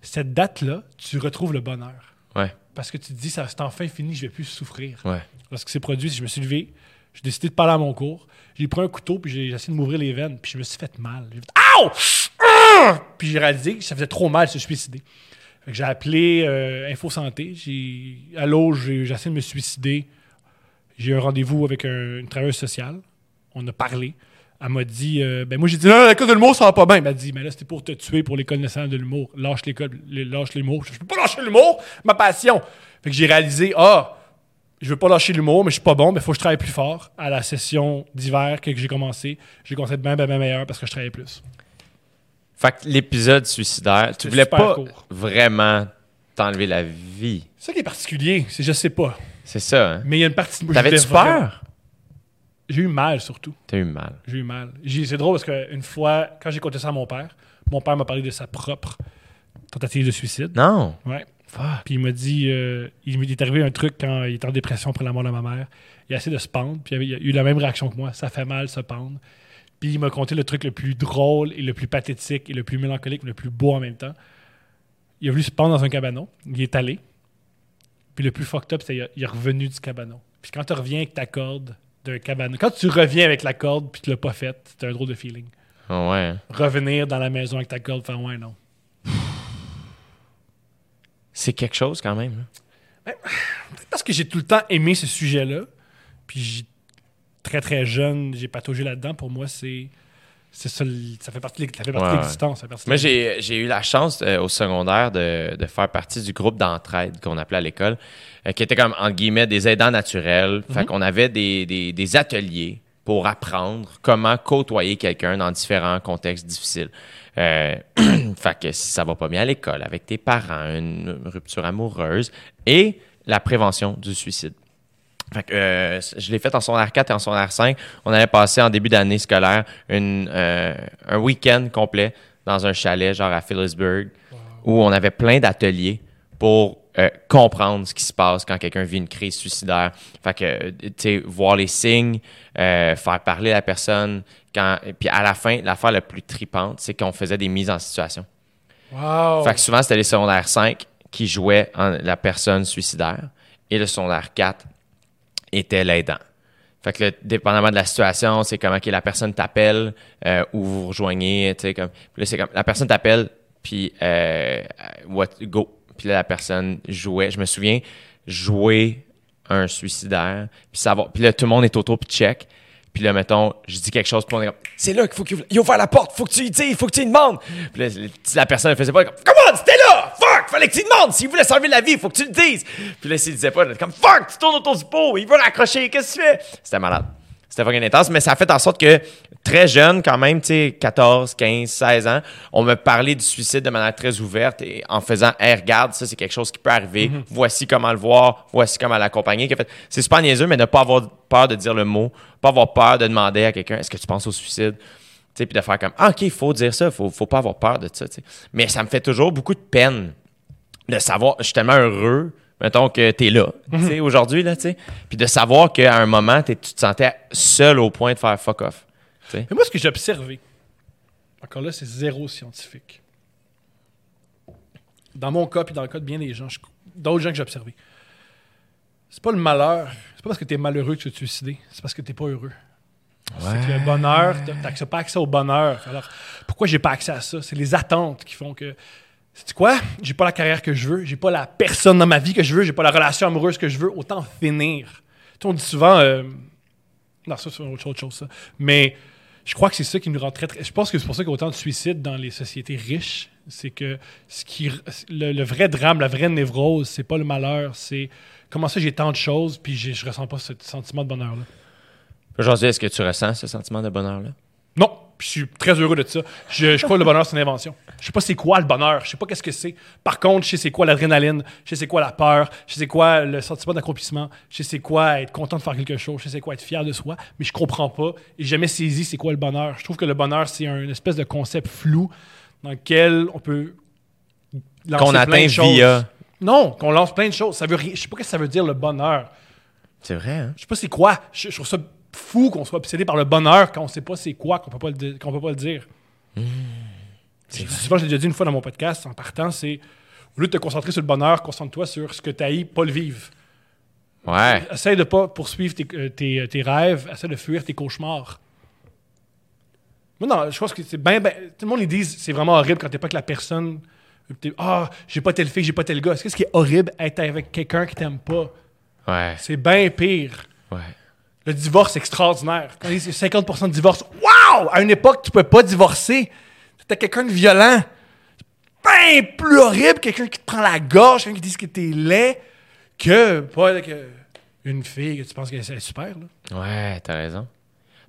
cette date-là, tu retrouves le bonheur. Ouais. Parce que tu te dis, ça, c'est enfin fini, je vais plus souffrir. Ouais. Lorsque c'est produit, je me suis levé, j'ai décidé de parler à mon cours, j'ai pris un couteau, puis j'ai essayé de m'ouvrir les veines, puis je me suis fait mal. J'ai fait! Ah! Puis j'ai réalisé que ça faisait trop mal de se suicider. Fait que j'ai appelé euh, Info Santé, j'ai allô, j'ai j'ai essayé de me suicider. J'ai eu un rendez-vous avec un- une travailleuse sociale. On a parlé. Elle m'a dit, euh, ben moi j'ai dit, non, l'école de l'humour, ça va pas bien. Elle m'a dit, mais là, c'était pour te tuer pour l'école nationale de l'humour. Lâche l'école, le- lâche l'humour. Je peux pas lâcher l'humour, ma passion. Fait que j'ai réalisé, ah, je veux pas lâcher l'humour, mais je suis pas bon, mais il faut que je travaille plus fort. À la session d'hiver que j'ai commencé, j'ai commencé être bien, bien, bien meilleur parce que je travaillais plus. Fait que l'épisode suicidaire, tu voulais pas court. vraiment t'enlever la vie. C'est ça qui est particulier, c'est je sais pas. C'est ça, hein? Mais il y a une partie de T'avais-tu peur? J'ai eu mal surtout. T'as eu mal. J'ai eu mal. C'est drôle parce qu'une fois, quand j'ai conté ça à mon père, mon père m'a parlé de sa propre tentative de suicide. Non. Ouais. Fuck. Puis il m'a dit, euh, il m'est est arrivé un truc quand il était en dépression après la mort de ma mère. Il a essayé de se pendre, puis il, a eu la même réaction que moi. Ça fait mal se pendre. Puis il m'a conté le truc le plus drôle et le plus pathétique et le plus mélancolique, mais le plus beau en même temps. Il a voulu se pendre dans un cabanon. Il est allé. Puis le plus fucked up, c'est qu'il il est revenu du cabanon. Puis quand tu reviens avec ta corde d'un cabanon, quand tu reviens avec la corde puis tu l'as pas faite, c'est un drôle de feeling. Ah ouais. hein. Revenir dans la maison avec ta corde, faire ouais, non. C'est quelque chose quand même. là. parce que j'ai tout le temps aimé ce sujet-là, puis très très jeune, j'ai pataugé là-dedans. Pour moi, c'est c'est ça, ça fait partie de ça fait partie Ouais, de ouais. l'existence. Moi, j'ai eu la chance euh, au secondaire de, de faire partie du groupe d'entraide qu'on appelait à l'école, euh, qui était comme, entre guillemets, des aidants naturels. Fait qu'on avait des, des- des ateliers pour apprendre comment côtoyer quelqu'un dans différents contextes difficiles. Euh, fait que si ça va pas bien à l'école, avec tes parents, une rupture amoureuse et la prévention du suicide. Fait que, euh, je l'ai fait en secondaire 4 et en secondaire 5. On allait passer en début d'année scolaire une, euh, un week-end complet dans un chalet, genre à Phillipsburg, où on avait plein d'ateliers pour euh, comprendre ce qui se passe quand quelqu'un vit une crise suicidaire. Fait que, tu sais, voir les signes, faire parler la personne. Quand, puis à la fin, l'affaire la plus tripante, c'est qu'on faisait des mises en situation. Wow! Fait que souvent, c'était les secondaires 5 qui jouaient en- la personne suicidaire et le secondaire 4 était l'aidant. Fait que, dépendamment de la situation, c'est comment que la personne t'appelle euh, ou vous rejoignez, tu sais, comme, là, c'est comme, la personne t'appelle, puis euh, what, go. Puis là, la personne jouait, je me souviens, jouer un suicidaire, puis savoir, puis là, tout le monde est autour, puis check. Puis là, mettons, je dis quelque chose, puis on est comme, c'est là qu'il faut qu'il il ouvre la porte, faut que tu lui dises, faut que tu demandes. Puis là, la personne ne faisait pas, comme, comment, c'était là, fuck, fallait que tu demandes, s'il voulait sauver la vie, faut que tu le dises. Puis là, s'il disait pas, là, comme, fuck, tu tournes autour du pot, il veut raccrocher, qu'est-ce que tu fais? C'était malade. C'était fucking intense, mais ça a fait en sorte que très jeune, quand même, tu sais, 14, 15, 16 ans, on me parlait du suicide de manière très ouverte et en faisant, hey, regarde, ça, c'est quelque chose qui peut arriver. Voici comment le voir, voici comment l'accompagner. C'est super niaiseux, mais ne pas avoir peur de dire le mot, pas avoir peur de demander à quelqu'un, est-ce que tu penses au suicide? Puis de faire comme, ah, OK, il faut dire ça, faut, faut pas avoir peur de ça, tu sais. Mais ça me fait toujours beaucoup de peine de savoir, je suis tellement heureux, mettons que tu es là, tu sais, aujourd'hui, là, tu sais. Puis de savoir qu'à un moment, tu te sentais seul au point de faire fuck off. Mais moi, ce que j'ai observé, encore là, c'est zéro scientifique. Dans mon cas, puis dans le cas de bien des gens, d'autres gens que j'ai observés, c'est pas le malheur, c'est pas parce que tu es malheureux que tu te suicider, c'est parce que tu pas heureux. C'est que le bonheur, t'as- pas accès au bonheur. Alors, pourquoi j'ai pas accès à ça? C'est les attentes qui font que. C'est quoi? J'ai pas la carrière que je veux, j'ai pas la personne dans ma vie que je veux, j'ai pas la relation amoureuse que je veux, autant finir. Tu sais, on dit souvent. euh, non, ça, c'est autre chose, autre chose, ça. Mais je crois que c'est ça qui nous rend très, très. Je pense que c'est pour ça qu'il y a autant de suicides dans les sociétés riches. C'est que ce qui, le, le vrai drame, la vraie névrose, c'est pas le malheur, c'est comment ça j'ai tant de choses, puis je ressens pas ce sentiment de bonheur-là. Aujourd'hui, est-ce que tu ressens ce sentiment de bonheur-là? Non, puis je suis très heureux de ça. Je, je crois que le bonheur, c'est une invention. Je sais pas c'est quoi le bonheur, je sais pas qu'est-ce que c'est. Par contre, je sais c'est quoi l'adrénaline, je sais c'est quoi la peur, je sais c'est quoi le sentiment d'accomplissement, je sais c'est quoi être content de faire quelque chose, je sais c'est quoi être fier de soi, mais je comprends pas et jamais saisi c'est quoi le bonheur. Je trouve que le bonheur, c'est un espèce de concept flou dans lequel on peut lancer Qu'on plein atteint de choses. via. Non, qu'on lance plein de choses. Ça veut Je sais pas ce que ça veut dire le bonheur. C'est vrai, hein? Je sais pas c'est quoi. Je, je trouve ça fou qu'on soit obsédé par le bonheur quand on sait pas c'est quoi, qu'on peut pas le, qu'on peut pas le dire. Je- souvent, je l'ai déjà dit une fois dans mon podcast, en partant, c'est au lieu de te concentrer sur le bonheur, concentre-toi sur ce que tu haïs, pas le vivre. Ouais. Essaye de pas poursuivre tes, euh, tes- tes rêves, essaye de fuir tes cauchemars. Moi, non, je pense que c'est bien. ben, tout le monde, ils disent c'est vraiment horrible quand t'es pas avec la personne. Ah, j'ai pas telle fille, j'ai pas tel gars. Est-ce ce qui est horrible, être avec quelqu'un qui t'aime pas? Ouais. C'est bien pire. Ouais. Le divorce extraordinaire. Quand il y a 50% de divorce, waouh! À une époque, tu pouvais pas divorcer. C'était quelqu'un de violent. Bien plus horrible, quelqu'un qui te prend la gorge, quelqu'un qui dit que t'es laid, que pas une fille que tu penses qu'elle est super. Là. Ouais, t'as raison.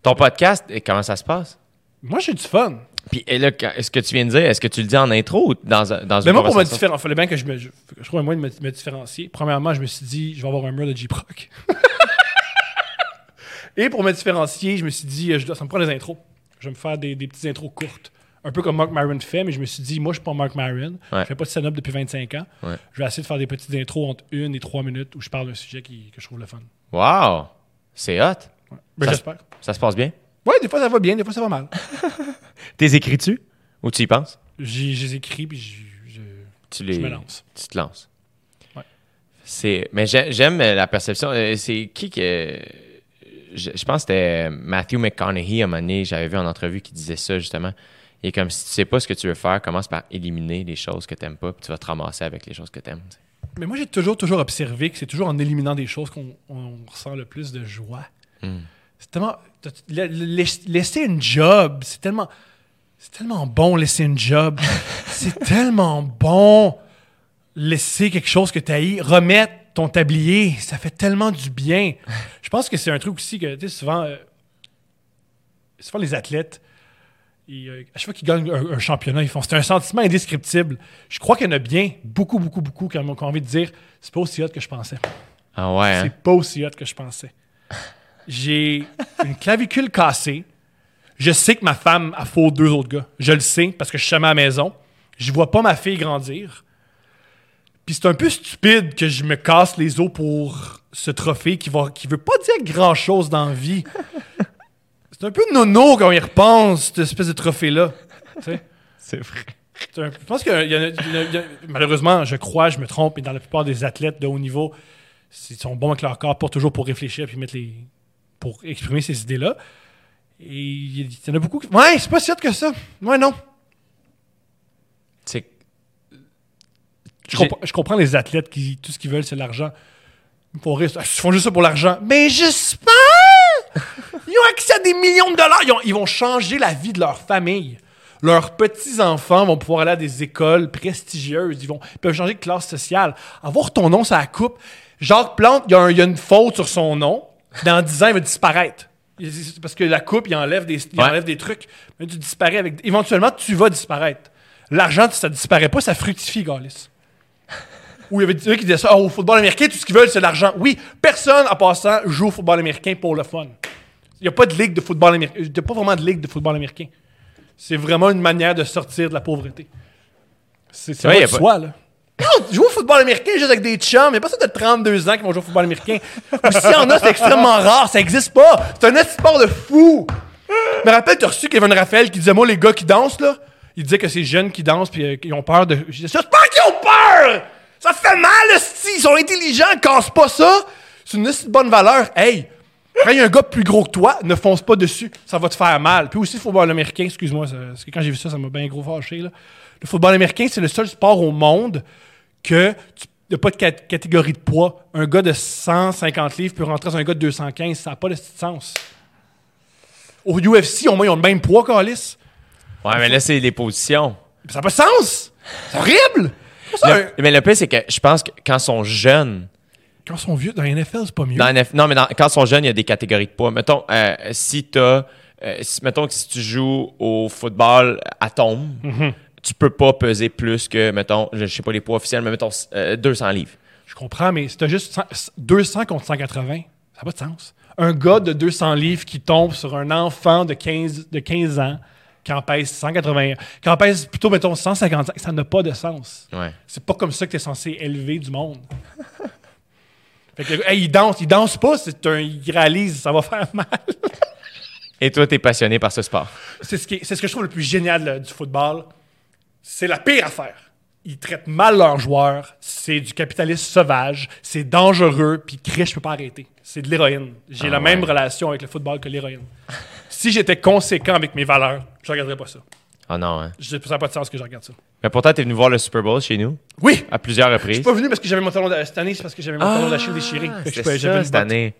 Ton podcast, comment ça se passe? Moi, j'ai du fun. Puis et là, est-ce que tu viens de dire, est-ce que tu le dis en intro ou dans, dans Mais une moi, pour me différencier, il fallait bien que je me. Je, je trouve un moyen de me, me différencier. Premièrement, je me suis dit, je vais avoir un mur de J-Proc. Et pour me différencier, je me suis dit, euh, je dois, ça me prend des intros. Je vais me faire des, des petites intros courtes. Un peu comme Mark Maron fait, mais je me suis dit, moi, je suis pas Mark Maron. Ouais. Je fais pas de stand-up depuis 25 ans. Ouais. Je vais essayer de faire des petites intros entre une et trois minutes où je parle d'un sujet qui, que je trouve le fun. Wow! C'est hot. Ben, J'espère. Ça se passe bien? Ouais, des fois ça va bien, des fois ça va mal. T'es écris-tu? Ou tu y penses? J'ai écrit, puis je, Tu les... je me lance. Tu te lances. Ouais. C'est... Mais j'ai- j'aime la perception. Euh, C'est qui que... Je, je pense que c'était Matthew McConaughey, à un moment donné, j'avais vu en entrevue qui disait ça, justement. Il est comme, si tu sais pas ce que tu veux faire, commence par éliminer les choses que t'aimes pas, puis tu vas te ramasser avec les choses que t'aimes. tu sais. Mais moi, j'ai toujours, toujours observé que c'est toujours en éliminant des choses qu'on on ressent le plus de joie. Hmm. C'est tellement. t'as- la- la- Laisser une job, c'est tellement. C'est tellement bon laisser une job. c'est tellement bon laisser quelque chose que tu as remettre ton tablier. Ça fait tellement du bien. Je pense que c'est un truc aussi que, tu sais, souvent, euh, souvent les athlètes, ils, euh, à chaque fois qu'ils gagnent un, un championnat, ils font. C'est un sentiment indescriptible. Je crois qu'il y en a bien, beaucoup, beaucoup, beaucoup, qui ont envie de dire c'est pas aussi hot que je pensais. Ah ouais, hein? C'est pas aussi hot que je pensais. J'ai une clavicule cassée. Je sais que ma femme a faux deux autres gars. Je le sais parce que je suis à la maison. Je vois pas ma fille grandir. Puis c'est un peu stupide que je me casse les os pour ce trophée qui va qui veut pas dire grand chose dans la vie. C'est un peu nono quand on y repense, cette espèce de trophée-là. C'est vrai. Un- Je pense que il y en a- il y en a- il y a- malheureusement, je crois, je me trompe, mais dans la plupart des athlètes de haut niveau, ils sont bons avec leur corps, pas toujours pour réfléchir puis mettre les. pour exprimer ces idées-là. Et il y en a beaucoup qui. Ouais, c'est pas si hot que ça. Ouais, non. C'est Je, comprends- je comprends les athlètes qui, tout ce qu'ils veulent, c'est l'argent. Pour rire, ils font juste ça pour l'argent. Mais j'espère! Ils ont accès à des millions de dollars. Ils, ont- ils vont changer la vie de leur famille. Leurs petits-enfants vont pouvoir aller à des écoles prestigieuses. Ils, vont, ils peuvent changer de classe sociale. Avoir ton nom la coupe. Jacques Plante, il y, a un- il y a une faute sur son nom. Dans 10 ans, il va disparaître. Parce que la coupe, il enlève des, il Ouais. enlève des trucs. Mais tu disparais avec. Éventuellement, tu vas disparaître. L'argent, ça disparaît pas, ça fructifie, Galis. Ou il y avait des gens qui disaient ça, Ah, au football américain, tout ce qu'ils veulent, c'est l'argent. Oui, personne, en passant, joue au football américain pour le fun. Il n'y a pas de ligue de football américain. Il n'y a pas vraiment de ligue de football américain. C'est vraiment une manière de sortir de la pauvreté. C'est c'est Ouais, pas- soi, là. Non, jouer au football américain juste avec des chums, il n'y a pas ça de 32 ans qui vont jouer au football américain. Ou s'il y en a, c'est extrêmement rare, ça n'existe pas. C'est un sport de fou. Je me rappelle, tu as reçu Kevin Raphaël qui disait, moi, les gars qui dansent, là, il disait que c'est jeunes qui dansent puis euh, qui ont peur de. Je disais, c'est pas qu'ils ont peur! Ça fait mal, esti! Ils sont intelligents, casse pas ça! C'est une bonne valeur. Hey! Quand il y a un gars plus gros que toi, ne fonce pas dessus. Ça va te faire mal. Puis aussi, le football américain, excuse-moi, parce que quand j'ai vu ça, ça m'a bien gros fâché. Là. Le football américain, c'est le seul sport au monde que tu n'y a pas de cat- catégorie de poids. Un gars de 150 livres peut rentrer dans un gars de 215. Ça n'a pas de sens. Au UFC, au moins, ils ont le même poids, Calis. Ouais, mais là, c'est les positions. Ça n'a pas de sens! C'est horrible! Le- mais le pire, c'est que je pense que quand ils sont jeunes, Quand ils sont vieux, dans la NFL, c'est pas mieux. dans non, mais dans- quand ils sont jeunes, il y a des catégories de poids. Mettons, euh, si t'as, euh, si, mettons que si tu joues au football atome, Mhm. tu peux pas peser plus que, mettons, je sais pas les poids officiels, mais mettons euh, 200 livres. Je comprends, mais si t'as juste 100 200 contre 180, ça n'a pas de sens. Un gars de 200 livres qui tombe sur un enfant de 15, de 15 ans qui en pèse 180, qui en pèse plutôt, mettons, 155, ça n'a pas de sens. Ouais. C'est pas comme ça que tu es censé élever du monde. fait que, hey, il danse, il danse pas, c'est un, il réalise, ça va faire mal. Et toi, t'es passionné par ce sport. c'est ce, qui est- c'est ce que je trouve le plus génial là, du football. C'est la pire affaire. Ils traitent mal leurs joueurs. C'est du capitalisme sauvage. C'est dangereux. Puis, Chris, je peux pas arrêter. C'est de l'héroïne. J'ai Ah la même relation avec le football que l'héroïne. si j'étais conséquent avec mes valeurs, je regarderais pas ça. Oh non, hein. Je- Ça n'a pas de sens que je regarde ça. Mais pourtant, t'es venu voir le Super Bowl chez nous? Oui! à plusieurs Je reprises. suis pas venu parce que j'avais mon talon de... Cette année, c'est parce que j'avais mon talon d'Achille déchiré. Fait que je C'est pouvais- j'avais ça, une cette botte. année.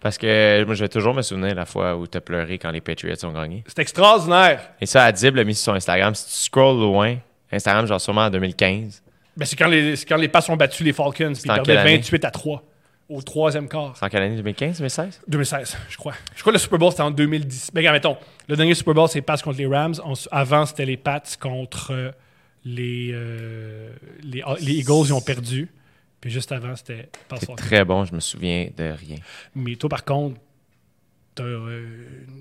Parce que moi, je vais toujours me souvenir la fois où t'as pleuré quand les Patriots ont gagné. C'est extraordinaire. Et ça, Adib l'a mis sur son Instagram. Si tu scrolls loin, Instagram, genre sûrement en 2015. Ben, c'est quand les, c'est quand les Pats ont battu les Falcons. Puis ils en perdaient quelle année? 28 à 3 au troisième quart. C'est en quelle année? 2015, 2016 2016, je crois. Je crois que le Super Bowl, c'était en 2010. Ben, regarde, mettons, le dernier Super Bowl, c'est les Pats contre les Rams. Avant, c'était les Pats contre euh, les, euh, les, les Eagles, ils ont perdu. Puis juste avant, c'était C'est très bon, je me souviens de rien. Mais toi, par contre, t'as euh,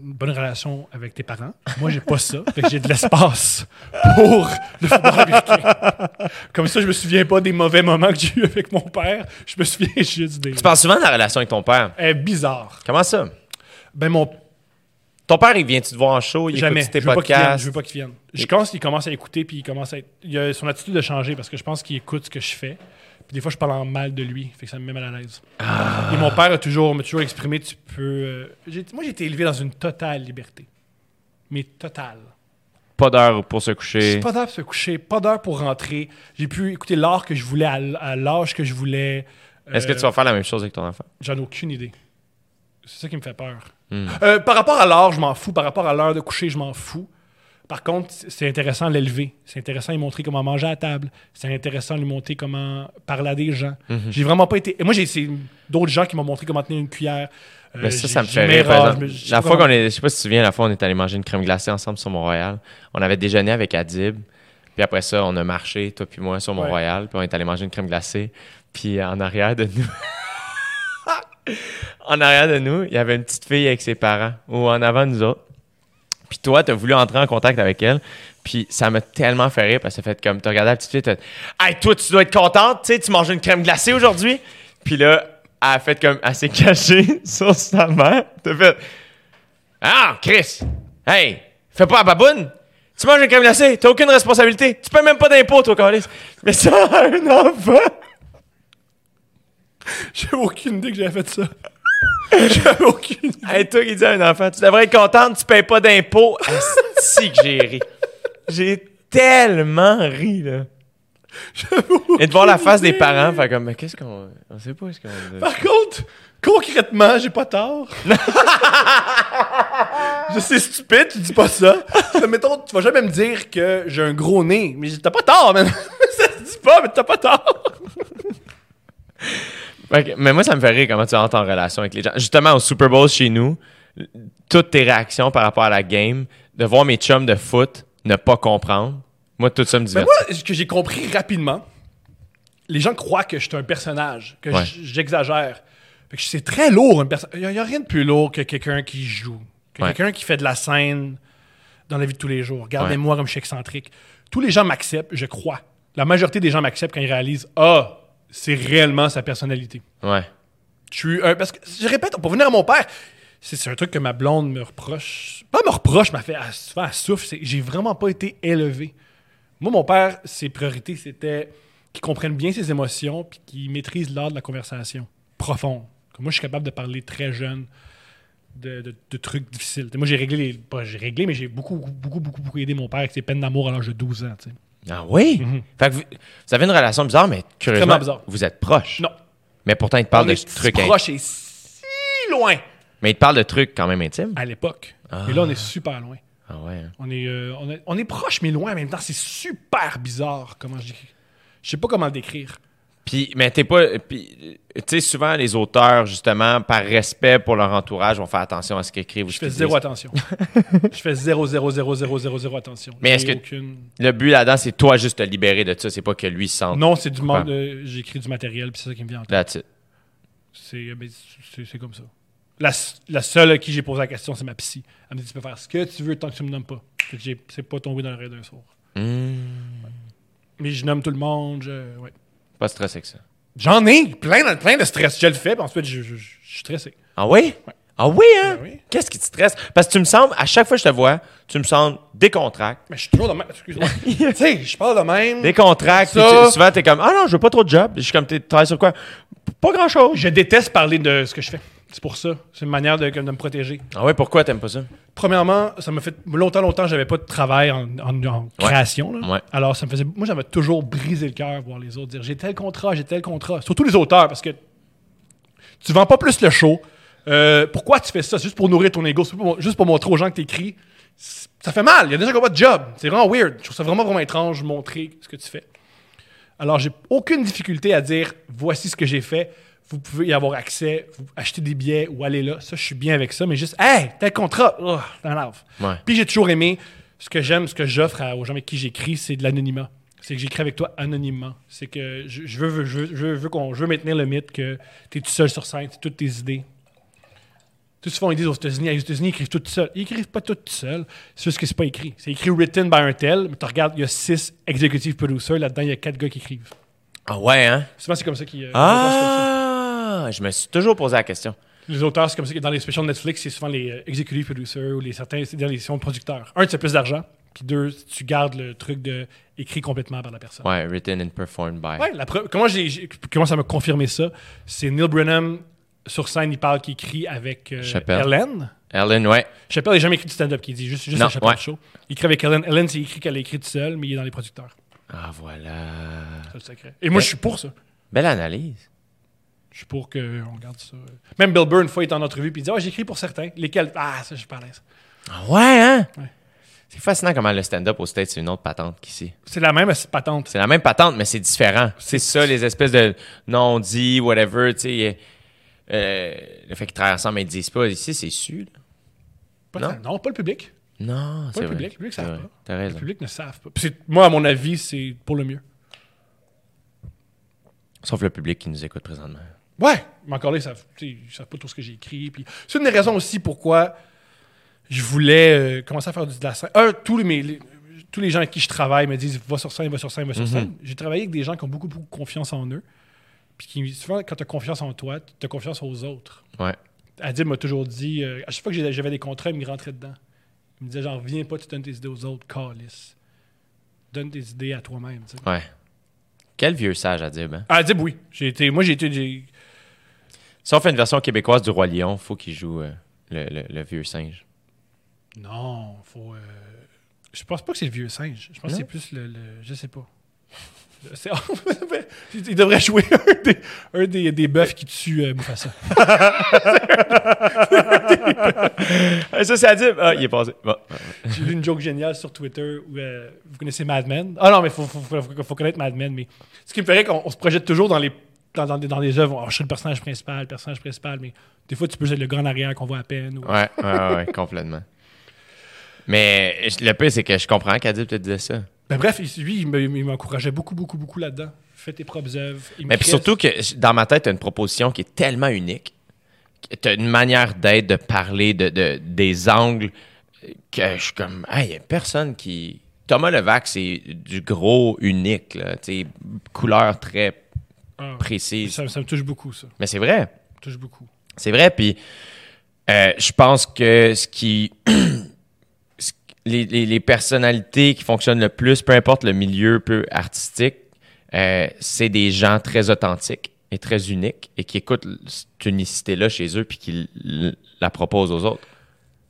une bonne relation avec tes parents. Moi, j'ai pas ça. Fait que j'ai de l'espace pour le football américain. Comme ça, je me souviens pas des mauvais moments que j'ai eu avec mon père. Je me souviens juste des... Tu parles souvent de la relation avec ton père. Eh, bizarre. Comment ça? Ben, mon Ton père, il vient-tu te voir en show? Il Jamais. écoute tes je veux pas qu'il vienne. podcasts? Je veux pas qu'il vienne. Je pense qu'il commence à écouter puis il commence à être... il a- son attitude a changé parce que je pense qu'il écoute ce que je fais. Puis des fois, je parle en mal de lui. Fait que ça me met mal à l'aise. Ah. Et mon père a toujours, m'a toujours exprimé, tu peux... euh, j'ai- moi, j'ai été élevé dans une totale liberté. Mais totale. Pas d'heure pour se coucher. Pas d'heure pour se coucher, pas d'heure pour rentrer. J'ai pu écouter l'art que je voulais à, l- à l'âge que je voulais. Est-ce que Euh, tu vas faire la même chose avec ton enfant? J'en ai aucune idée. C'est ça qui me fait peur. Hmm. Euh, par rapport à l'heure, je m'en fous. Par rapport à l'heure de coucher, je m'en fous. Par contre, c'est intéressant de l'élever. C'est intéressant de lui montrer comment manger à table. C'est intéressant de lui montrer comment parler à des gens. Mhm. J'ai vraiment pas été. Moi, j'ai essayé d'autres gens qui m'ont montré comment tenir une cuillère. Euh, Mais ça, ça me fait rire. par exemple. La fois qu'on est, je sais pas si tu te souviens, la fois on est allé manger une crème glacée ensemble sur Mont-Royal. On avait déjeuné avec Adib. Puis après ça, on a marché, toi puis moi, sur Mont-Royal. Puis on est allé manger une crème glacée. Puis en arrière de nous. en arrière de nous, il y avait une petite fille avec ses parents. Ou en avant de nous autres. Puis toi, t'as voulu entrer en contact avec elle. Puis ça m'a tellement fait rire parce que fait comme, t'as regardé la petite fille, t'as dit, Hey, toi, tu dois être contente, tu sais, tu manges une crème glacée aujourd'hui. Puis là, elle a fait comme, elle s'est cachée sur sa mère. T'as fait, Ah, Chris, hey, fais pas la baboune. Tu manges une crème glacée, t'as aucune responsabilité. Tu payes même pas d'impôt, toi, Carlis. Mais ça, un enfant. J'ai aucune idée que j'avais fait ça. J'avais aucune idée. Hey, toi qui dis à un enfant, tu devrais être contente, tu payes pas d'impôts. Si que j'ai ri. J'ai tellement ri, là. Et de voir la face des parents, faire comme, mais qu'est-ce qu'on. On sait pas ce qu'on. Par contre, concrètement, j'ai pas tort. je sais stupide, tu dis pas ça. Mais mettons, tu vas jamais me dire que j'ai un gros nez. Mais t'as pas tort, man. ça se dit pas, mais t'as pas tort. Mais moi, ça me fait rire comment tu rentres en relation avec les gens. Justement, au Super Bowl chez nous, toutes tes réactions par rapport à la game, de voir mes chums de foot ne pas comprendre, moi, tout ça me Mais diverte. moi, ce que j'ai compris rapidement, les gens croient que je suis un personnage, que Ouais. j'exagère. C'est très lourd, Il n'y a, rien de plus lourd que quelqu'un qui joue, que Ouais. quelqu'un qui fait de la scène dans la vie de tous les jours. Regardez-moi comme je suis excentrique. Tous les gens m'acceptent, je crois. La majorité des gens m'acceptent quand ils réalisent Ah, c'est réellement sa personnalité. Ouais. Je suis un- Parce que, je répète, pour venir à mon père, c'est un truc que ma blonde me reproche. Pas me reproche, m'a fait elle souffle. J'ai vraiment pas été élevé. Moi, mon père, ses priorités, c'était qu'il comprenne bien ses émotions puis qu'il maîtrise l'art de la conversation profonde. Comme moi, je suis capable de parler très jeune de, de- de trucs difficiles. Moi, j'ai réglé les. Pas j'ai réglé, mais j'ai beaucoup, beaucoup, beaucoup, beaucoup aidé mon père avec ses peines d'amour à l'âge de 12 ans. tu sais. Ah oui? Fait que vous, vous avez une relation bizarre, mais curieusement, bizarre. vous êtes proches. Non. Mais pourtant, il te parle On de est trucs proche et si loin Mais il te parle de trucs quand même intimes. à l'époque. Et là, on est super loin. Ah ouais. hein. On est, euh, on, est, on est proche, mais loin en même temps. C'est super bizarre comment je. Je sais pas comment le décrire. Puis, mais t'es pas. puis, Tu sais, souvent, les auteurs, justement, par respect pour leur entourage, vont faire attention à ce qu'ils écrivent. Je fais zéro disent. attention. je fais zéro, zéro, zéro, zéro, zéro, zéro attention. Mais est-ce que- aucune- Le but là-dedans, c'est toi juste te libérer de ça. C'est pas que lui se sente. Non, c'est du monde. euh, J'écris du matériel, puis c'est ça qui me vient en tête. That's it. C'est euh, ben, c'est- comme ça. La, seule à qui j'ai posé la question, c'est ma psy. Elle me dit Tu peux faire ce que tu veux tant que tu me nommes pas. C'est pas tombé dans l'oreille d'un sourd. Hmm. Mais je nomme tout le monde. je- ouais. Pas stressé que ça. J'en ai plein, de- plein de stress. Je le fais, puis ensuite, je, je- je suis stressé. Ah oui? Ah oui, hein? Ben oui. Qu'est-ce qui te stresse? Parce que tu me sembles, à chaque fois que je te vois, tu me sembles décontracté. Mais je suis toujours de même. Excuse-moi. tu sais, je parle de même. Décontracté. Tu- Souvent, t'es comme, ah non, je veux pas trop de job. Je suis comme, tu travailles sur quoi? Pas grand-chose. Je déteste parler de ce que je fais. C'est pour ça. C'est une manière de, de me protéger. Ah ouais, pourquoi t'aimes pas ça? Premièrement, ça m'a fait longtemps, longtemps, j'avais pas de travail en, en- en création. là. Ouais. Alors, ça me faisait. Moi, j'avais toujours brisé le cœur voir les autres dire j'ai tel contrat, j'ai tel contrat. Surtout les auteurs, parce que tu vends pas plus le show. Euh, pourquoi tu fais ça? C'est juste pour nourrir ton ego, c'est pour- juste pour montrer aux gens que t'écris. Ça fait mal. Il y a des gens qui n'ont pas de job. C'est vraiment weird. Je trouve ça vraiment, vraiment étrange de montrer ce que tu fais. Alors, j'ai aucune difficulté à dire voici ce que j'ai fait. Vous pouvez y avoir accès, vous achetez des billets ou aller là. Ça, je suis bien avec ça, mais juste, hey, tel contrat, oh, t'en lave. Ouais. Puis j'ai toujours aimé ce que j'aime, ce que j'offre aux gens avec qui j'écris, c'est de l'anonymat. C'est que j'écris avec toi anonymement. C'est que je, je veux, je veux, je veux, qu'on, je veux maintenir le mythe que tu es tout seul sur scène, c'est toutes tes idées. Tout souvent, ils disent aux États-Unis, aux États-Unis, ils écrivent tout seuls. Ils écrivent pas tout seuls. C'est juste que c'est pas écrit. C'est écrit written by un tel, mais tu regardes, il y a six executive producers, là-dedans, il y a quatre gars qui écrivent. Ah ouais, hein? Souvent, c'est comme ça qu'ils. euh, les Ah! Je me suis toujours posé la question. Les auteurs, c'est comme ça que dans les specials Netflix, c'est souvent les euh, executive producers ou les certains, c'est dans les de producteurs. Un, tu as plus d'argent, puis deux, tu gardes le truc de écrit complètement par la personne. Ouais, written and performed by. Ouais, la preuve- comment, j'ai, comment ça m'a confirmé ça? C'est Neil Brennan sur scène, il parle, qui écrit avec euh, Chappelle. Ellen. Ellen, ouais. Chappelle n'a jamais écrit de stand-up, qui dit juste, juste Non, Chappelle ouais. Show. Il écrit avec Ellen. Ellen, c'est écrit qu'elle a écrit toute seule, mais il est dans les producteurs. Ah, voilà. C'est le secret. Et moi, je suis pour ça. Belle analyse. Je suis pour qu'on garde ça. Même Bill Burr, une fois, il est en entrevue, puis il dit Ah, j'écris pour certains. Lesquels? Ah, ça, je suis pas à l'aise. Ah ouais, hein? Ouais. C'est fascinant comment le stand-up au States, c'est une autre patente qu'ici. C'est la même patente. C'est la même patente, mais c'est différent. C'est ça, les espèces de non-dits, whatever, tu sais. euh, le fait qu'ils travaillent ensemble, ils disent pas. Ici, c'est su. Pas Non? non, pas le public. Non, c'est le vrai. public. Le public vrai. savent pas. Le public ne savent pas. Moi, à mon avis, c'est pour le mieux. Sauf le public qui nous écoute présentement. Ouais, mais encore là, ils savent, ils savent pas tout ce que j'ai écrit. Puis c'est une des raisons aussi pourquoi je voulais euh, commencer à faire du de la scène. Un, tous les, mes- les- tous les gens avec qui je travaille me disent va sur scène, va sur scène, va sur scène. J'ai travaillé avec des gens qui ont beaucoup, beaucoup confiance en eux. Puis qui, souvent, quand tu as confiance en toi, tu as confiance aux autres. Ouais. Adib m'a toujours dit, euh, à chaque fois que j'avais des contrats, il me rentrait dedans. Il me disait genre, viens pas, tu donnes tes idées aux autres, calice. Donne tes idées à toi-même. Ouais. Quel vieux sage ben. Ah, Adib, oui. J'ai été, moi, j'ai été. Si on fait une version québécoise du Roi Lion, faut qu'il joue euh, le, le- le vieux singe. Non, faut. euh, Je pense pas que c'est le vieux singe. Je pense que c'est plus le, le- Je sais pas. Il devrait jouer un des, un des, des bœufs qui tue euh, Mufasa. Ça, c'est à dire. Ah, il est passé. Bon. J'ai lu une joke géniale sur Twitter où euh, vous connaissez Mad Men. Ah non, mais il faut, faut, faut- faut connaître Mad Men. Mais ce qui me ferait qu'on on se projette toujours dans les, dans, dans, des- dans œuvres. Oh, je suis le personnage principal, le personnage principal, mais des fois, tu peux être le gars en arrière qu'on voit à peine. ou- Ouais, ouais, ouais, complètement. Mais le pire, c'est que je comprends qu'Adib te disait ça. Ben, bref, lui, il me- il m'encourageait beaucoup, beaucoup, beaucoup là-dedans. Fais tes propres œuvres. Mais puis surtout que dans ma tête, tu as une proposition qui est tellement unique. Tu as une manière d'être, de parler, de, de- des angles que je suis comme, il n'y a personne qui. Thomas Levac, c'est du gros unique, là, couleur très Ah, précise. ça, ça me touche beaucoup, ça. Mais c'est vrai. Ça me touche beaucoup. C'est vrai, puis euh, je pense que ce qui. les, les- les personnalités qui fonctionnent le plus, peu importe le milieu peu artistique, euh, c'est des gens très authentiques et très uniques et qui écoutent cette unicité-là chez eux puis qui la proposent aux autres.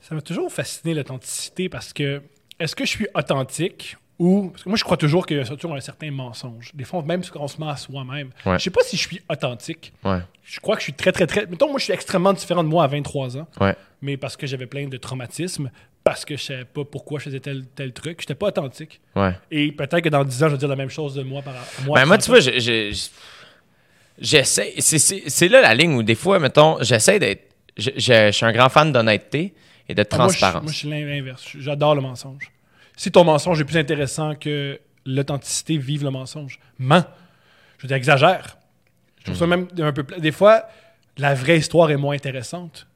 Ça m'a toujours fasciné l'authenticité parce que est-ce que je suis authentique ou. Parce que moi, je crois toujours qu'il y a toujours un certain mensonge. Des fois, même quand on se ment à soi-même. Ouais. Je sais pas si je suis authentique. Ouais, Je crois que je suis très, très, très. Mettons, moi, je suis extrêmement différent de moi à 23 ans, ouais, mais parce que j'avais plein de traumatismes, parce que je savais pas pourquoi je faisais tel, tel truc. J'étais pas authentique. Et peut-être que dans 10 ans, je vais dire la même chose de moi par moi. Ben, moi, 30 tu vois, je- je- je- j'essaie. c'est- là la ligne où des fois, mettons, j'essaie d'être. Je, je- je suis un grand fan d'honnêteté et de Ah, moi, je- transparence. Moi, je suis l'inverse. J'adore le mensonge. Si ton mensonge est plus intéressant que l'authenticité, vive le mensonge. Mens. Je veux dire, exagère. Je trouve ça même un peu. Des fois, la vraie histoire est moins intéressante.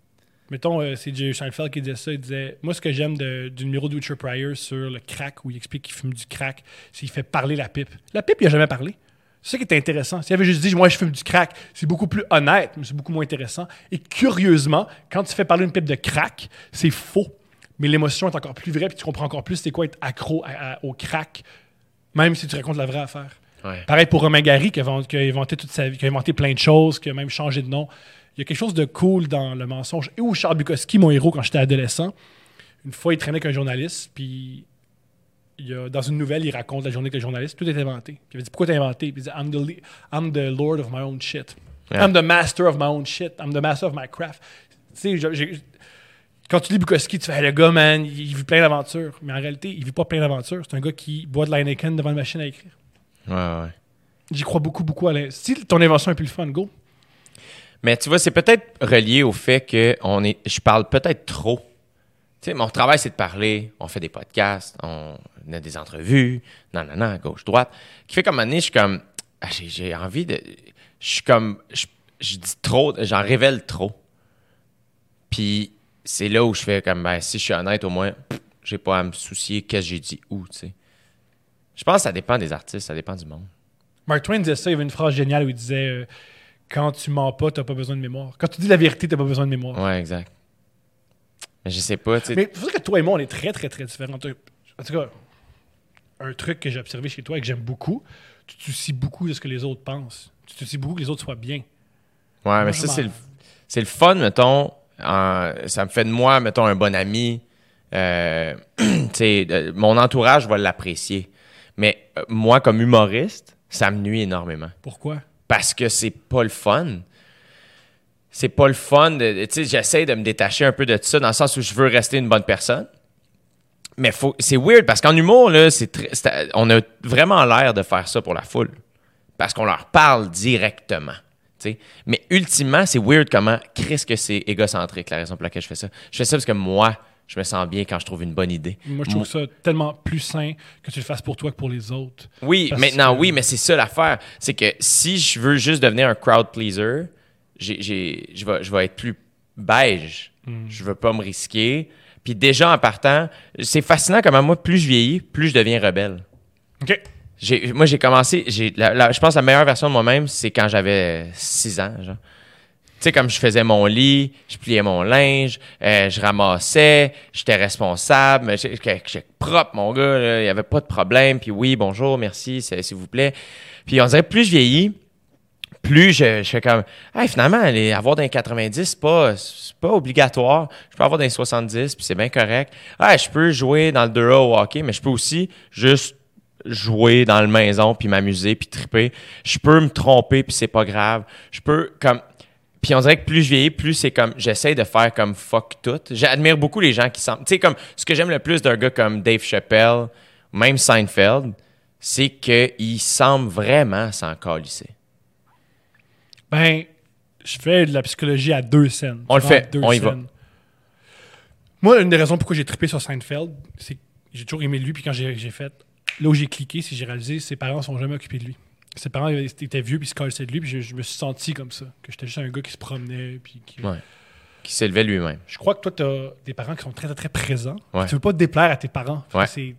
Mettons, euh, c'est Jerry Seinfeld qui disait ça. Il disait Moi, ce que j'aime du numéro de Richard Pryor sur le crack, où il explique qu'il fume du crack, c'est qu'il fait parler la pipe. La pipe, il n'a jamais parlé. C'est ça qui est intéressant. S'il avait juste dit, moi, je fume du crack, c'est beaucoup plus honnête, mais c'est beaucoup moins intéressant. Et curieusement, quand tu fais parler une pipe de crack, c'est faux. Mais l'émotion est encore plus vraie, puis tu comprends encore plus c'est quoi être accro à- à- au crack, même si tu racontes la vraie affaire. Ouais. Pareil pour Romain Gary, qui a, vend- qui a inventé toute sa vie, qui a inventé plein de choses, qui a même changé de nom. Il y a quelque chose de cool dans le mensonge. Et où Charles Bukowski, mon héros, quand j'étais adolescent, une fois, il traînait avec un journaliste, puis il a- dans une nouvelle, il raconte la journée que le journaliste, tout est inventé. Puis il avait dit Pourquoi t'as inventé? Puis il dit I'm the, I'm the lord of my own shit. Yeah. I'm the master of my own shit. I'm the master of my craft. Tu sais, quand tu lis Bukowski, tu fais Hey, le gars, man, il, vit plein d'aventures. Mais en réalité, il vit pas plein d'aventures. C'est un gars qui boit de l'Heineken devant une machine à écrire. Ouais, ouais. J'y crois beaucoup, beaucoup à la... Si ton invention est plus le fun, go. Mais tu vois, c'est peut-être relié au fait que on est, je parle peut-être trop. Tu sais, mon travail, c'est de parler. On fait des podcasts, on a des entrevues, non, non, non, gauche, droite. Qui fait comme année, je suis comme, ah, j'ai, j'ai envie de, je suis comme, je, je dis trop, j'en révèle trop. Puis c'est là où je fais comme, ben, si je suis honnête, au moins, j'ai pas à me soucier qu'est-ce que j'ai dit où, tu sais. Je pense que ça dépend des artistes, ça dépend du monde. Mark Twain disait ça, il y avait une phrase géniale où il disait euh, Quand tu mens pas, t'as pas besoin de mémoire. Quand tu dis la vérité, t'as pas besoin de mémoire. Ouais, exact. Mais je sais pas, tu sais. Mais c'est vrai que toi et moi, on est très, très, très différents. En tout cas, un truc que j'ai observé chez toi et que j'aime beaucoup, tu te soucies beaucoup de ce que les autres pensent. Tu te soucies beaucoup que les autres soient bien. Ouais, mais ça, c'est le, c'est le fun, mettons. En- ça me fait de moi, mettons, un bon ami. Euh, euh, mon entourage va l'apprécier. Mais euh, moi, comme humoriste, ça me nuit énormément. Pourquoi? Parce que c'est pas le fun. c'est pas le fun. j'essaie de me détacher un peu de ça dans le sens où je veux rester une bonne personne. Mais faut, c'est weird parce qu'en humour, là, c'est- on a vraiment l'air de faire ça pour la foule. Parce qu'on leur parle directement. Mais ultimement, c'est weird comment, Chris, que c'est égocentrique la raison pour laquelle je fais ça. Je fais ça parce que moi, je me sens bien quand je trouve une bonne idée. Moi, je trouve ça tellement plus sain que tu le fasses pour toi que pour les autres. Oui, maintenant, que- oui, mais c'est ça l'affaire. C'est que si je veux juste devenir un crowd pleaser, je vais, être plus beige. Hmm. Je veux pas me risquer. Puis déjà, en partant, c'est fascinant comment moi, plus je vieillis, plus je deviens rebelle. OK. Moi, j'ai commencé, j'ai, je pense que la meilleure version de moi-même, c'est quand j'avais 6 ans, genre. Tu sais, comme je faisais mon lit, je pliais mon linge, euh, je ramassais, j'étais responsable, mais j'étais propre, mon gars, il n'y avait pas de problème. Puis oui, bonjour, merci, s'il vous plaît. Puis on dirait, plus je vieillis, plus je, je fais comme, hey, finalement, aller avoir les 90, c'est pas, c'est pas obligatoire. Je peux avoir les 70, puis c'est bien correct. Ah, je peux jouer dans le 2A au hockey, mais je peux aussi juste jouer dans le maison, puis m'amuser, puis triper. Je peux me tromper, puis c'est pas grave. Je peux, comme... Puis on dirait que plus je vieillis, plus c'est comme, j'essaie de faire comme fuck tout. J'admire beaucoup les gens qui semblent... Tu sais, comme, ce que j'aime le plus d'un gars comme Dave Chappelle, même Seinfeld, c'est qu'il semble vraiment s'en calisser. Ben, je fais de la psychologie à deux scènes. On le fait, deux on y va. scènes. Moi, une des raisons pourquoi j'ai trippé sur Seinfeld, c'est que j'ai toujours aimé lui, puis quand j'ai fait, là où j'ai cliqué, c'est que j'ai réalisé ses parents sont jamais occupés de lui. Ses parents étaient vieux, puis ils se de lui, puis je, je me suis senti comme ça. Que j'étais juste un gars qui se promenait, puis qui... Ouais. Qui s'élevait lui-même. Je crois que toi, tu as des parents qui sont très, très, très présents. Ouais. Tu veux pas te déplaire à tes parents. Ouais. Tu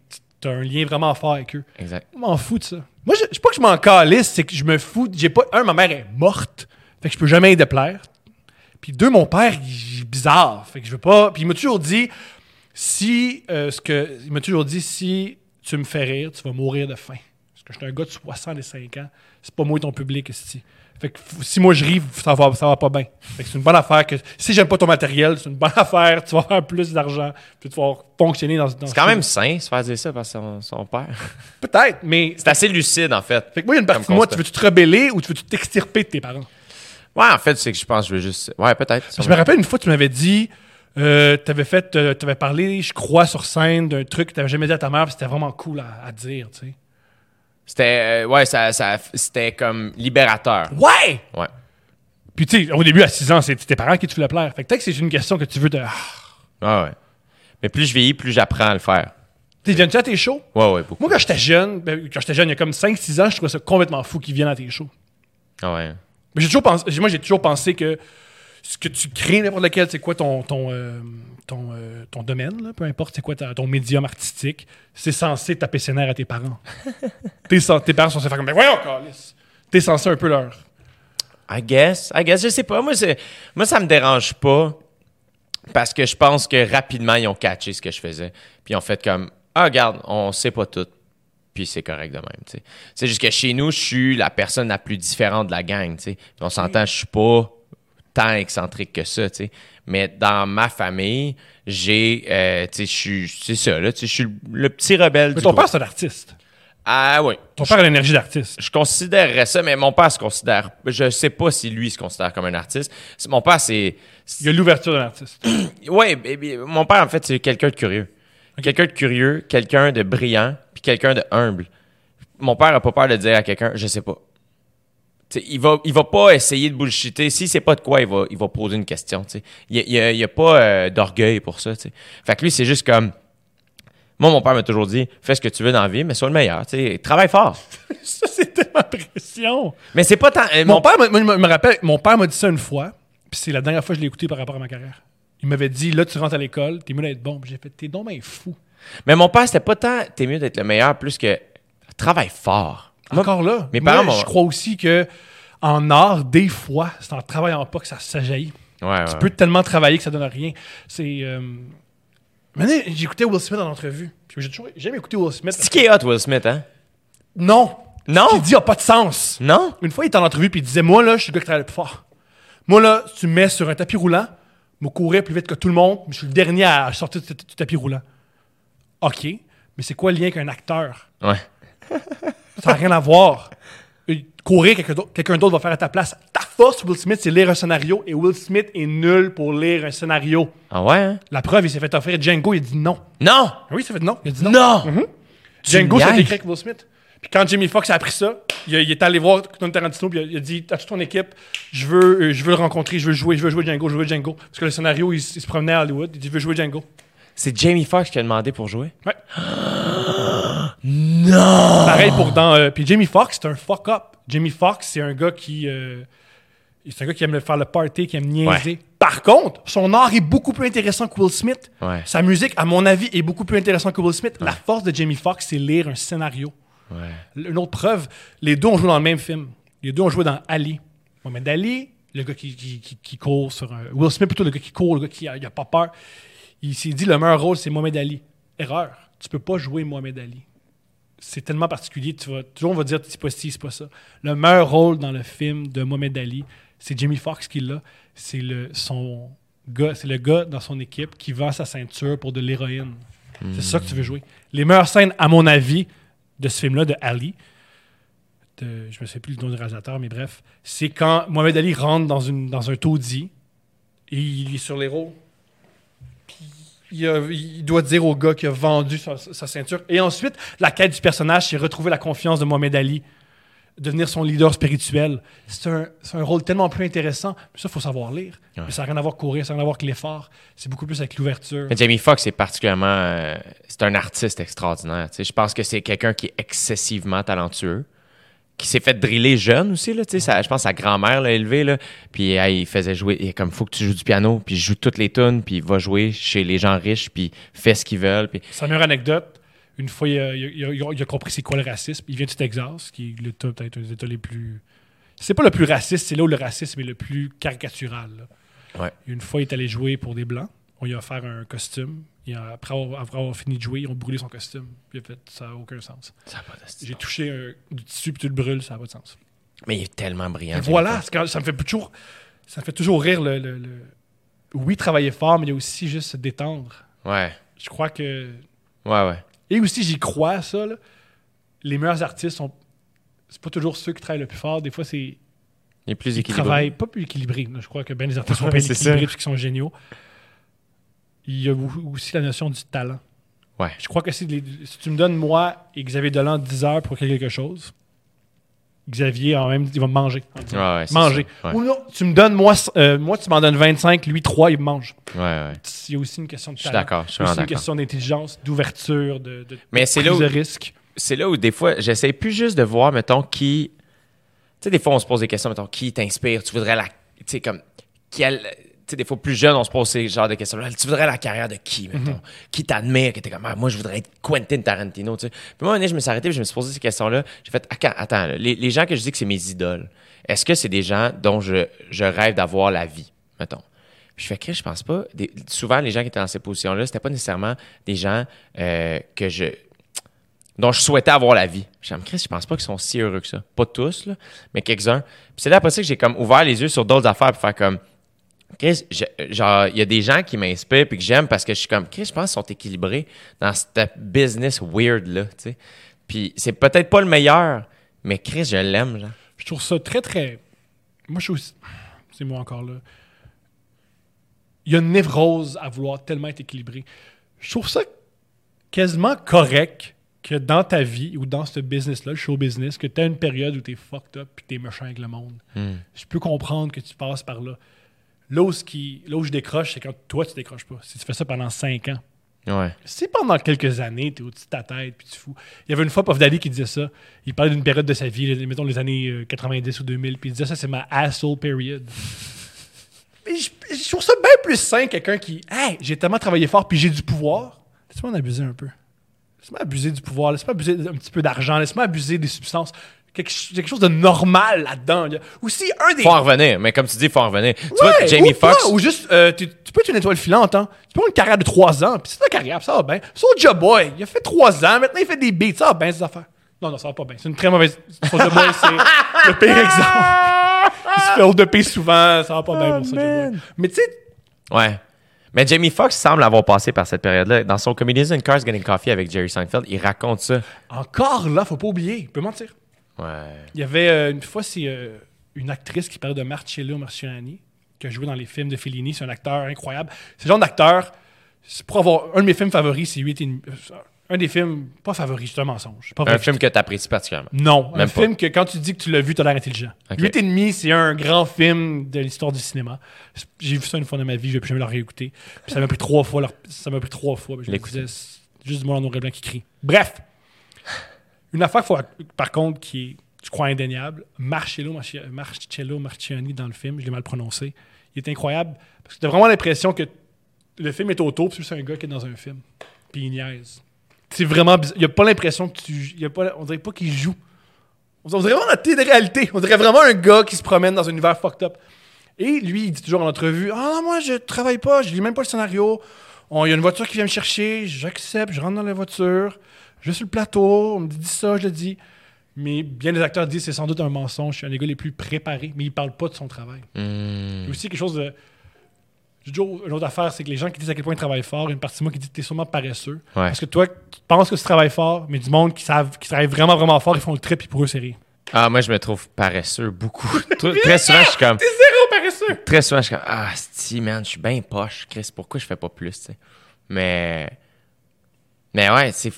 as un lien vraiment fort avec eux. Exact. Je m'en fous de ça. Moi, je, je sais pas que je m'en calisse, c'est que je me fous. J'ai pas. Un, ma mère est morte. Fait que je peux jamais y déplaire. Puis deux, mon père, il est bizarre. Fait que je veux pas. Puis il m'a toujours dit si. euh, ce que, il m'a toujours dit si tu me fais rire, tu vas mourir de faim. Parce que je suis un gars de 65 ans. C'est pas moi ton public, esti. Fait que si moi je ris, ça va, ça va pas bien. Fait que c'est une bonne affaire que si j'aime pas ton matériel, c'est une bonne affaire, tu vas faire plus d'argent, puis tu vas fonctionner dans, dans C'est quand même sain se faire dire ça par son, son père. Peut-être, mais C'est assez lucide, en fait. fait que moi, il y a une partie de moi, tu veux-tu te rebeller ou tu veux-tu t'extirper de tes parents? Ouais, en fait, c'est que je pense que je veux juste. Ouais, peut-être. Je me rappelle une fois, tu m'avais dit, euh, tu avais fait, euh, t'avais parlé, je crois, sur scène d'un truc que tu n'avais jamais dit à ta mère, c'était vraiment cool à, à dire, tu sais. C'était. euh, ouais, ça, ça, c'était comme libérateur. Ouais! Ouais. Puis tu sais, au début, à 6 ans, c'est tes parents qui tu voulais plaire. Fait que peut-être que c'est une question que tu veux de. Ah. Ouais, ouais. Mais plus je vieillis, plus j'apprends à le faire. T'es viens-tu à tes shows? Ouais, ouais, beaucoup. Moi, quand j'étais jeune, ben, quand j'étais jeune, il y a comme 5-6 ans, je trouvais ça complètement fou qu'ils viennent à tes shows. Ah ouais. Mais j'ai toujours pensé, moi, j'ai toujours pensé que ce que tu crées, n'importe lequel, c'est quoi ton, ton, euh, ton, euh, ton domaine, là, peu importe c'est quoi ta- ton médium artistique, c'est censé taper ses nerfs à tes parents. T'es parents sont censés faire comme, ben voyons, Carlis. T'es censé un peu leur. I guess. I guess. Je sais pas. Moi, moi ça me dérange pas parce que je pense que rapidement, ils ont catché ce que je faisais. Puis ils ont fait comme Ah, regarde, on sait pas tout. Puis c'est correct de même. tu sais. C'est juste que chez nous, je suis la personne la plus différente de la gang. tu sais. Puis on s'entend, je suis pas tant excentrique que ça. tu sais. Mais dans ma famille, j'ai. euh, tu sais, je suis. C'est ça, là. tu sais, Je suis le, le petit rebelle Mais ton groupe. père, c'est un artiste. Ah oui. Ton père a l'énergie d'artiste. Je considérerais ça, mais mon père se considère. Je sais pas si lui se considère comme un artiste. Mon père, c'est. Il y a l'ouverture d'un artiste. Mais mon père, en fait, c'est quelqu'un de curieux. Quelqu'un de curieux, quelqu'un de brillant, puis quelqu'un de humble. Mon père a pas peur de dire à quelqu'un, je sais pas. T'sais, il va, il va pas essayer de bullshiter. Si c'est pas de quoi, il va, il va poser une question. t'sais. Il y a, pas euh, d'orgueil pour ça. t'sais. Fait que lui, c'est juste comme. Moi, mon père m'a toujours dit, fais ce que tu veux dans la vie, mais sois le meilleur. t'sais. Travaille fort. ça, c'était ma pression. Mais c'est pas tant. euh, Mon père, moi, je me rappelle, mon père m'a dit ça une fois, puis c'est la dernière fois que je l'ai écouté par rapport à ma carrière. Il m'avait dit, là, tu rentres à l'école, t'es mieux d'être bon. J'ai fait, t'es donc ben fou. Mais mon père, c'était pas tant, t'es mieux d'être le meilleur, plus que travaille fort. Moi, Encore là. mes Moi, parents m'ont- je crois aussi que en art, des fois, c'est en travaillant pas que ça s'ajaillit. Ouais, Tu ouais. peux tellement travailler que ça donne rien. C'est. Euh... Écouté Will Smith en entrevue. J'ai toujours jamais écouté Will Smith. C'est qui est hot, Will Smith, hein? Non. Non? Ce qu'il dit a pas de sens. Non? Une fois, il était en entrevue puis il disait Moi, là, je suis le gars qui travaille le plus fort. Moi, là, tu me mets sur un tapis roulant, me courir plus vite que tout le monde, mais je suis le dernier à sortir du, du tapis roulant. OK, mais c'est quoi le lien qu'un acteur? Ouais. Ça n'a rien à voir. Euh, Courir, quelqu'un d'autre va faire à ta place. Ta force, Will Smith, c'est lire un scénario et Will Smith est nul pour lire un scénario. Ah ouais, hein? La preuve, il s'est fait offrir Django, il a dit non. Non! Oui, il s'est fait non. Il a dit non. Non! Tu Django, c'est écrit avec Will Smith. Puis quand Jimmy Fox a appris ça, il, est allé voir Quentin Tarantino puis il a, dit à toute ton équipe, je veux, euh, je veux le rencontrer, je veux jouer, je veux jouer Django, je veux Django. Parce que le scénario, il, il se promenait à Hollywood, il dit je veux jouer Django. C'est Jamie Foxx qui a demandé pour jouer? Ouais. Non! Pareil pour dans. euh, puis Jamie Foxx, c'est un fuck up. Jamie Foxx, c'est un gars qui. euh, c'est un gars qui aime faire le party, qui aime niaiser. Par contre, son art est beaucoup plus intéressant que Will Smith. Ouais. Sa musique, à mon avis, est beaucoup plus intéressante que Will Smith. La force de Jamie Foxx, c'est lire un scénario. Ouais. Une autre preuve, les deux ont joué dans le même film. Les deux ont joué dans Ali. Mohamed Ali, le gars qui, qui, qui- qui court sur un. Will Smith, plutôt le gars qui court, le gars qui a pas peur. Il s'est dit le meilleur rôle, c'est Mohamed Ali. Erreur. Tu peux pas jouer Mohamed Ali. C'est tellement particulier. Tu toujours, on va dire c'est pas ci, c'est pas ça. Le meilleur rôle dans le film de Mohamed Ali, c'est Jamie Foxx qui l'a. C'est le, son gars, c'est le gars dans son équipe qui vend sa ceinture pour de l'héroïne. C'est ça que tu veux jouer. Les meilleures scènes, à mon avis, de ce film-là, de Ali, de, je me souviens plus le nom du réalisateur, mais bref, c'est quand Mohamed Ali rentre dans, une, dans un taudis et il est sur les. Il, a- il doit dire au gars qui a vendu sa, sa ceinture. Et ensuite, la quête du personnage, c'est retrouver la confiance de Mohamed Ali, devenir son leader spirituel. C'est un, un rôle tellement plus intéressant. Mais ça, il faut savoir lire. Mais ça n'a rien à voir avec courir, ça n'a rien à voir avec l'effort. C'est beaucoup plus avec l'ouverture. Jamie Foxx est particulièrement. euh, c'est un artiste extraordinaire. tu sais. Je pense que c'est quelqu'un qui est excessivement talentueux, qui s'est fait driller jeune aussi. Là, tu sais, sa- je pense que sa grand-mère l'a élevé. Là, puis il faisait jouer. Il comme faut que tu joues du piano, puis il joue toutes les tunes, puis il va jouer chez les gens riches, puis fait ce qu'ils veulent. Puis Sa meilleure anecdote, une fois, il a, il a- il a- il a compris c'est quoi le racisme. Il vient du Texas, qui est peut-être un des États les plus. C'est pas le plus raciste, c'est là où le racisme est le plus caricatural. là. Ouais. Une fois, il est allé jouer pour des Blancs. On lui a offert un costume. Et après avoir, après avoir fini de jouer, ils ont brûlé son costume. Fait ça n'a aucun sens. ça a pas de style. J'ai touché du tissu puis tu le brûles, ça n'a pas de sens. Mais il est tellement brillant. Voilà, quand- ça me fait toujours, ça me fait toujours rire le, le- le- Oui, travailler fort, mais il y a aussi juste se détendre. Ouais. Je crois que Ouais, ouais. Et aussi, j'y crois ça. là. Les meilleurs artistes sont. C'est pas toujours ceux qui travaillent le plus fort. Des fois, c'est. Il est plus Ils équilibré. travaillent pas plus équilibré. là. Je crois que bien les artistes sont c'est équilibrés parce qu'ils sont géniaux. Il y a aussi la notion du talent. Ouais. Je crois que si, tu me donnes moi et Xavier Dolan 10 heures pour créer quelque chose, Xavier, en même, il va me manger. Ouais, ouais, c'est manger. Ouais. Ou non, tu me donnes moi, euh, moi tu m'en donnes 25, lui 3, il me mange. Il y a aussi une question de talent. d'accord, je suis y a aussi une d'accord. question d'intelligence, d'ouverture, de, de Mais c'est prise là où- de risque. c'est là où des fois, j'essaie plus juste de voir, mettons, qui. Tu sais, des fois, on se pose des questions, mettons, qui t'inspire Tu voudrais la. Tu sais, comme. Quel. Sais, des fois, plus jeune, on se pose ces genres de questions-là. Tu voudrais la carrière de qui, mettons? Qui t'admire Que t'es comme, ah, moi, je voudrais être Quentin Tarantino, tu sais? Puis moi, un je me suis arrêté, puis je me suis posé ces questions-là. J'ai fait, attends, attends là, les, les gens que je dis que c'est mes idoles, est-ce que c'est des gens dont je, je rêve d'avoir la vie, mettons? Puis je fais que je pense pas. Des- souvent, les gens qui étaient dans ces positions-là, c'était pas nécessairement des gens euh, que je dont je souhaitais avoir la vie. Je me Chris, je pense pas qu'ils sont si heureux que ça. Pas tous, là, mais quelques-uns. Puis c'est là après ça que j'ai comme ouvert les yeux sur d'autres affaires pour faire comme Chris, je- genre, il y a des gens qui m'inspirent puis que j'aime parce que je suis comme Chris, je pense qu'ils sont équilibrés dans cette business weird là, tu sais. Puis c'est peut-être pas le meilleur, mais Chris, je l'aime, genre. Je trouve ça très, très. Moi, je suis aussi. C'est moi encore là. Il y a une névrose à vouloir tellement être équilibré. Je trouve ça quasiment correct que dans ta vie ou dans ce business-là, le show business, que tu as une période où tu es fucked up et que tu es méchant avec le monde. Je peux comprendre que tu passes par là. Là où, ce qui, là où je décroche, c'est quand toi, tu décroches pas. Si tu fais ça pendant cinq ans. Ouais. Si pendant quelques années, tu es au-dessus de ta tête, puis tu fous. Il y avait une fois Puff Daddy qui disait ça. Il parlait d'une période de sa vie, les- mettons les années euh, 90 ou 2000, puis il disait ça, c'est ma asshole period. Mais je, je trouve ça bien plus sain, quelqu'un qui, hey, j'ai tellement travaillé fort, puis j'ai du pouvoir. Laisse-moi en abuser un peu. Laisse-moi abuser du pouvoir, laisse-moi abuser un petit peu d'argent, laisse-moi abuser des substances. Quelque, ch- quelque chose de normal là-dedans. Aussi, un des Faut en revenir, mais comme tu dis, faut en revenir. Tu vois, Jamie ou Foxx. Ou juste, euh, tu, tu peux être une étoile filante, hein. Tu peux avoir une carrière de 3 ans, puis c'est ta carrière, ça va bien. Soulja Boy, il a fait 3 ans, maintenant il fait des beats, ça va bien, ces affaires. Non, non, ça va pas bien. C'est une très mauvaise. Soulja Boy, c'est le pire exemple. Il se fait au souvent, ça va pas bien pour Soulja Boy. Mais tu sais, Ouais. Mais Jamie Foxx semble avoir passé par cette période-là. Dans son Comedians in Cars Getting Coffee avec Jerry Seinfeld, il raconte ça. encore là, faut pas oublier, il peut mentir. Ouais. Il y avait euh, une fois, c'est. euh, une actrice qui parlait de Marcello Marciani, qui a joué dans les films de Fellini. C'est un acteur incroyable. C'est le genre d'acteur. c'est Pour avoir un de mes films favoris, c'est 8 et euh, Un des films, pas favoris, c'est un mensonge. Pas Un film que tu apprécies particulièrement. non, un Même pas. film que quand tu dis que tu l'as vu, tu as l'air intelligent. Ok. 8 et demi, c'est un grand film de l'histoire du cinéma. J'ai vu ça une fois dans ma vie, je vais plus jamais le réécouter. Puis ça m'a pris trois fois. leur- Ça m'a pris trois fois. Je me disais, juste du monde en noir et blanc qui crie. Bref, une affaire, faut- par contre, qui est, je crois, indéniable. Marcello, Marcello Marciani dans le film, je l'ai mal prononcé. Il est incroyable parce que tu as vraiment l'impression que le film est autour, puis c'est un gars qui est dans un film. Puis il niaise. C'est vraiment bizarre. Il a pas l'impression que tu. a pas, on dirait pas qu'il joue. On dirait vraiment la télé-réalité. On dirait vraiment un gars qui se promène dans un univers fucked up. Et lui, il dit toujours en entrevue Ah moi, je travaille pas, je lis même pas le scénario. Il y a une voiture qui vient me chercher, j'accepte, je rentre dans la voiture, je suis sur le plateau, on me dit ça, je le dis. Mais bien des acteurs disent c'est sans doute un mensonge, je suis un des gars les plus préparés, mais il parle pas de son travail. Il y a aussi quelque chose de. J'ai toujours une autre affaire, c'est que les gens qui disent à quel point ils travaillent fort, une partie de moi qui dit que t'es sûrement paresseux. Parce que toi, tu penses que tu travailles fort, mais du monde qui savent, qui travaille vraiment, vraiment fort, ils font le trip, puis pour eux, c'est rien. Ah, moi, je me trouve paresseux beaucoup. Tr- très souvent, je suis comme. Zéro paresseux! Très souvent, je suis comme. Ah, si, man, je suis bien poche. Chris, pourquoi je fais pas plus, tu sais? Mais. Mais ouais, c'est.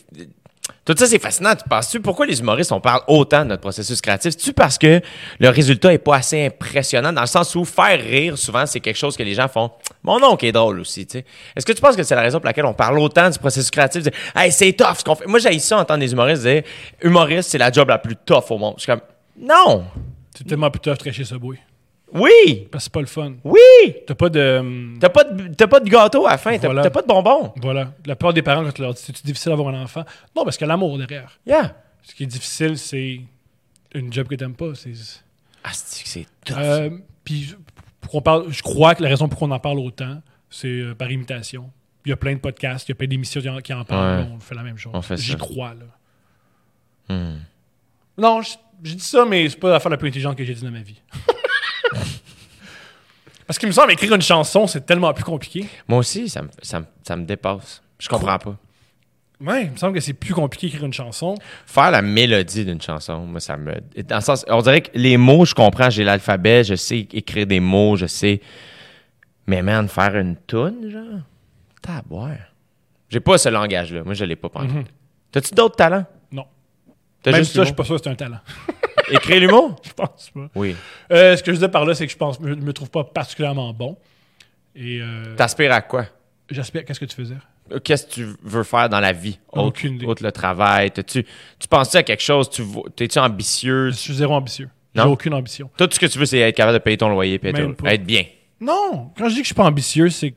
Tout ça, c'est fascinant. Tu penses-tu pourquoi les humoristes, on parle autant de notre processus créatif? C'est-tu parce que le résultat est pas assez impressionnant dans le sens où faire rire, souvent, c'est quelque chose que les gens font. Mon oncle est drôle aussi, tu sais. Est-ce que tu penses que c'est la raison pour laquelle on parle autant du processus créatif? Hey, c'est tough ce qu'on fait. Moi, j'ai ça entendre des humoristes dire, humoriste, c'est la job la plus tough au monde. Je suis comme, non! C'est tellement plus tough de tracher ce bruit. Oui! Parce que c'est pas le fun. Oui! T'as pas de. hum, T'as pas, de, t'as pas de gâteau à la fin, t'as, Voilà. t'as pas de bonbons. Voilà. La plupart des parents, quand tu leur dis c'est difficile d'avoir un enfant, non, parce qu'il y a l'amour derrière. Yeah. Ce qui est difficile, c'est une job que t'aimes pas. C'est. Ah, c'est, c'est tough. Euh, Puis, pour qu'on parle, je crois que la raison pour qu'on en parle autant, c'est euh, par imitation. Il y a plein de podcasts, il y a plein d'émissions qui en, qui en parlent. Ouais. on fait la même chose. On fait J'y ça. crois, là. Hmm. Non, je, je dis ça, mais c'est pas l'affaire la plus intelligente que j'ai dit dans ma vie. Parce qu'il me semble écrire une chanson, c'est tellement plus compliqué. Moi aussi, ça me, ça, me, ça me dépasse. Je comprends pas. Ouais, il me semble que c'est plus compliqué d'écrire une chanson. Faire la mélodie d'une chanson, moi, ça me. Dans le sens, on dirait que les mots, je comprends, j'ai l'alphabet, je sais écrire des mots, je sais. Mais man, faire une toune, genre. Taboire. J'ai pas ce langage-là. Moi, je l'ai pas pensé. Mhm. T'as-tu d'autres talents? Non. T'as Même juste ça, je suis pas sûr que c'est un talent. Écrire l'humour? je pense pas. Oui. Euh, ce que je disais par là, c'est que je pense, je me trouve pas particulièrement bon. Et euh, T'aspires à quoi? j'espère. Qu'est-ce que tu faisais? Qu'est-ce que tu veux faire dans la vie? Autre, Aucune idée. autre le travail. T'as-tu, tu penses-tu à quelque chose? Tu, vo- t'es-tu ambitieux? Je suis zéro ambitieux. J'ai Non? aucune ambition. Tout ce que tu veux, c'est être capable de payer ton loyer et Même être, pas. être bien. Non, quand je dis que je suis pas ambitieux, c'est que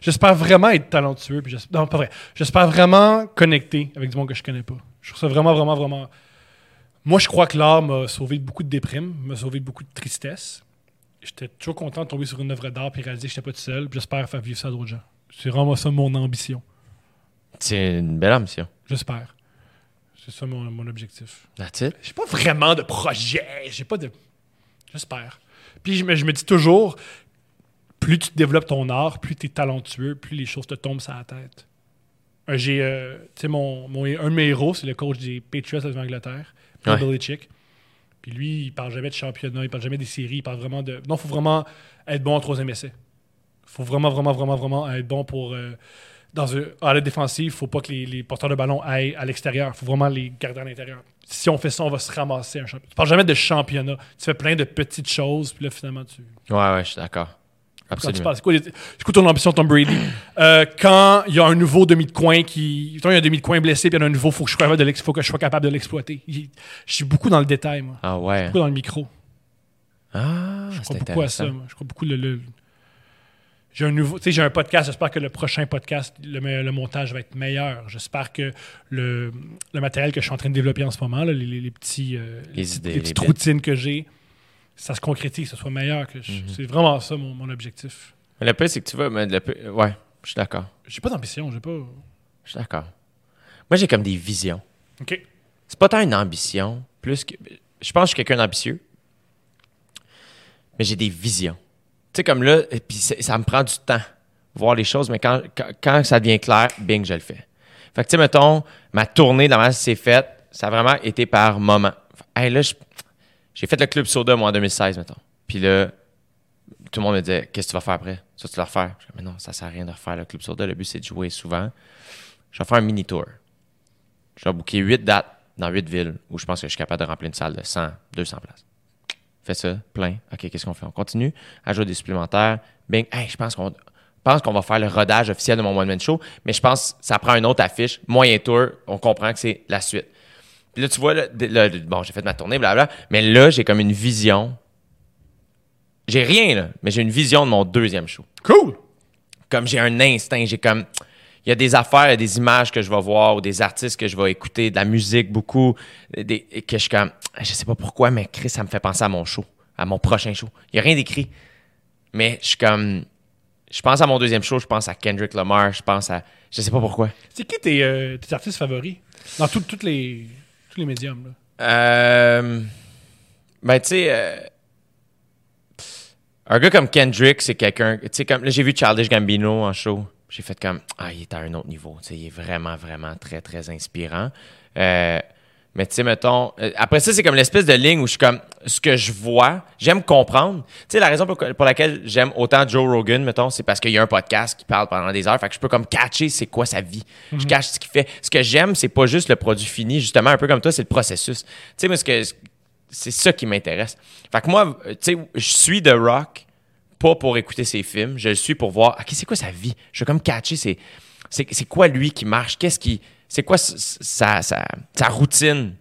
j'espère vraiment être talentueux. Puis j'espère- non, pas vrai. J'espère vraiment connecter avec du monde que je connais pas. Je trouve ça vraiment, vraiment, vraiment. Moi, je crois que l'art m'a sauvé de beaucoup de déprime, m'a sauvé de beaucoup de tristesse. J'étais toujours content de tomber sur une œuvre d'art et réaliser que j'étais pas tout seul. J'espère faire vivre ça à d'autres gens. C'est vraiment ça mon ambition. C'est une belle ambition. J'espère. C'est ça mon, mon objectif. That's it. J'ai pas vraiment de projet. J'ai pas de. J'espère. Puis je me, je me dis toujours, plus tu développes ton art, plus tu es talentueux, plus les choses te tombent sur la tête. Euh, J'ai, euh, tu sais, mon, mon- un de mes héros, c'est le coach des Patriots de l'Angleterre, Puis lui, il parle jamais de championnat, il parle jamais des séries, il parle vraiment de. Non, il faut vraiment être bon en troisième essai. Il faut vraiment, vraiment, vraiment, vraiment être bon pour. euh, dans un, à la défensive, il faut pas que les, les porteurs de ballon aillent à l'extérieur. Il faut vraiment les garder à l'intérieur. Si on fait ça, on va se ramasser un championnat. Tu parles jamais de championnat. Tu fais plein de petites choses, puis là, finalement, tu. Ouais, ouais, je suis d'accord. Quand tu Absolument. parles, c'est quoi, ton ambition, Tom Brady? Euh, quand il y a un nouveau demi de coin qui. Quand il y a un demi de coin blessé, puis il y en a un nouveau, faut que je sois capable de l'ex- faut que je sois capable de l'exploiter. Je suis beaucoup dans le détail, moi. Ah ouais. Beaucoup dans le micro. Ah, Je crois beaucoup à ça. moi. Je crois beaucoup le. le- J'ai un nouveau, tu sais, j'ai un podcast. J'espère que le prochain podcast, le, le montage va être meilleur. J'espère que le, le matériel que je suis en train de développer en ce moment, là, les, les- les petits, euh, Les petites- idées, routines que j'ai, ça se concrétise, que ce soit meilleur. Que je- Mhm. C'est vraiment ça mon, mon objectif. Mais le pire, c'est que tu vas. mais le pire- ouais, je suis d'accord. J'ai pas d'ambition, j'ai pas. Je suis d'accord. Moi, j'ai comme des visions. Ok. C'est pas tant une ambition, plus que. Je pense que je suis quelqu'un d'ambitieux, mais j'ai des visions. Tu sais, comme là, et puis ça me prend du temps, voir les choses, mais quand, quand, quand ça devient clair, bing, je le fais. Fait que, tu sais, mettons, ma tournée, dans ma c'est faite, ça a vraiment été par moment. Hey, là, je, J'ai fait le club soda, moi, en 2016, mettons. Puis là, tout le monde me disait, qu'est-ce que tu vas faire après? Ça, tu vas le refaire? Je dis, mais non, ça sert à rien de refaire le club soda. Le but, c'est de jouer souvent. Je vais faire un mini tour. Je vais booker 8 dates dans 8 villes où je pense que je suis capable de remplir une salle de 100, 200 places. Fais ça, plein. OK, qu'est-ce qu'on fait? On continue à des supplémentaires. Bing, hey, je pense qu'on pense qu'on va faire le rodage officiel de mon one-man show, mais je pense que ça prend une autre affiche, moyen tour, on comprend que c'est la suite. Puis là, tu vois, là, de- là, bon, j'ai fait ma tournée, blablabla, mais là, j'ai comme une vision. J'ai rien, là, mais j'ai une vision de mon deuxième show Cool! comme j'ai un instinct, j'ai comme il y a des affaires, il y a des images que je vais voir ou des artistes que je vais écouter, de la musique beaucoup, des, que je suis comme je sais pas pourquoi mais Chris ça me fait penser à mon show, à mon prochain show. Il y a rien d'écrit. Mais je suis comme je pense à mon deuxième show, je pense à Kendrick Lamar, je pense à je sais pas pourquoi. C'est qui tes, euh, tes artistes favoris? Dans tout- toutes les, les médiums. Euh, ben, tu sais, euh, un gars comme Kendrick, c'est quelqu'un. Tu sais, comme là, j'ai vu Childish Gambino en show. J'ai fait comme, ah, il est à un autre niveau. Tu sais, il est vraiment, vraiment très, très inspirant. Euh, mais tu sais, mettons, euh, après ça, c'est comme l'espèce de ligne où je suis comme, ce que je vois, j'aime comprendre. Tu sais, la raison pour, pour laquelle j'aime autant Joe Rogan, mettons, c'est parce qu'il y a un podcast qui parle pendant des heures. Fait que je peux comme catcher c'est quoi sa vie. Je cache ce qu'il fait. Ce que j'aime, c'est pas juste le produit fini, justement, un peu comme toi, c'est le processus. Tu sais, moi, ce que, c'est ça qui m'intéresse. Fait que moi, euh, tu sais, je suis The Rock, pas pour écouter ses films, je le suis pour voir, OK, c'est quoi sa vie? Je veux comme catcher, c'est, c'est quoi lui qui marche? Qu'est-ce qui, c'est quoi sa, sa, sa routine?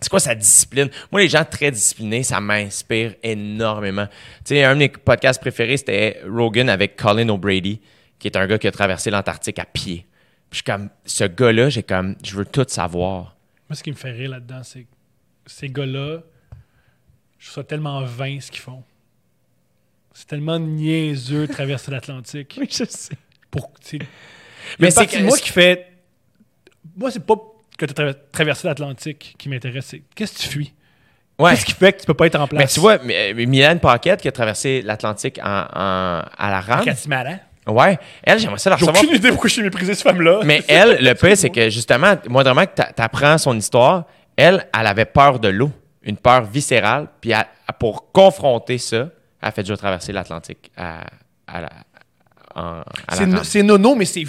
C'est quoi sa discipline? Moi, les gens très disciplinés, ça m'inspire énormément. Tu sais, un de mes podcasts préférés, c'était Rogan avec Colin O'Brady, qui est un gars qui a traversé l'Antarctique à pied. Puis je suis comme, ce gars-là, j'ai comme, je veux tout savoir. Moi, ce qui me fait rire là-dedans, c'est que ces gars-là, je trouve ça tellement vain ce qu'ils font. C'est tellement niaiseux de traverser l'Atlantique. je sais. Pour, tu sais, Mais c'est moi qui fait. Moi, c'est pas que tu as traversé l'Atlantique qui m'intéresse, qu'est-ce que tu fuis? Ouais. Qu'est-ce qui fait que tu peux pas être en place? Mais tu vois, Mylène Paquette qui a traversé l'Atlantique en, en- à la rame. Cathy Ouais. Elle, j'aimerais ça la J'ai recevoir. aucune idée pourquoi je suis méprisé cette femme-là. Mais elle, le pire, c'est que justement, moi, vraiment, que t'a- t'apprends son histoire, elle, elle avait peur de l'eau. Une peur viscérale. Puis elle- pour confronter ça, elle a fait déjà traverser l'Atlantique à, à la, C'est no- nono, mais c'est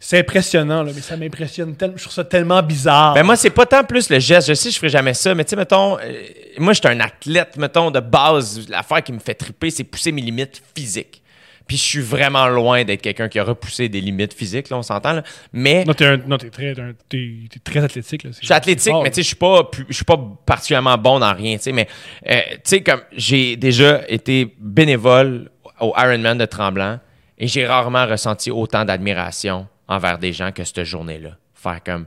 c'est impressionnant, là, mais ça m'impressionne tellement. Je trouve ça tellement bizarre. Ben moi, c'est pas tant plus le geste. Je sais, je ferai jamais ça, mais tu sais, mettons, euh, moi, je suis un athlète, mettons, de base. L'affaire qui me fait triper, c'est pousser mes limites physiques. Puis je suis vraiment loin d'être quelqu'un qui a repoussé des limites physiques, là, on s'entend, là. Mais Non, t'es un- non, t'es très, t'es un- t'es- t'es très athlétique. Là. je suis athlétique, mais tu sais, je suis pas, pu- je suis pas particulièrement bon dans rien, tu sais. Mais, euh, tu sais, comme j'ai déjà été bénévole au Ironman de Tremblant et j'ai rarement ressenti autant d'admiration envers des gens que cette journée-là. Faire comme,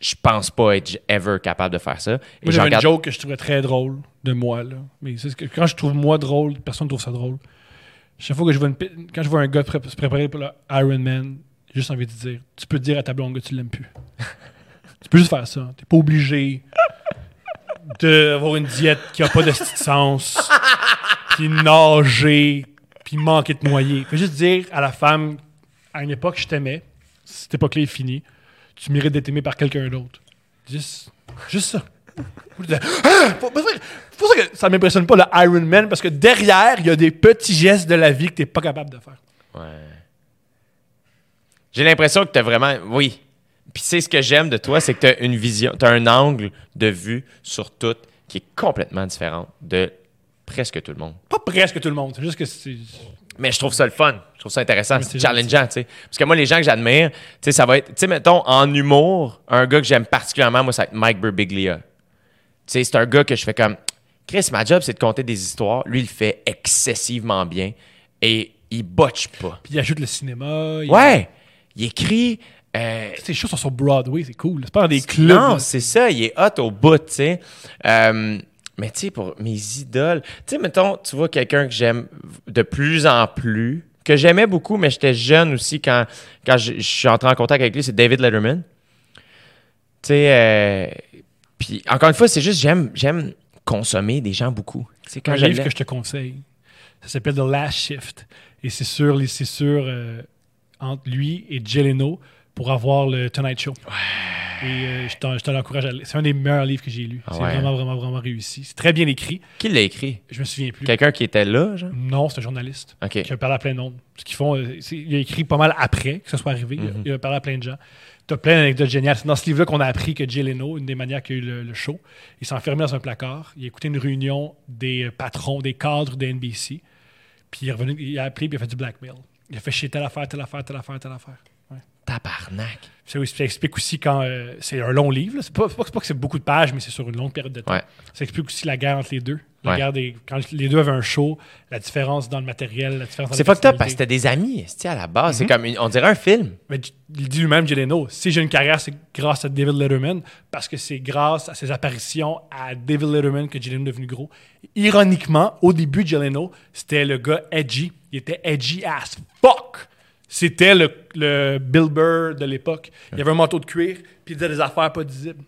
je pense pas être ever capable de faire ça. Et Moi, j'avais regarde- une joke que je trouvais très drôle de moi. Là. Mais c'est ce que, quand je trouve moi drôle, personne ne trouve ça drôle. Chaque fois que je vois, une, quand je vois un gars pré- se préparer pour le Ironman, j'ai juste envie de dire tu peux dire à ta blonde que tu l'aimes plus. tu peux juste faire ça. T'es pas obligé d'avoir une diète qui a pas de sens, puis nager, puis manquer de noyer. Fais juste dire à la femme à une époque, je t'aimais. Cette époque-là est finie. Tu mérites d'être aimé par quelqu'un d'autre. Juste, juste ça. Faut- C'est pour ça que ça m'impressionne pas le Iron Man parce que derrière, il y a des petits gestes de la vie que t'es pas capable de faire. Ouais. J'ai l'impression que tu as vraiment. Oui. Puis c'est ce que j'aime de toi, c'est que tu as une vision, tu as un angle de vue sur tout qui est complètement différent de presque tout le monde. Pas presque tout le monde. C'est juste que c'est. Mais je trouve ça le fun. Je trouve ça intéressant. C'est challengeant, tu sais. Parce que moi, les gens que j'admire, tu sais, ça va être. Tu sais, mettons, en humour, un gars que j'aime particulièrement, moi, ça va être Mike Birbiglia. Tu sais, c'est un gars que je fais comme. Chris, ma job, c'est de compter des histoires. Lui, il le fait excessivement bien et il botche pas. Puis il ajoute le cinéma. il- Ouais! Il écrit. euh, Ses shows sont sur Broadway, c'est cool. C'est pas dans des clubs. non, c'est ça, il est hot au bout, tu sais. Euh, mais tu sais, pour mes idoles, tu sais, mettons, tu vois quelqu'un que j'aime de plus en plus, que j'aimais beaucoup, mais j'étais jeune aussi quand, quand je, je suis entré en contact avec lui, c'est David Letterman. Tu sais, euh, puis encore une fois, c'est juste, j'aime, j'aime consommer des gens beaucoup. Sais, quand un livre que je te conseille. Ça s'appelle The Last Shift. Et c'est sur, c'est sur euh, entre lui et Jeleno pour avoir le Tonight Show. Et euh, je te l'encourage à. C'est un des meilleurs livres que j'ai lu. Ah c'est vraiment, vraiment, vraiment réussi. C'est très bien écrit. Qui l'a écrit? Je me souviens plus. Quelqu'un qui était là, genre? Non, c'est un journaliste OK. qui a parlé à plein de monde. Ce qu'ils font, euh, il a écrit pas mal après que ça soit arrivé. Mhm. Il a parlé à plein de gens. T'as plein d'anecdotes géniales. C'est dans ce livre-là qu'on a appris que Jay Leno, une des manières qu'il a eu le, le show, il s'est enfermé dans un placard. Il a écouté une réunion des euh, patrons, des cadres de NBC. Puis il est revenu, il a appelé puis il a fait du blackmail. Il a fait chier telle affaire, telle affaire, telle affaire, telle affaire. Tabarnak. Ça, ça explique aussi quand euh, c'est un long livre. C'est pas, pas, pas que c'est beaucoup de pages, mais c'est sur une longue période de temps. Ouais. Ça explique aussi la guerre entre les deux. La Ouais. guerre des, quand les deux avaient un show, la différence dans le matériel, la différence dans C'est fucked up parce que c'était des amis, à la base. Mhm. C'est comme, une- on dirait un film. Mais il dit lui-même, Jay Leno, si j'ai une carrière, c'est grâce à David Letterman, parce que c'est grâce à ses apparitions à David Letterman que Jay Leno est devenu gros. Ironiquement, au début de Jay Leno, c'était le gars edgy. Il était edgy as fuck. C'était le, le Bill Burr de l'époque. Il avait un manteau de cuir, puis il disait des affaires pas dissibles.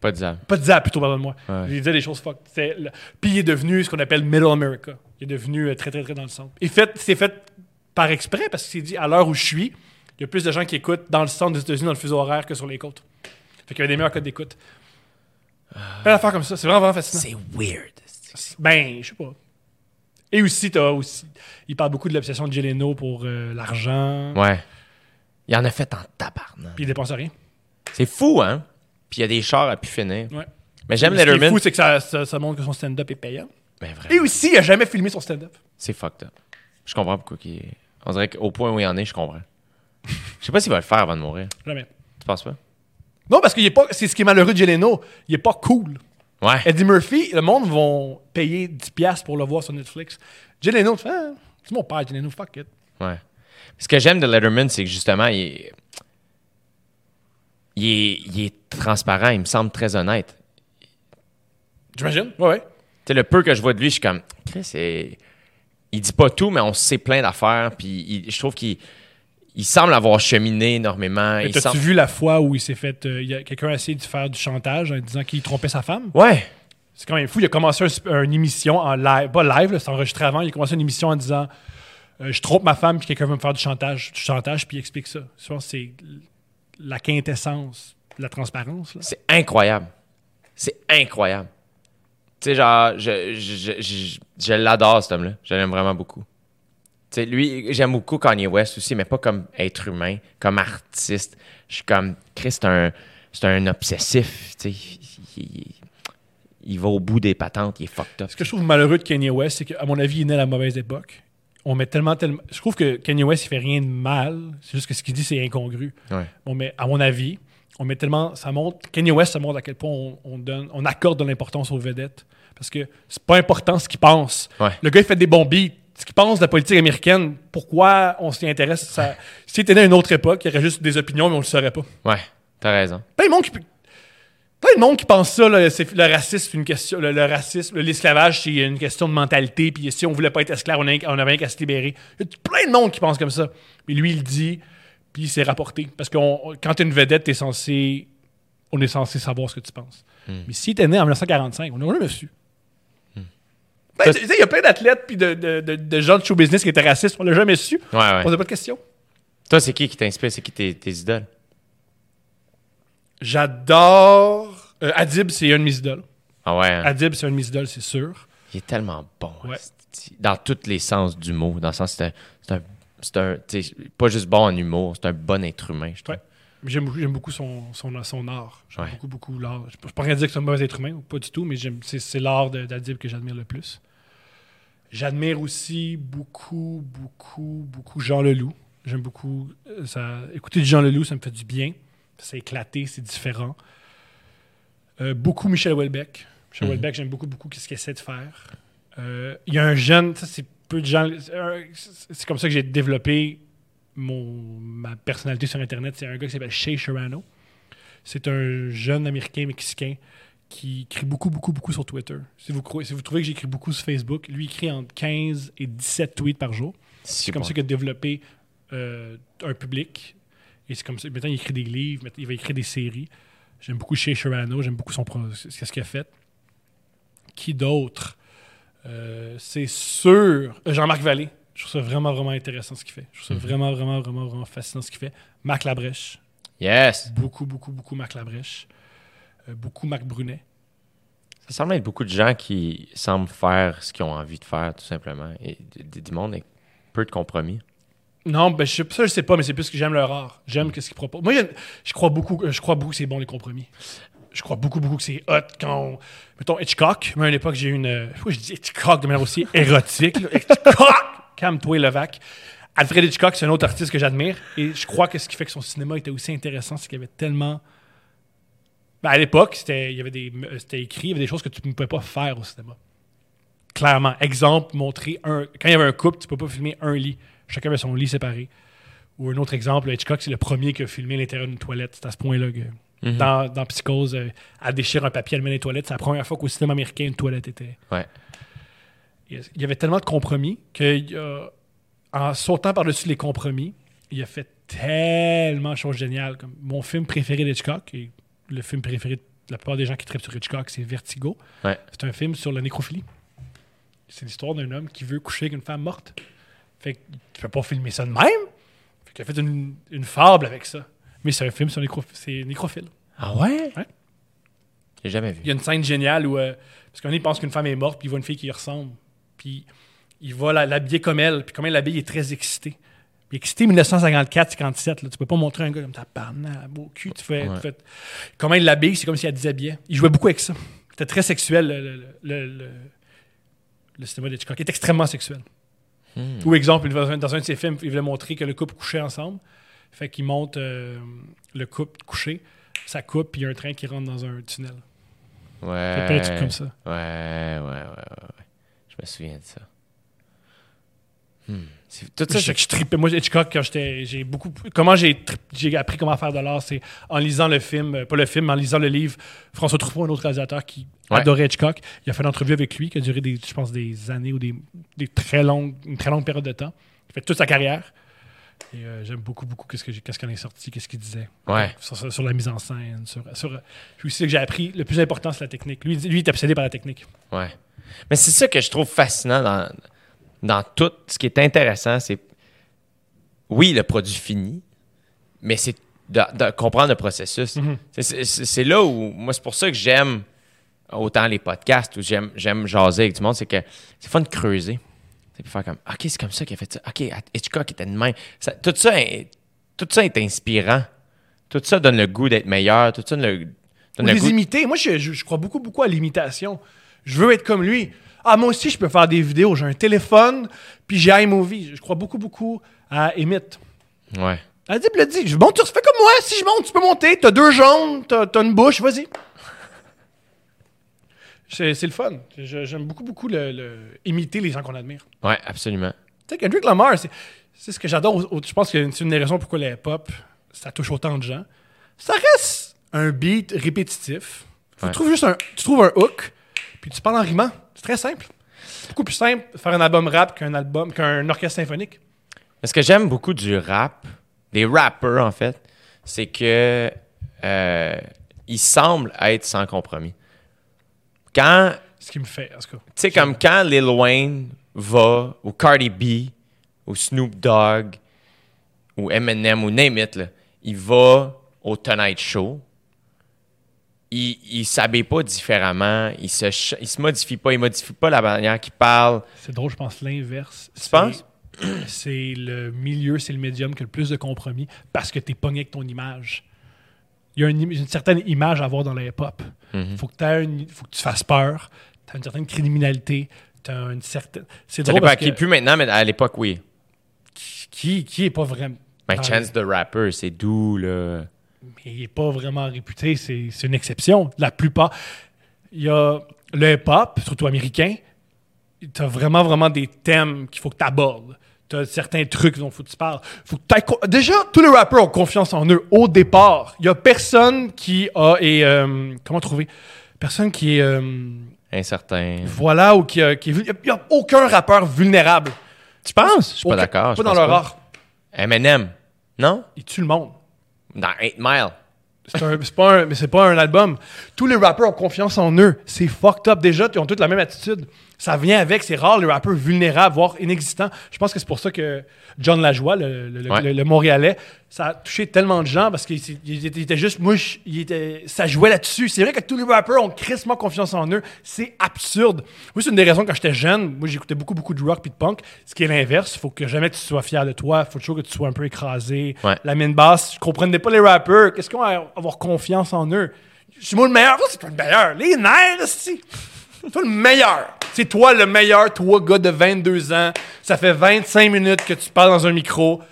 Pas de. Pas disable, plutôt, pardonne-moi. Ouais. Il disait des choses fuck. Le- Puis il est devenu ce qu'on appelle Middle America. Il est devenu euh, très, très, très dans le centre. Et fait, c'est fait par exprès parce qu'il s'est dit, à l'heure où je suis, il y a plus de gens qui écoutent dans le centre des États-Unis, dans le fuseau horaire, que sur les côtes. Fait qu'il y avait des meilleurs codes d'écoute. Plein d'affaires comme ça. C'est vraiment, vraiment fascinant. C'est weird. Ben, je sais pas. Et aussi, t'as aussi. Il parle beaucoup de l'obsession de Jeleno pour euh, l'argent. Ouais. Il en a fait en tabarnak. Puis il dépense rien. C'est fou, hein? Puis il y a des chars à pu finir. Ouais. Mais j'aime Ce qui est Letterman. fou, c'est que ça, ça, ça montre que son stand-up est payant. Ben Et vraiment. aussi, il a jamais filmé son stand-up. C'est fucked up. Je comprends pourquoi il est... On dirait qu'au point où il en est, je comprends. Je sais pas s'il va le faire avant de mourir. Jamais. Tu penses pas? Non, parce qu'il est pas. C'est ce qui est malheureux de Jeleno. Il est pas cool. Ouais. Eddie Murphy, le monde vont payer 10$ pour le voir sur Netflix. Jeleno, tu fais, Ah, c'est mon père, Jeleno, fuck it. Ouais. Ce que j'aime de Letterman, c'est que justement, il est... Il est, il est transparent, il me semble très honnête. J'imagine? Ouais, ouais. Tu sais, le peu que je vois de lui, je suis comme, Chris, c'est- il dit pas tout, mais on sait plein d'affaires. Puis il- je trouve qu'il il semble avoir cheminé énormément. Semble- vu la fois où il s'est fait. euh, il y a quelqu'un a essayé de faire du chantage en disant qu'il trompait sa femme? Ouais. C'est quand même fou. Il a commencé un- une émission en live. Pas live, c'est enregistré avant. Il a commencé une émission en disant euh, Je trompe ma femme, puis quelqu'un veut me faire du chantage, du chantage, puis il explique ça. Je pense c'est la quintessence de la transparence. C'est incroyable. C'est incroyable. Tu sais, genre, je, je, je, je- je l'adore, cet homme-là. Je l'aime vraiment beaucoup. Lui, j'aime beaucoup Kanye West aussi, mais pas comme être humain, comme artiste. Je suis comme, Chris, c'est un, c'est un obsessif. Il, il- il va au bout des patentes, il est fucked up. Ce que je trouve malheureux de Kanye West, c'est qu'à mon avis, il est né à la mauvaise époque. On met tellement, tellement. Je trouve que Kanye West, il fait rien de mal. C'est juste que ce qu'il dit, c'est incongru. Ouais. Met, à mon avis, on met tellement. Ça montre. Kanye West, ça montre à quel point on, on donne, on accorde de l'importance aux vedettes. Parce que c'est pas important ce qu'il pense. Ouais. Le gars, il fait des bons beats. Ce qu'il pense de la politique américaine, pourquoi on s'y intéresse ça, S'il était né à une autre époque, il y aurait juste des opinions, mais on le saurait pas. Ouais, t'as raison. Plein de monde qui, plein de monde qui pense ça, là, c'est, le racisme, c'est une question, le, le racisme, l'esclavage, c'est une question de mentalité, puis si on voulait pas être esclave, on, avait- on avait rien qu'à se libérer. Il y a plein de monde qui pense comme ça. Mais lui, il le dit, puis c'est rapporté. Parce que quand t'es une vedette, t'es censé, on est censé savoir ce que tu penses. Mais si t'es né en 1945, on n'aurait jamais su. Ben, tu sais, il y a plein d'athlètes puis de, de- de- de gens de show business qui étaient racistes, on l'a jamais su. Ouais, ouais. On n'a pas de questions. Toi, c'est qui qui t'inspire? C'est qui tes, tes idoles? J'adore. euh, Adib, c'est un de mes idoles. Ah ouais, hein? Adib, c'est un de mes idoles, c'est sûr. il est tellement bon. Ouais. Dans tous les sens du mot. Dans le sens, c'est un... C'est un, c'est un pas juste bon en humour, c'est un bon être humain, je trouve. Ouais. J'aime beaucoup, j'aime beaucoup son, son, son art. J'aime Ouais. beaucoup, beaucoup l'art. Je ne peux pas rien dire que c'est un mauvais être humain, pas du tout, mais j'aime, c'est, c'est l'art d'Adib que j'admire le plus. J'admire aussi beaucoup, beaucoup, beaucoup Jean Leloup. J'aime beaucoup euh, ça. Écouter du Jean Leloup, ça me fait du bien. C'est éclaté, c'est différent. Euh, beaucoup Michel Houellebecq. Michel Houellebecq, j'aime beaucoup, beaucoup ce qu'il essaie de faire. Euh, Il y a un jeune, ça c'est peu de gens. C'est comme ça que j'ai développé mon, ma personnalité sur Internet. C'est un gars qui s'appelle Shay Serrano. C'est un jeune Américain mexicain qui écrit beaucoup, beaucoup, beaucoup sur Twitter. Si vous, si vous trouvez que j'écris beaucoup sur Facebook, lui écrit entre 15 et 17 tweets par jour. C'est comme ça qu'il a développé euh, un public. Et c'est comme ça. Maintenant, il écrit des livres, il va écrire des séries. J'aime beaucoup Shea Serrano, j'aime beaucoup son ce qu'il a fait. Qui d'autre? Euh, C'est sûr. euh, Jean-Marc Vallée. Je trouve ça vraiment, vraiment intéressant ce qu'il fait. Je trouve ça vraiment, vraiment, vraiment, vraiment fascinant ce qu'il fait. Marc Labrèche. Yes. Beaucoup, beaucoup, beaucoup Marc Labrèche. Euh, beaucoup Marc Brunet. Ça semble être beaucoup de gens qui semblent faire ce qu'ils ont envie de faire, tout simplement. Et du monde avec peu de compromis. Non, ben, je, ça, je sais pas, mais c'est plus que j'aime leur art. J'aime ce qu'ils proposent. Moi, je crois beaucoup, je crois beaucoup que c'est bon, les compromis. Je crois beaucoup, beaucoup que c'est hot quand on- Mettons, Hitchcock. Moi, à une époque, j'ai eu une... euh, Pourquoi je dis Hitchcock de manière aussi érotique? là? Hitchcock! Calme-toi, Levac. Alfred Hitchcock, c'est un autre artiste que j'admire. Et je crois que ce qui fait que son cinéma était aussi intéressant, c'est qu'il y avait tellement... Ben, à l'époque, c'était il y avait des, euh, c'était écrit, il y avait des choses que tu ne pouvais pas faire au cinéma. Clairement. Exemple, montrer un. Quand il y avait un couple, tu peux pas filmer un lit. Chacun avait son lit séparé. Ou un autre exemple, Hitchcock, c'est le premier qui a filmé l'intérieur d'une toilette. C'est à ce point-là que. Dans, dans Psychose, euh, elle déchire un papier, dans les toilettes. C'est la première fois qu'au cinéma américain, une toilette était. Ouais. Il y avait tellement de compromis que, en sautant par-dessus les compromis, il a fait tellement de choses géniales. Comme mon film préféré d'Hitchcock, et le film préféré de la plupart des gens qui traitent sur Hitchcock, c'est Vertigo. Ouais. C'est un film sur la nécrophilie. C'est l'histoire d'un homme qui veut coucher avec une femme morte. Fait que tu peux pas filmer ça de même. Fait qu'il a fait une, une fable avec ça. Mais c'est un film sur nécro- c'est nécrophile. Ah ouais? Ouais. J'ai jamais vu. Il y a une scène géniale où. euh, parce qu'on pense qu'une femme est morte, puis il voit une fille qui y ressemble. Puis il va l'habiller comme elle, puis comme elle l'habille, il est très excité. Puis excité 1954-57, là, tu peux pas montrer un gars comme ta parna, beau cul, tu fais, Ouais. tu fais- Comment il l'habille, c'est comme s'il la déshabillait. Il jouait beaucoup avec ça. C'était très sexuel, le, le, le, le- cinéma d'Hitchcock. Il est extrêmement sexuel. Ou exemple, dans un, dans un de ses films, il voulait montrer que le couple couchait ensemble. Fait qu'il monte euh, le couple couché, ça coupe, puis il y a un train qui rentre dans un tunnel. Ouais. plein de trucs comme ça. Ouais, ouais, ouais, ouais. Je me souviens de ça. Hmm. Tout ça, je, je tripais. Moi, Hitchcock, quand j'étais. J'ai beaucoup. Comment j'ai j'ai appris comment faire de l'art, c'est en lisant le film, euh, pas le film, mais en lisant le livre. François Truffaut, un autre réalisateur qui Ouais. adorait Hitchcock, il a fait une entrevue avec lui qui a duré, des, je pense, des années ou des, des très longues, une très longue période de temps. Il fait toute sa carrière. Et euh, j'aime beaucoup, beaucoup qu'est-ce que qu'est-ce qu'on est sorti, qu'est-ce qu'il disait. Ouais. Sur, sur- sur la mise en scène. Sur, sur, puis aussi, ce que j'ai appris, le plus important, c'est la technique. Lui, lui, il est obsédé par la technique. Ouais. Mais c'est ça que je trouve fascinant dans, dans tout. Ce qui est intéressant, c'est. Oui, le produit fini, mais c'est de, de comprendre le processus. C'est- C'est là où. Moi, c'est pour ça que j'aime autant les podcasts, où j'aime jaser avec du monde, c'est que c'est fun de creuser. C'est faire comme. OK, c'est comme ça qu'il a fait ça. OK, Hitchcock était de même. Ça- tout, ça est, tout ça est inspirant. Tout ça donne le goût d'être meilleur. Tout ça donne le, Ou donne le les goût. imiter. Moi, je, je- je crois beaucoup, beaucoup à l'imitation. Je veux être comme lui. Ah, moi aussi, je peux faire des vidéos. J'ai un téléphone, puis j'ai iMovie. Je crois beaucoup, beaucoup à Emit. Ouais. Elle dit, l'a dit, je monte, tu fais comme moi. Si je monte, tu peux monter. T'as deux jambes, t'as t'as une bouche, vas-y. C'est le fun. J'aime beaucoup, beaucoup le, le- imiter les gens qu'on admire. Ouais, absolument. Tu sais, Kendrick Lamar, c'est ce que j'adore. Je pense que c'est une des raisons pourquoi la hip-hop, ça touche autant de gens. Ça reste un beat répétitif. Faut Ouais. trouver juste un, tu trouves un hook, puis tu parles en rimant. C'est très simple. C'est beaucoup plus simple de faire un album rap qu'un album qu'un orchestre symphonique. Mais Ce que j'aime beaucoup du rap, des rappers en fait, c'est que euh, ils semblent être sans compromis. Quand, Ce qui me fait, en tout cas. tu sais, comme quand Lil Wayne va, ou Cardi B, ou Snoop Dogg, ou Eminem, ou name it, là, il va au Tonight Show, il, il s'habille pas différemment, il se, il se modifie pas, il modifie pas la manière qu'il parle. C'est drôle, je pense l'inverse. Tu penses? C'est le milieu, c'est le médium qui a le plus de compromis parce que t'es pogné avec ton image. Il y a une, certaine image à avoir dans la hip-hop. Mhm. faut, que t'aies une- faut que tu fasses peur. Tu as une certaine criminalité. T'as une certaine. C'est drôle parce qui, que plus maintenant, mais à l'époque, oui. qui, qui est pas vraiment. Dans Chance the Rapper, c'est doux, là. Mais il est pas vraiment réputé. C'est une exception. La plupart. Il y a le hip-hop, surtout américain. Tu as vraiment, vraiment des thèmes qu'il faut que tu abordes. Tu as certains trucs dont il faut que tu parles. Faut que Déjà, tous les rappeurs ont confiance en eux au départ. Il y a personne qui a. Et, euh, comment trouver? Personne qui est. euh, Incertain. voilà, ou qui, a- qui est. Il n'y a aucun rappeur vulnérable. Tu penses? Je suis pas d'accord. Pas dans leur pas. art. Eminem. Non? Ils tuent le monde. Dans 8 Mile. C'est pas un, mais pas un album. Tous les rappeurs ont confiance en eux. C'est fucked up déjà. Ils ont tous la même attitude. Ça vient avec, c'est rare, le rappeur vulnérable, voire inexistant. Je pense que c'est pour ça que John Lajoie, le, le- le- Ouais. le- le Montréalais, ça a touché tellement de gens parce qu'il il était, juste, moi, je- il était, ça jouait là-dessus. C'est vrai que tous les rappeurs ont crissement confiance en eux. C'est absurde. Moi, c'est une des raisons quand j'étais jeune, moi, j'écoutais beaucoup, beaucoup de rock puis de punk. Ce qui est l'inverse. Il faut que jamais tu sois fier de toi. Il faut toujours que tu sois un peu écrasé. Ouais. La mine basse, je comprenais pas les rappeurs. Qu'est-ce qu'on va avoir confiance en eux? C'est moi le meilleur. C'est pas le meilleur. Les nerfs, c'est toi le meilleur. C'est toi le meilleur, toi, gars de 22 ans. Ça fait 25 minutes que tu parles dans un micro.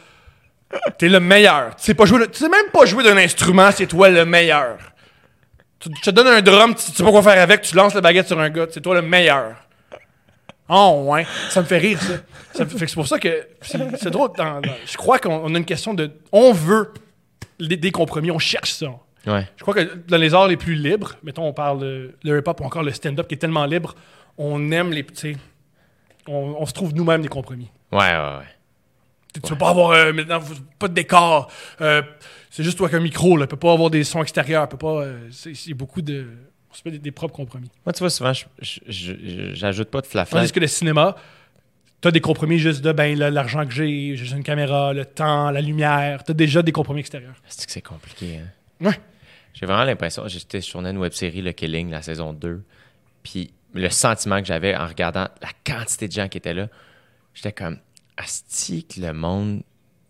T'es le meilleur. Tu sais, pas jouer sais même pas jouer d'un instrument, c'est toi le meilleur. Tu, te donne un drum, tu, sais pas quoi faire avec, tu lances la baguette sur un gars, c'est toi le meilleur. Oh, ouais. Ça me fait rire, ça. C'est pour ça que c'est c'est drôle. je crois qu'on on a une question de. On veut des compromis, on cherche ça. Ouais. Je crois que dans les arts les plus libres, mettons, on parle de le hip-hop ou encore le stand-up qui est tellement libre, on aime les petits. On, on se trouve nous-mêmes des compromis. Ouais, ouais, ouais. Tu tu veux pas avoir euh, maintenant pas de décor. euh, c'est juste toi qu'un micro, là. peut pas avoir des sons extérieurs. Peut pas. euh, c'est c'est beaucoup de. On se fait des, des propres compromis. Moi, tu vois, souvent, je- j'ajoute pas de flafla. Tandis que le cinéma, t'as des compromis juste de ben l'argent que j'ai, j'ai une caméra, le temps, la lumière. T'as déjà des compromis extérieurs. C'est que c'est compliqué, hein? Ouais. J'ai vraiment l'impression, j'étais sur une web série, Le Killing, la saison 2, puis le sentiment que j'avais en regardant la quantité de gens qui étaient là, j'étais comme, asti que le monde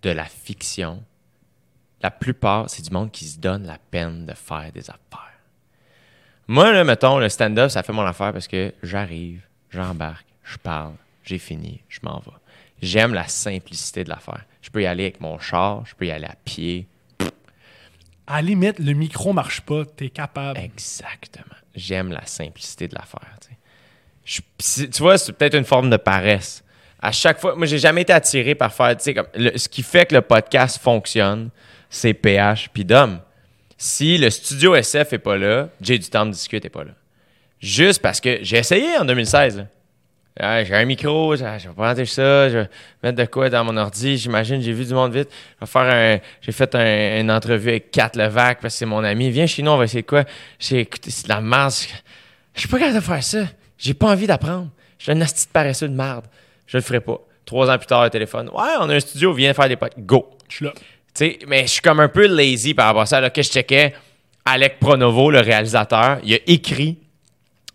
de la fiction, la plupart, c'est du monde qui se donne la peine de faire des affaires. Moi, là, mettons, le stand-up, ça fait mon affaire parce que j'arrive, j'embarque, je parle, j'ai fini, je m'en vais. J'aime la simplicité de l'affaire. Je peux y aller avec mon char, je peux y aller à pied, À la limite, le micro marche pas, t'es capable. Exactement. J'aime la simplicité de l'affaire. tu Tu vois, c'est peut-être une forme de paresse. À chaque fois, moi, j'ai jamais été attiré par faire, tu comme, ce qui fait que le podcast fonctionne, c'est PH puis Dom. Si le studio SF est pas là, j'ai du temps de discuter est pas là. Juste parce que j'ai essayé en 2016. là. Ah, j'ai un micro, je je vais présenter ça, je vais mettre de quoi dans mon ordi. J'imagine, j'ai vu du monde vite. Je vais faire un. J'ai fait un- une entrevue avec Kat Levac parce que c'est mon ami. Viens chez nous, on va essayer de quoi? J'ai écouté, c'est de la merde. Je je suis pas capable de faire ça. J'ai pas envie d'apprendre. Je suis un asti de paresseux de merde. Je le ferai pas. Trois ans plus tard, le téléphone. Ouais, on a un studio, viens faire des potes. Go. Je suis là. Tu sais, mais je suis comme un peu lazy par rapport à ça. Là, que je checkais, Alec Pronovo, le réalisateur, il a écrit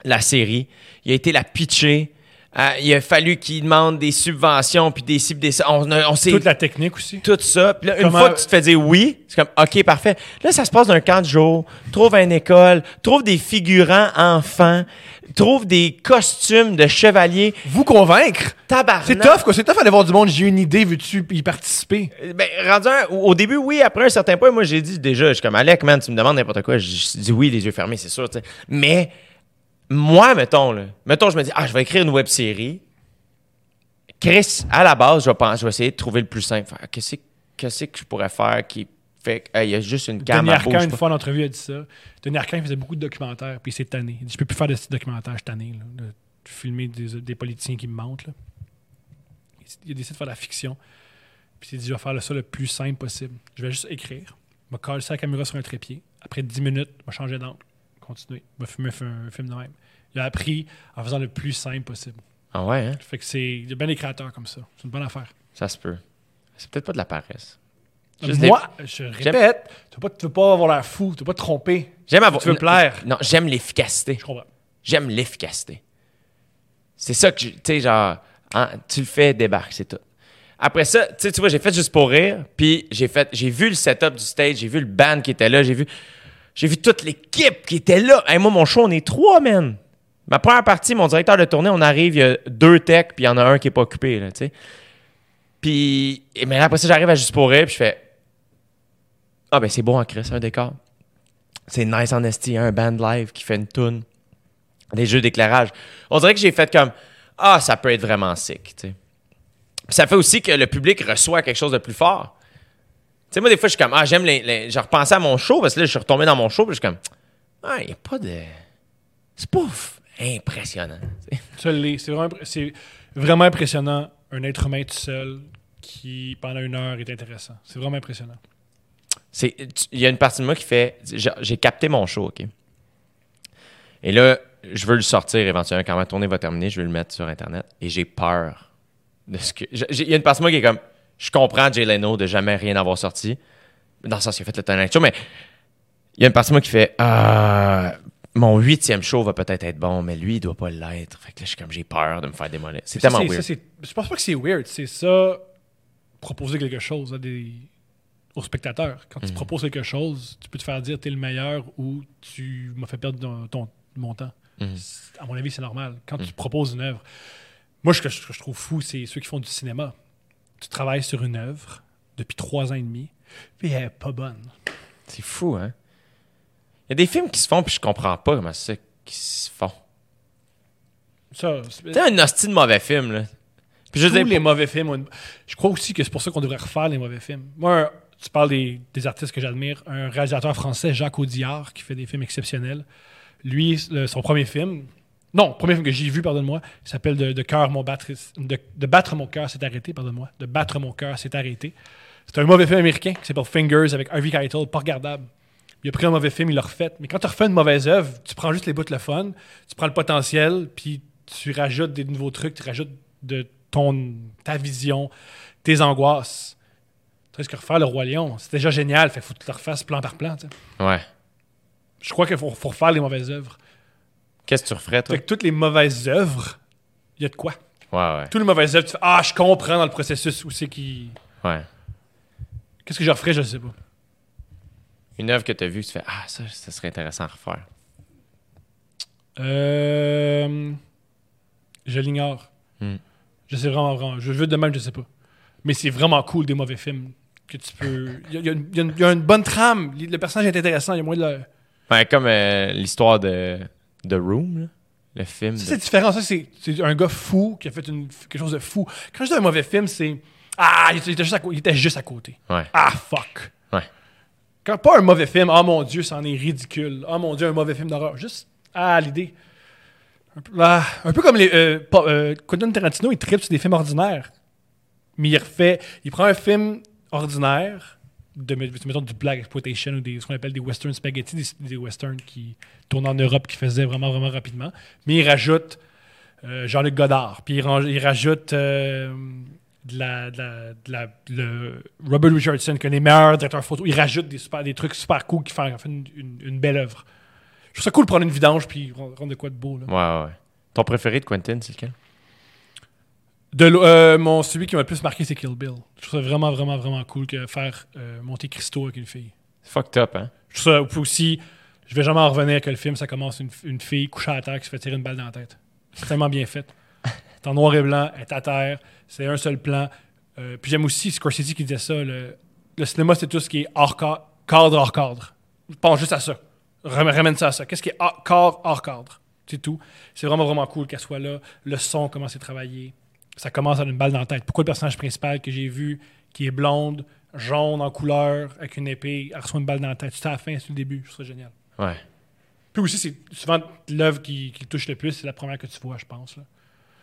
la série. Il a été la pitcher. Euh, il a fallu qu'il demande des subventions puis des cibles, des on, on s'est Toute la technique aussi. tout ça. Puis là, une Comment- fois que tu te fais dire oui, c'est comme OK, parfait. Là, ça se passe d'un camp de jour. Trouve une école, trouve des figurants enfants, trouve des costumes de chevaliers. Vous convaincre? Tabarnak. C'est tough, quoi. C'est tough d'aller voir du monde. J'ai une idée, veux-tu y participer? Ben, rendu un- au début, oui. Après un certain point, moi, j'ai dit déjà, je suis comme Alec, man, tu me demandes n'importe quoi. Je dis oui, les yeux fermés, c'est sûr. tu sais. Mais moi, mettons, là, mettons, je me dis, ah, je vais écrire une web série. Chris, à la base, je vais, penser- je vais essayer de trouver le plus simple. Qu'est-ce que je pourrais faire qui fait qu'il y a juste une Denis cam à Arcand, une fois en entrevue, a dit ça. Denis Arcand, il faisait beaucoup de documentaires, puis il s'est tanné. Il dit Je peux plus faire de petits documentaires, je suis tanné, là, de filmer des, des politiciens qui me mentent. Là. Il a décidé de faire de la fiction. Puis il s'est dit Je vais faire ça le plus simple possible. Je vais juste écrire. Je vais coller ça la caméra sur un trépied. Après 10 minutes, je vais changer d'angle. Continuer. Je vais filmer un, film de même. Il a appris en faisant le plus simple possible. Ah ouais, hein? Fait que c'est. Il y a bien des créateurs comme ça. C'est une bonne affaire. Ça se peut. C'est peut-être pas de la paresse. Juste Moi, je répète, tu veux pas, tu veux pas avoir l'air fou, tu veux pas te tromper. J'aime avoir. tu veux plaire. Non, j'aime l'efficacité. Je comprends. J'aime l'efficacité. C'est ça que, tu sais, genre, hein, tu le fais, débarque, c'est tout. Après ça, tu vois, j'ai fait juste pour rire, puis j'ai fait, j'ai vu le setup du stage, j'ai vu le band qui était là, j'ai vu, j'ai vu toute l'équipe qui était là. Moi, mon show, on est trois, man. Ma première partie, mon directeur de tournée, on arrive, il y a deux techs, puis il y en a un qui est pas occupé, là, tu sais. Puis, mais après ça, j'arrive à juste pour rire, puis je fais, ah ben c'est beau en Chris, un décor. C'est nice en esti, un band live qui fait une tune des jeux d'éclairage. On dirait que j'ai fait comme Ah, ça peut être vraiment sick. tu sais. Ça fait aussi que le public reçoit quelque chose de plus fort. Tu sais, moi, des fois, je suis comme Ah, j'aime les. les- Je repensais à mon show parce que là, je suis retombé dans mon show, puis je suis comme Ah, il n'y a pas de. C'est pas impressionnant. Ça l'est. C'est vraiment, c'est vraiment impressionnant, un être humain tout seul qui, pendant une heure, est intéressant. C'est vraiment impressionnant. Il y a une partie de moi qui fait j'ai- capté mon show, OK? Et là, je veux le sortir éventuellement. Quand ma tournée va terminer, je vais le mettre sur Internet. Et j'ai peur de ce que. Il y a une partie de moi qui est comme. Je comprends Jay Leno de jamais rien avoir sorti. Dans le sens qu'il a fait le Tonight Show, mais il y a une partie de moi qui fait. Ah, mon huitième show va peut-être être bon, mais lui, il doit pas l'être. Fait que là, je suis comme, j'ai peur de me faire démolir. C'est tellement weird. ça, je pense pas que c'est weird. C'est ça, proposer quelque chose à des, aux spectateurs. Quand tu Mhm. proposes quelque chose, tu peux te faire dire t'es le meilleur ou tu m'as fait perdre ton, ton- mon temps. Mhm. À mon avis, c'est normal. Quand tu proposes une œuvre, moi, ce que je, ce que je trouve fou, c'est ceux qui font du cinéma. Tu travailles sur une œuvre depuis trois ans et demi, puis elle est pas bonne. C'est fou, hein? Il y a des films qui se font, puis je comprends pas comment c'est qui se font. Ça, c'est- un hostie de mauvais film, là. Puis je tous les mauvais films. ont une- Je crois aussi que c'est pour ça qu'on devrait refaire les mauvais films. Moi, tu parles des, des artistes que j'admire. Un réalisateur français, Jacques Audiard, qui fait des films exceptionnels. Lui, le- son premier film, non, premier film que j'ai vu, pardonne-moi, il s'appelle de, de cœur mon battre, de, de battre mon cœur s'est arrêté, pardonne-moi. De battre mon cœur s'est arrêté. C'est un mauvais film américain qui s'appelle Fingers avec Harvey Keitel, pas regardable. Il a pris un mauvais film, il l'a refait. Mais quand tu refais une mauvaise œuvre, tu prends juste les bouts de le fun, tu prends le potentiel, puis tu rajoutes des nouveaux trucs, tu rajoutes de ton, ta vision, tes angoisses. Tu sais, que refaire le Roi Lion, c'est déjà génial, fait faut que tu le refasses plan par plan. tu sais. ouais. Je crois qu'il faut, faut refaire les mauvaises œuvres. Qu'est-ce que tu referais, toi? Fait que toutes les mauvaises œuvres, il y a de quoi. Ouais, ouais. Toutes les mauvaises œuvres, tu fais Ah, je comprends dans le processus où c'est qui. Ouais. Qu'est-ce que je referais, je sais pas. Une œuvre que tu as vue, tu fais Ah, ça, ça serait intéressant à refaire. Euh, je l'ignore. Hmm. Je sais vraiment, vraiment. Je veux de même, je sais pas. Mais c'est vraiment cool des mauvais films que tu peux. Il y, y a une- y y a bonne trame. Le personnage est intéressant. Il y a moins de. comme euh, l'histoire de The Room, là. le film. Ça, de- c'est différent. Ça, c'est c'est un gars fou qui a fait une- quelque chose de fou. Quand je dis un mauvais film, c'est. Ah, il était, juste à, cô- il était juste à côté. Ouais. Ah, fuck. Ouais. Quand pas un mauvais film, oh mon dieu, c'en est ridicule. Oh mon dieu, un mauvais film d'horreur. Juste, ah, l'idée. Un peu, ah, un peu comme les. Euh, pas- euh, Quentin Tarantino, il tripe sur des films ordinaires. Mais il refait. Il prend un film ordinaire, de, mettons du black exploitation ou des, ce qu'on appelle des western spaghetti, des, westerns qui tournent en Europe, qui faisaient vraiment, vraiment rapidement. Mais il rajoute euh, Jean-Luc Godard. Puis il, ran- il rajoute euh, le Robert Richardson, qui est un des meilleurs directeurs photo. Il rajoute des, super, des trucs super cool qui font, une, belle œuvre. Je trouve ça cool de prendre une vidange puis rendre de quoi de beau. Là. Ouais, ouais. Ton préféré de Quentin, c'est lequel? De euh, mon, celui qui m'a le plus marqué, c'est Kill Bill. Je trouve ça vraiment, vraiment, vraiment cool que faire euh, monter Christo avec une fille. C'est fucked up, hein? Je trouve ça aussi, je vais jamais en revenir que le film, ça commence une, une fille couchée à terre qui se fait tirer une balle dans la tête. C'est tellement bien fait. C'est en noir et blanc, elle est à terre, c'est un seul plan. Euh, puis j'aime aussi Scorsese qui disait ça, le, le cinéma, c'est tout ce qui est hors ca- cadre, hors cadre. Je pense juste à ça. Ram- Ramène ça à ça. Qu'est-ce qui est hors, cadre, hors cadre? C'est tout. C'est vraiment, vraiment cool qu'elle soit là. Le son, comment c'est travaillé. Ça commence à une balle dans la tête. Pourquoi le personnage principal que j'ai vu, qui est blonde, jaune en couleur, avec une épée, elle reçoit une balle dans la tête? C'est à la fin, c'est le début. Je trouve ça génial. Ouais. Puis aussi, c'est souvent l'œuvre qui, qui touche le plus, c'est la première que tu vois, je pense. là.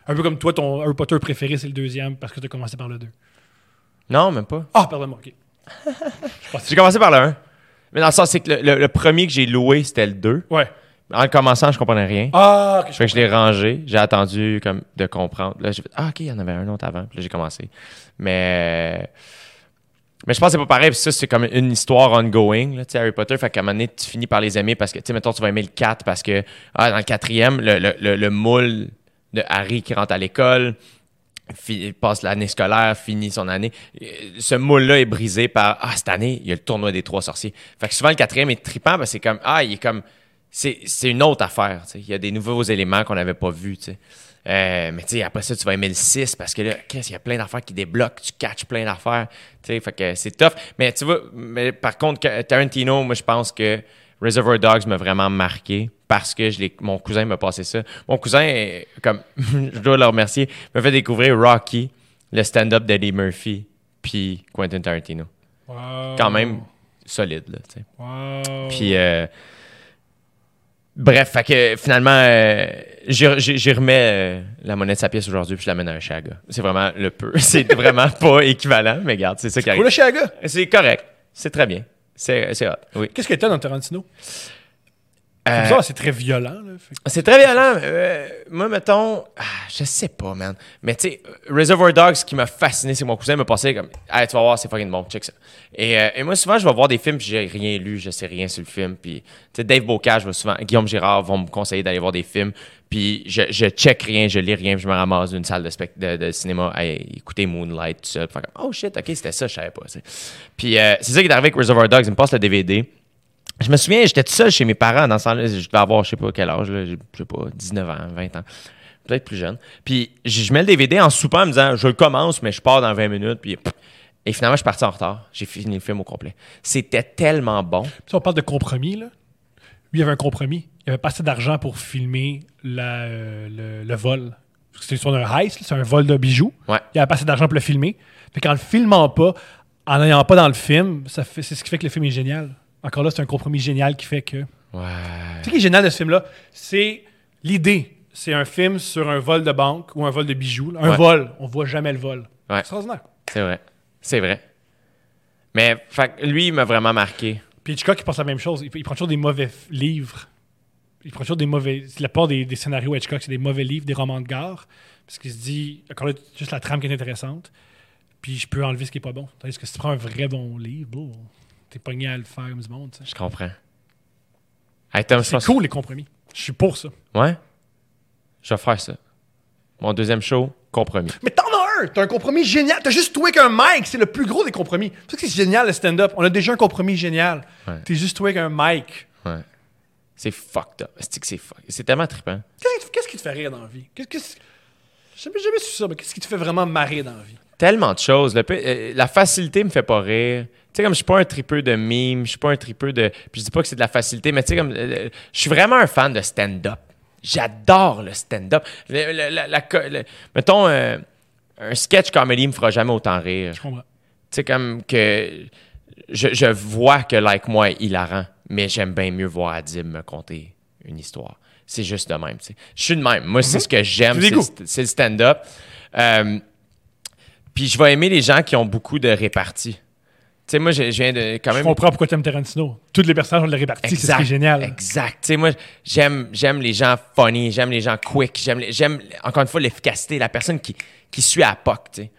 Un peu comme toi, ton Harry Potter préféré, c'est le deuxième parce que tu as commencé par le 2. Non, même pas. Ah, pardonne-moi, ok. J'ai commencé par le 1. Mais dans le sens, c'est que le, le- le premier que j'ai loué, c'était le 2. Ouais. En commençant, je comprenais rien. Ah, ok, je Fait que je l'ai rangé. J'ai attendu comme de comprendre. Là, j'ai fait Ah, OK, il y en avait un autre avant. Puis là, j'ai commencé. Mais. Mais je pense que c'est pas pareil. Puis ça, c'est comme une histoire ongoing, là, tu sais, Harry Potter. Fait qu'à un moment donné, tu finis par les aimer parce que, tu sais, mettons, tu vas aimer le 4 parce que, ah, dans le quatrième, le, le, le, le moule de Harry qui rentre à l'école, passe l'année scolaire, finit son année. Ce moule-là est brisé par Ah, cette année, il y a le tournoi des trois sorciers. Fait que souvent, le quatrième est trippant parce que c'est comme Ah, il est comme. C'est une autre affaire. Il y a des nouveaux éléments qu'on n'avait pas vus. Euh, mais tu sais, après ça, tu vas aimer le 6 parce que là, qu'est-ce qu'il y a plein d'affaires qui débloquent, tu catches plein d'affaires. Fait que c'est tough. Mais tu vois, mais par contre, Tarantino, moi, je pense que Reservoir Dogs m'a vraiment marqué parce que je mon cousin m'a passé ça. Mon cousin, comme, je dois le remercier, m'a fait découvrir Rocky, le stand-up d'Eddie Murphy, puis Quentin Tarantino. Wow. Quand même solide, là. Wow. Puis, euh, bref, fait que finalement, euh, j'y remets euh, la monnaie de sa pièce aujourd'hui, puis je l'amène à un chaga. C'est vraiment le peu. C'est vraiment pas équivalent, mais regarde, c'est ça qui Cool, le arrive. Chiaga. C'est correct. C'est très bien. C'est c'est hot, oui. Qu'est-ce que t'as dans Tarantino? Euh, C'est très violent. Que- C'est très violent. Euh, moi, mettons, ah, je sais pas, man. Mais tu sais, euh, Reservoir Dogs, ce qui m'a fasciné, c'est que mon cousin me passait comme, hey, tu vas voir, c'est fucking bon, check ça. Et, euh, et moi, souvent, je vais voir des films, puis j'ai rien lu, je sais rien sur le film. Puis, tu sais, Dave Bocage, souvent, Guillaume Girard vont me conseiller d'aller voir des films. Puis, je, je check rien, je lis rien, puis je me ramasse d'une salle de, spect- de, de cinéma à écouter Moonlight, tout ça. Puis, oh shit, ok, c'était ça, je savais pas. Puis, c'est ça qui est arrivé avec Reservoir Dogs, il me passe le DVD. Je me souviens, j'étais tout seul chez mes parents dans ce temps-là. Je devais avoir, je sais pas quel âge, là, je sais pas, 19 ans, 20 ans. Peut-être plus jeune. Puis je mets le DVD en soupant en me disant, je le commence, mais je pars dans 20 minutes. Puis, pff. et finalement, je suis parti en retard. J'ai fini le film au complet. C'était tellement bon. Si on parle de compromis, là, lui, il y avait un compromis. Il avait pas assez d'argent pour filmer la, euh, le, le vol. C'est sur un heist, c'est un vol de bijoux. Ouais. Il avait pas assez d'argent pour le filmer. Fait qu'en le filmant pas, en n'ayant pas dans le film, ça fait, c'est ce qui fait que le film est génial. Encore là, c'est un compromis génial qui fait que. Ouais. Tu sais ce qui est génial de ce film-là? C'est l'idée. C'est un film sur un vol de banque ou un vol de bijoux. Un Ouais. vol. On voit jamais le vol. Ouais. Extraordinaire. C'est vrai. C'est vrai. Mais fait, lui, il m'a vraiment marqué. Puis Hitchcock, il pense la même chose. Il, il prend toujours des mauvais livres. Il prend toujours des mauvais. La part des, des scénarios Hitchcock, c'est des mauvais livres, des romans de gare. Parce qu'il se dit, encore là, juste la trame qui est intéressante. Puis je peux enlever ce qui est pas bon. Tandis que si tu prends un vrai bon livre, bon, t'es pogné à le faire comme du monde. tu sais. Je comprends. Hey, Tom, je C'est pense- cool les compromis. Je suis pour ça. Ouais? Je vais faire ça. Mon deuxième show, compromis. Mais t'en as un! T'as un compromis génial. T'as juste trouvé qu'un mic, c'est le plus gros des compromis. C'est pour ça que c'est génial le stand-up. On a déjà un compromis génial. Ouais. T'es juste trouvé qu'un mic. Ouais. C'est fucked up. C'est que c'est fuck- C'est tellement trippant. Qu'est-ce qui te fait rire dans la vie? Qu'est-ce qu'est-ce- J'ai jamais, jamais su ça, mais qu'est-ce qui te fait vraiment marrer dans la vie? Tellement de choses. Le euh, la facilité me fait pas rire. Tu sais, comme je suis pas un tripeux de mimes, je suis pas un tripeux de. Puis je dis pas que c'est de la facilité, mais tu sais, comme. euh, je suis vraiment un fan de stand-up. J'adore le stand-up. Mettons, euh, un sketch comedy me fera jamais autant rire. Je comprends. Tu sais, comme que. Je, je vois que, like moi, est hilarant, mais j'aime bien mieux voir Adib me conter une histoire. C'est juste de même, tu sais. Je suis de même. Moi, c'est ce que j'aime, C'est le c'est stand-up. Euh, puis je vais aimer les gens qui ont beaucoup de réparties. Tu sais, moi, je, je viens de quand Je même. comprends pourquoi t'aimes Tarantino. Toutes les personnages ont de la répartie, c'est ce qui est génial. Exact. Tu sais, moi, j'aime, j'aime les gens funny, j'aime les gens quick, j'aime, j'aime encore une fois l'efficacité, la personne qui, qui suit à la POC, tu sais.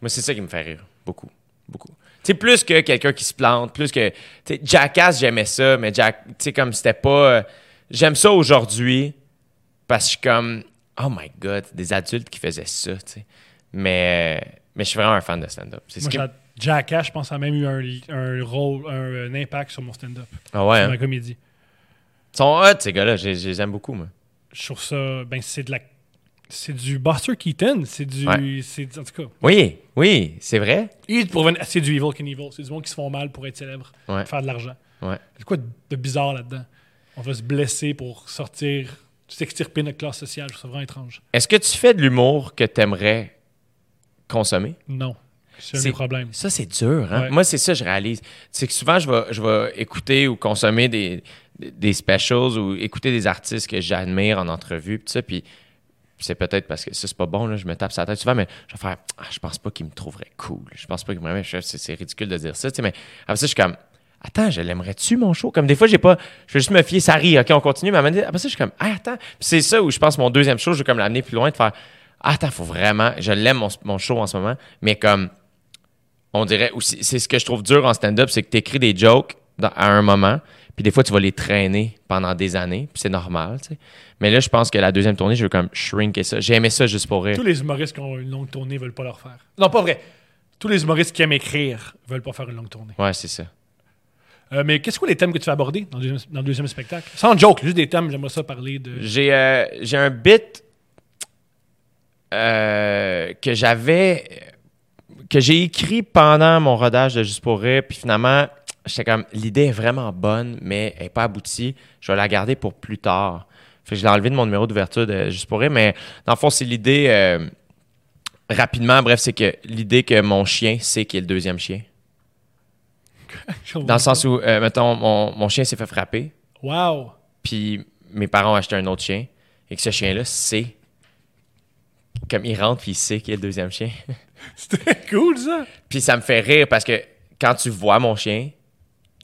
Moi, c'est ça qui me fait rire. Beaucoup. Beaucoup. Tu sais, plus que quelqu'un qui se plante, plus que. Tu sais, Jackass, j'aimais ça, mais Jack, tu sais, comme c'était pas. euh, j'aime ça aujourd'hui parce que je suis comme. Oh my god, des adultes qui faisaient ça, tu sais. Mais, mais je suis vraiment un fan de stand-up. C'est ce qui... Jackass, je pense, a même eu un, un rôle, un, un impact sur mon stand-up, Ah ouais, sur hein? ma comédie. Ils sont hot, ces gars-là. Je, les aime beaucoup, moi. Je trouve ça, ben, c'est de la, c'est du Buster Keaton, c'est du, Ouais. c'est, en tout cas, Oui, oui, c'est vrai. c'est du evil can evil, c'est du monde qui se font mal pour être célèbre, Ouais. faire de l'argent. Ouais. C'est quoi de bizarre là-dedans? On va se blesser pour sortir, s'extirper notre classe sociale, je trouve ça vraiment étrange. Est-ce que tu fais de l'humour que tu aimerais consommer? Non, c'est un problèmes. Ça, c'est dur. Hein? Ouais. Moi, c'est ça, je réalise. C'est que souvent, je vais, je vais écouter ou consommer des, des specials ou écouter des artistes que j'admire en entrevue, tout ça, puis c'est peut-être parce que ça, c'est pas bon, là, je me tape la tête souvent, mais je vais faire, ah, je pense pas qu'il me trouverait cool. Je pense pas qu'il. Je- C'est c'est ridicule de dire ça, tu sais, mais après ça, je suis comme, attends, je l'aimerais-tu, mon show? Comme des fois, j'ai pas, je vais juste me fier, ça rit, ok, on continue, mais après ça, je suis comme, ah, attends. Puis c'est ça où je pense mon deuxième show, je vais comme l'amener plus loin, de faire, ah, attends, faut vraiment, je l'aime, mon, mon show en ce moment, mais comme, on dirait aussi, c'est ce que je trouve dur en stand-up, c'est que tu écris des jokes dans- à un moment, puis des fois, tu vas les traîner pendant des années, puis c'est normal, tu sais. Mais là, je pense que la deuxième tournée, je veux comme shrinker ça. J'ai aimé ça juste pour rire. Tous les humoristes qui ont une longue tournée veulent pas leur faire. Non, pas vrai. Tous les humoristes qui aiment écrire veulent pas faire une longue tournée. Ouais, c'est ça. Euh, mais qu'est-ce que les thèmes que tu vas aborder dans le deuxième, dans le deuxième spectacle? Sans joke, juste des thèmes, j'aimerais ça parler de. J'ai euh, j'ai un bit euh, que j'avais que j'ai écrit pendant mon rodage de Juste pour rire, puis finalement, j'étais comme l'idée est vraiment bonne, mais elle n'est pas aboutie. Je vais la garder pour plus tard. Fait que je l'ai enlevé de mon numéro d'ouverture de Juste pour rire, mais dans le fond, c'est l'idée euh, rapidement, bref, c'est que l'idée que mon chien sait qu'il est le deuxième chien. Dans le sens où, euh, mettons, mon, mon chien s'est fait frapper, Wow! puis mes parents ont acheté un autre chien et que ce chien-là sait comme il rentre puis il sait qu'il est le deuxième chien. C'était cool, ça! puis ça me fait rire parce que quand tu vois mon chien,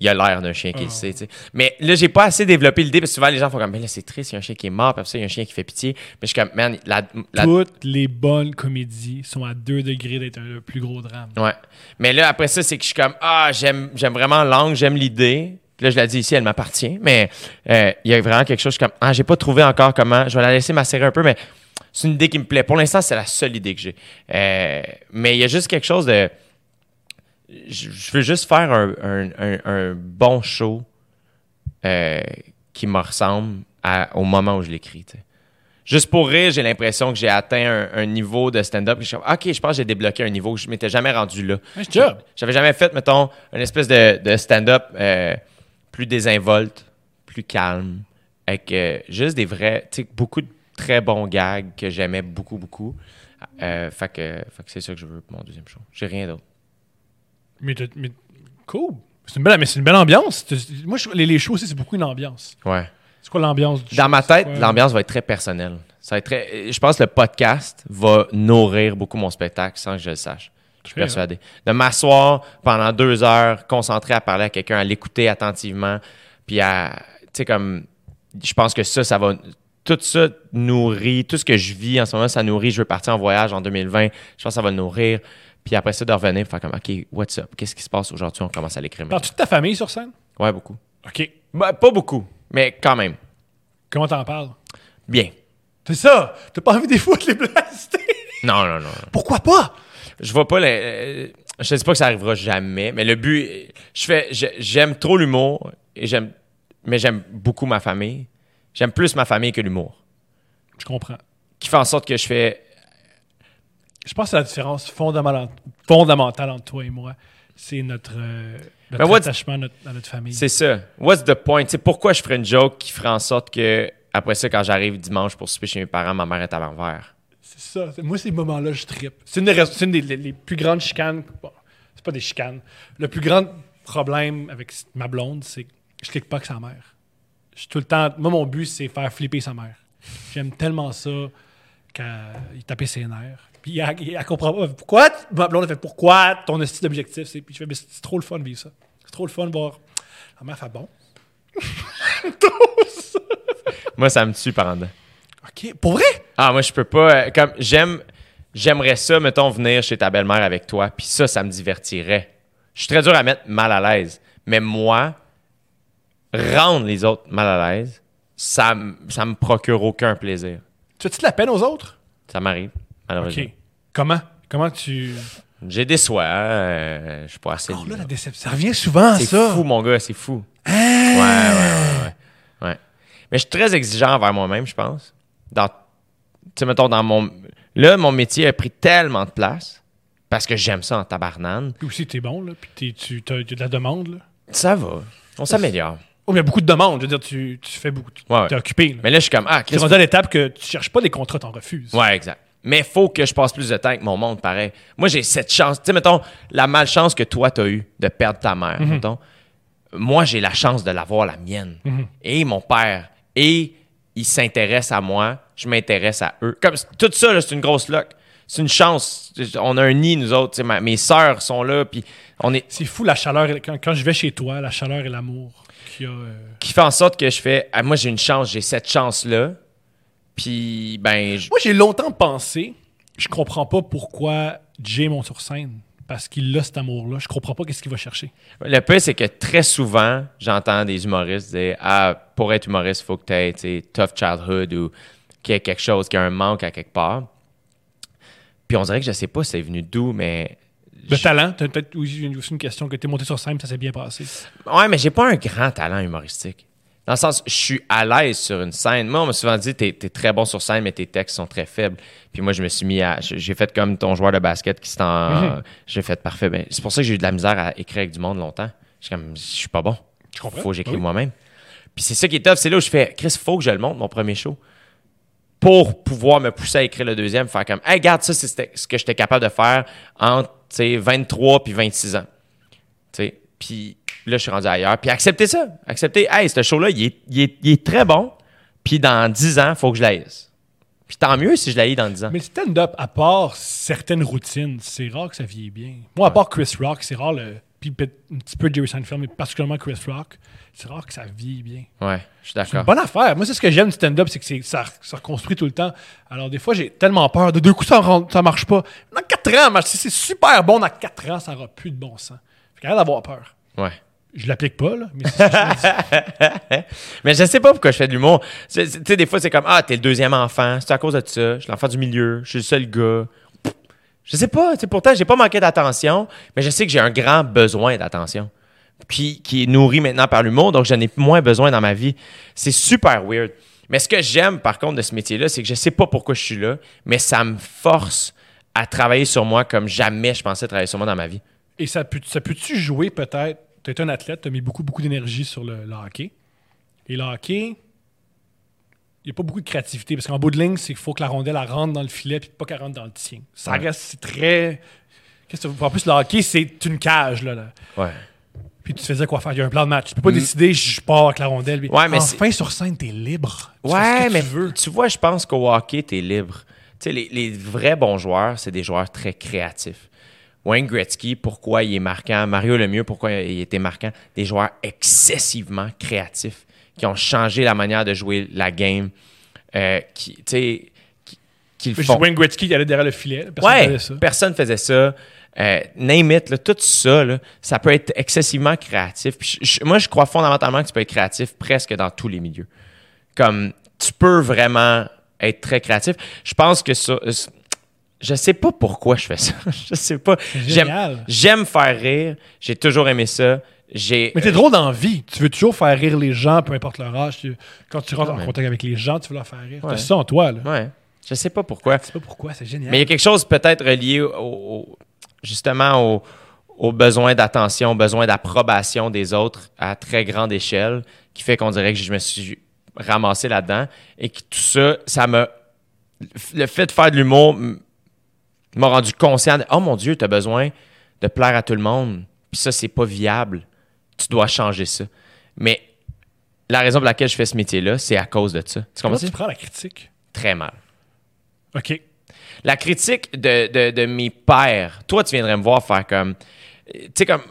il a l'air d'un chien qui le sait, tu sais. Mais là, j'ai pas assez développé l'idée parce que souvent les gens font comme, mais là, c'est triste, il y a un chien qui est mort, puis après ça, il y a un chien qui fait pitié. Mais je suis comme, man, la, la- Toutes les bonnes comédies sont à 2 degrés d'être un le plus gros drame. Ouais. Mais là, après ça, c'est que je suis comme, ah, j'aime, j'aime vraiment l'angle, j'aime l'idée. Là, je la dis ici, elle m'appartient. Mais euh, il y a vraiment quelque chose, je suis comme, ah, j'ai pas trouvé encore comment. Je vais la laisser macérer un peu, mais c'est une idée qui me plaît. Pour l'instant, c'est la seule idée que j'ai. Euh, mais il y a juste quelque chose de. Je, je veux juste faire un, un- un- un bon show euh, qui me ressemble à- au moment où je l'écris. Juste pour rire, j'ai l'impression que j'ai atteint un, niveau de stand-up. Je OK, je pense que j'ai débloqué un niveau que je m'étais jamais rendu là. J'avais jamais fait, mettons, une espèce de, de stand-up euh, plus désinvolte, plus calme, avec juste des vrais, tu sais, beaucoup de très bons gags que j'aimais beaucoup, beaucoup. Euh, fait que, fait que c'est ça que je veux pour mon deuxième show. J'ai rien d'autre. Mais, mais cool. C'est une belle, mais c'est une belle ambiance. Moi, je- les, les shows aussi, c'est beaucoup une ambiance. Ouais. C'est quoi l'ambiance du Dans show? ma tête, quoi? l'ambiance va être très personnelle. Ça va être très, je pense que le podcast va nourrir beaucoup mon spectacle sans que je le sache. Je suis persuadé. De m'asseoir pendant deux heures, concentré à parler à quelqu'un, à l'écouter attentivement, puis à, tu sais, comme, je pense que ça, ça va, tout ça nourrit, tout ce que je vis en ce moment, ça nourrit. Je veux partir en voyage en 2020. Je pense que ça va le nourrir. Puis après ça, de revenir, faire comme, OK, what's up? Qu'est-ce qui se passe aujourd'hui? On commence à l'écrire. Parles-tu de ta famille sur scène? Ouais, beaucoup. OK. Ben, pas beaucoup, mais quand même. Comment t'en parles? Bien. C'est ça! T'as pas envie des fois de les blaster? Non, non, non. Pourquoi pas? Je vois pas les. euh, je dis pas que ça arrivera jamais, mais le but. Je fais. J'aime trop l'humour, et j'aime, mais j'aime beaucoup ma famille. J'aime plus ma famille que l'humour. Je comprends. Qui fait en sorte que je fais. Je pense que la différence fondamentale, fondamentale entre toi et moi, c'est notre, euh, notre what's- attachement à notre, à notre famille. C'est ça. What's the point? Pourquoi je ferais une joke qui ferait en sorte que, après ça, quand j'arrive dimanche pour souper chez mes parents, ma mère est à l'envers? C'est ça. Moi, ces moments-là, je trippe. C'est une, des, c'est une des les, les plus grandes chicanes. Bon, c'est pas des chicanes. Le plus grand problème avec ma blonde, c'est que je clique pas avec sa mère. Je suis tout le temps. Moi, mon but, c'est faire flipper sa mère. J'aime tellement ça qu'il tapait ses nerfs. Puis elle, elle, comprend pas. Pourquoi? Ma blonde, elle fait pourquoi ton style d'objectif? C'est, puis je fais, mais c'est trop le fun de vivre ça. C'est trop le fun de voir. La mère fait bon. Moi, ça me tue par en dedans. OK. Pour vrai? Ah, moi, je peux pas. euh, Comme, j'aime. J'aimerais ça, mettons, venir chez ta belle-mère avec toi, puis ça, ça me divertirait. Je suis très dur à mettre mal à l'aise. Mais moi, rendre les autres mal à l'aise, ça, ça me procure aucun plaisir. Tu as-tu de la peine aux autres? Ça m'arrive, malheureusement. OK. Comment? Comment tu. J'ai des soins, euh, je suis pas assez. Oh là, la déception. Ça revient souvent, c'est ça. fou, mon gars, c'est fou. Ouais, ouais, ouais, ouais, ouais. Mais je suis très exigeant envers moi-même, je pense. Dans, tu sais, mettons, dans mon. Là, mon métier a pris tellement de place parce que j'aime ça en tabarnane. Puis aussi, t'es bon, là. Puis t'es- tu as de la demande, là. Ça va. On s'améliore. Oh, il y a beaucoup de demandes. Je veux dire, tu, tu fais beaucoup. Tu Ouais, ouais. es occupé, là. Mais là, je suis comme, ah, Tu Chris, rendu à l'étape que tu cherches pas des contrats, t'en refuses. Ouais, exact. Mais faut que je passe plus de temps avec mon monde, pareil. Moi, j'ai cette chance. Tu sais, mettons, la malchance que toi, t'as eue de perdre ta mère, Mhm. mettons. Moi, j'ai la chance de l'avoir, la mienne. Mhm. Et mon père. Et ils s'intéressent à moi, je m'intéresse à eux. Comme tout ça, c'est une grosse luck. C'est une chance. On a un nid, nous autres. Tu ma- mes sœurs sont là, puis on est. C'est fou, la chaleur. quand je vais chez toi, la chaleur et l'amour a. euh, Qui fait en sorte que je fais. ah, moi, j'ai une chance, j'ai cette chance-là. Puis, ben, je- Moi, j'ai longtemps pensé, je comprends pas pourquoi Jay monte sur scène. Parce qu'il a cet amour-là. Je comprends pas qu'est-ce qu'il va chercher. Le pire, c'est que très souvent, j'entends des humoristes dire Ah, pour être humoriste, il faut que tu aies tu sais, tough childhood ou qu'il y ait quelque chose, qu'il y a un manque à quelque part. Puis on dirait que je sais pas c'est venu d'où, mais. Le je- talent, t'as peut-être aussi une, question que t'es monté sur scène, ça s'est bien passé. Ouais, mais j'ai pas un grand talent humoristique. Dans le sens, je suis à l'aise sur une scène. Moi, on m'a souvent dit, t'es es très bon sur scène, mais tes textes sont très faibles. Puis moi, je me suis mis à. J'ai fait comme ton joueur de basket qui s'est en. J'ai fait parfait. Ben, c'est pour ça que j'ai eu de la misère à écrire avec du monde longtemps. Je suis comme, je suis pas bon. Je comprends. Faut que j'écrive Oui. moi-même. Puis c'est ça qui est top. C'est là où je fais, Chris, faut que je le monte, mon premier show. Pour pouvoir me pousser à écrire le deuxième, faire comme, hey, regarde, ça, c'est ce que j'étais capable de faire entre tu sais, 23 puis 26 ans. Puis là, je suis rendu ailleurs. Puis accepter ça. Accepter, hey, ce show-là, il est, il est- il est très bon. Puis dans 10 ans, il faut que je l'aise. Puis tant mieux si je l'aille dans 10 ans. Mais le stand-up, à part certaines routines, c'est rare que ça vieillit bien. Moi, à part Chris Rock, c'est rare le, puis un petit peu Jerry Seinfeld, mais particulièrement Chris Rock, c'est rare que ça vieillit bien. Ouais, je suis C'est une d'accord. bonne affaire. Moi, c'est ce que j'aime du stand-up, c'est que c'est- ça, ça reconstruit tout le temps. Alors, des fois, j'ai tellement peur. De deux coups, ça, ça marche pas. Dans 4 ans, si c'est super bon, dans 4 ans, ça n'aura plus de bon sens. Fait qu'arrête d'avoir peur. Ouais. Je l'applique pas, là, mais c'est ce. Mais je sais pas pourquoi je fais de l'humour. Tu sais, des fois, c'est comme Ah, t'es le deuxième enfant, c'est à cause de ça. Je suis l'enfant du milieu, je suis le seul gars. Je sais pas. Pourtant, j'ai pas manqué d'attention, mais je sais que j'ai un grand besoin d'attention. Qui, qui est nourri maintenant par l'humour, donc j'en ai moins besoin dans ma vie. C'est super weird. Mais ce que j'aime, par contre, de ce métier-là, c'est que je sais pas pourquoi je suis là, mais ça me force à travailler sur moi comme jamais je pensais travailler sur moi dans ma vie. Et ça peut- ça peut-tu jouer peut-être? Tu es un athlète, tu as mis beaucoup, beaucoup d'énergie sur le, le hockey. Et le hockey, il n'y a pas beaucoup de créativité parce qu'en bout de ligne, c'est qu'il faut que la rondelle elle rentre dans le filet puis pas qu'elle rentre dans le tien. Ça Ouais. reste c'est très. Qu'est-ce que tu veux- En plus, le hockey, c'est une cage. Là, là. Ouais. Puis tu faisais quoi faire? Il y a un plan de match. Tu peux pas décider, je pars avec la rondelle. puis- Mm. Ouais, mais enfin, sur scène, tu es libre. Tu fais ce Ouais, que mais tu veux. tu vois, je pense qu'au hockey, t'es libre. Tu sais, les, les vrais bons joueurs, c'est des joueurs très créatifs. Wayne Gretzky, pourquoi il est marquant? Mario Lemieux, pourquoi il était marquant? Des joueurs excessivement créatifs qui ont changé la manière de jouer la game. Euh, qui, tu sais, qui, qui le Je dis font. Wayne Gretzky, il allait derrière le filet. Personne Ouais, faisait ça. personne faisait ça. Euh, name it, là, tout ça, là, ça peut être excessivement créatif. Puis je- je- moi, je crois fondamentalement que tu peux être créatif presque dans tous les milieux. Comme tu peux vraiment être très créatif. Je pense que ça. euh, Je sais pas pourquoi je fais ça. je sais pas. J'aime faire rire. J'ai toujours aimé ça. J'ai. Mais t'es drôle dans la vie. Tu veux toujours faire rire les gens, peu importe leur âge. Tu- Quand tu rentres en contact avec les gens, tu veux leur faire rire. Ouais. T'as ça en toi, là. Ouais. Je sais pas pourquoi. Je sais pas pourquoi, c'est génial. Mais il y a quelque chose peut-être relié au, au- justement au, au besoin d'attention, au besoin d'approbation des autres à très grande échelle, qui fait qu'on dirait que je me suis ramassé là-dedans et que tout ça, ça m'a. Le fait de faire de l'humour m'a rendu conscient de Oh mon Dieu, tu as besoin de plaire à tout le monde. Puis ça, c'est pas viable. Tu dois changer ça. Mais la raison pour laquelle je fais ce métier-là, c'est à cause de ça. Tu Comment comprends? tu prends la critique? Très mal. OK. La critique de, de, de mes pères, toi, tu viendrais me voir faire comme. Tu sais, comme.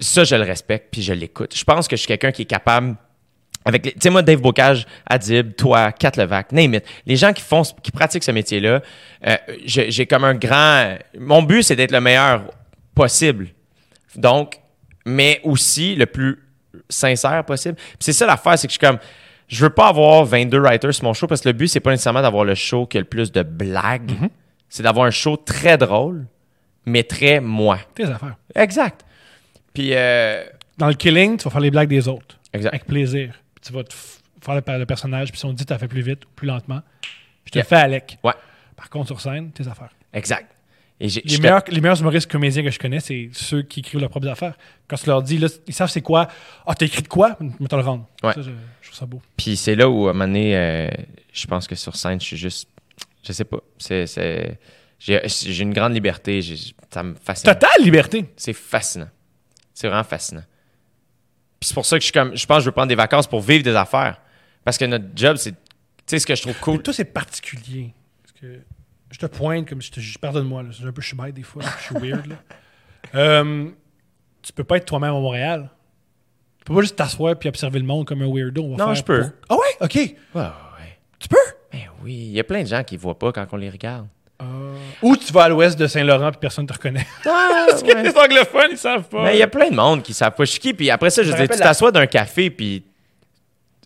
Ça, je le respecte, puis je l'écoute. Je pense que je suis quelqu'un qui est capable. Avec tu sais, moi, Dave Bocage, Adib, toi, Kat Levac, name it. Les gens qui font, qui pratiquent ce métier-là, euh, je- j'ai comme un grand. Mon but, c'est d'être le meilleur possible. Donc, mais aussi le plus sincère possible. C'est ça l'affaire, c'est que je suis comme. Je veux pas avoir 22 writers sur mon show parce que le but, c'est pas nécessairement d'avoir le show qui a le plus de blagues. C'est d'avoir un show très drôle, mais très moi. Tes affaires. Exact. Puis, euh, Dans le killing, tu vas faire les blagues des autres. exact. Avec plaisir. Puis tu vas te faire le, le personnage, puis si on te dit t'as fait plus vite ou plus lentement, je te Yeah. le fais avec. Ouais, Par contre, sur scène, tes affaires. exact. Et Les meilleurs, les meilleurs humoristes comédiens que je connais, c'est ceux qui écrivent leurs propres affaires. Quand tu leur dis, là, ils savent c'est quoi. Ah, t'as écrit de quoi? Mais te le rendre. Ouais. Ça, je, je trouve ça beau. Puis c'est là où, à un moment donné, euh, je pense que sur scène, je suis juste. Je sais pas. C'est, c'est- j'ai, j'ai une grande liberté. j'ai- ça me fascine. Totale liberté. C'est fascinant. C'est vraiment fascinant. Puis c'est pour ça que je suis comme. Je pense que je veux prendre des vacances pour vivre des affaires. Parce que notre job, c'est. Tu sais, ce que je trouve Mais cool. toi, c'est particulier. Parce que je te pointe comme je te. je- Pardonne-moi, là, c'est un peu je suis bête des fois. Je suis weird. Là. Euh, tu peux pas être toi-même à Montréal. Tu peux pas juste t'asseoir puis observer le monde comme un weirdo. On va Non, je peux. pour- Ah ouais? OK. Ouais, ouais, ouais. Tu peux? Ben oui, il y a plein de gens qui ne voient pas quand on les regarde. Ou tu vas à l'ouest de Saint-Laurent puis personne te reconnaît. Ah, Parce que les anglophones, ils savent pas. Mais il y a plein de monde qui savent pas je suis qui? Puis après ça, je dire, tu la- t'assois d'un café, puis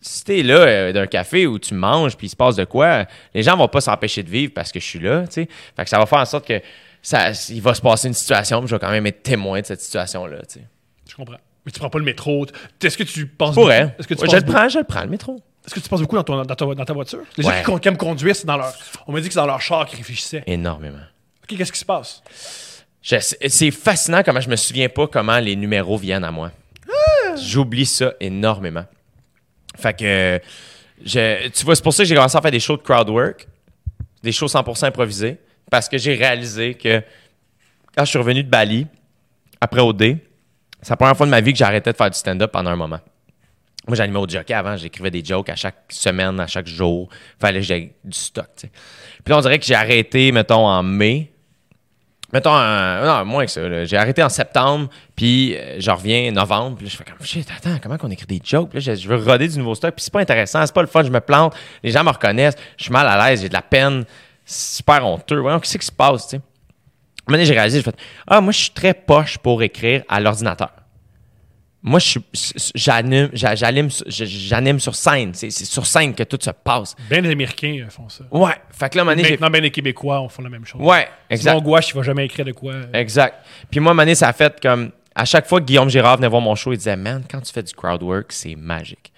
si t'es là euh, d'un café où tu manges, puis il se passe de quoi, les gens vont pas s'empêcher de vivre parce que je suis là, tu sais. Fait que ça va faire en sorte que ça, il va se passer une situation, puis je vais quand même être témoin de cette situation-là, tu sais. Je comprends. Mais tu prends pas le métro. Est-ce que tu penses Pourrais. beaucoup- Est-ce que tu Ouais, penses je le prends, je le prends, le métro. Est-ce que tu penses beaucoup dans, ton- dans ta, dans ta voiture? Les gens Ouais. qui, con- qui aiment conduire, c'est dans leur. On m'a dit que c'est dans leur char qu'ils réfléchissaient. Énormément. OK, qu'est-ce qui se passe? C'est c'est fascinant comment je me souviens pas comment les numéros viennent à moi. J'oublie ça énormément. Fait que, je- tu vois, c'est pour ça que j'ai commencé à faire des shows de crowd work, des shows 100% improvisés, parce que j'ai réalisé que quand je suis revenu de Bali, après OD, c'est la première fois de ma vie que arrêté de faire du stand-up pendant un moment. Moi, j'animais au jockey avant, j'écrivais des jokes à chaque semaine, à chaque jour. Fallait que j'aie du stock, tu sais. Puis là, on dirait que j'ai arrêté, mettons, en mai. Mettons, euh, non, moins que ça. J'ai arrêté en septembre, puis euh, je reviens novembre, puis là, je fais comme, shit, attends, comment qu'on écrit des jokes? Là, je, veux roder du nouveau stock, puis c'est pas intéressant, c'est pas le fun, je me plante, les gens me reconnaissent, je suis mal à l'aise, j'ai de la peine, super honteux. Voyons, qu'est-ce qui se passe, tu sais? Un j'ai réalisé, j'ai fait, ah, moi, je suis très poche pour écrire à l'ordinateur. Moi, j'anime, j'a- j'anime, j'anime sur scène. C'est sur scène que tout se passe. Ben les Américains euh, font ça. Ouais. Fait que là, j'ai Maintenant, ben les Québécois on font la même chose. Ouais, exact. Simon Gouache, il va jamais écrire de quoi. euh, Exact. Puis moi, donné, ça a fait comme. À chaque fois que Guillaume Girard venait voir mon show, il disait Man, quand tu fais du crowd work, c'est magique.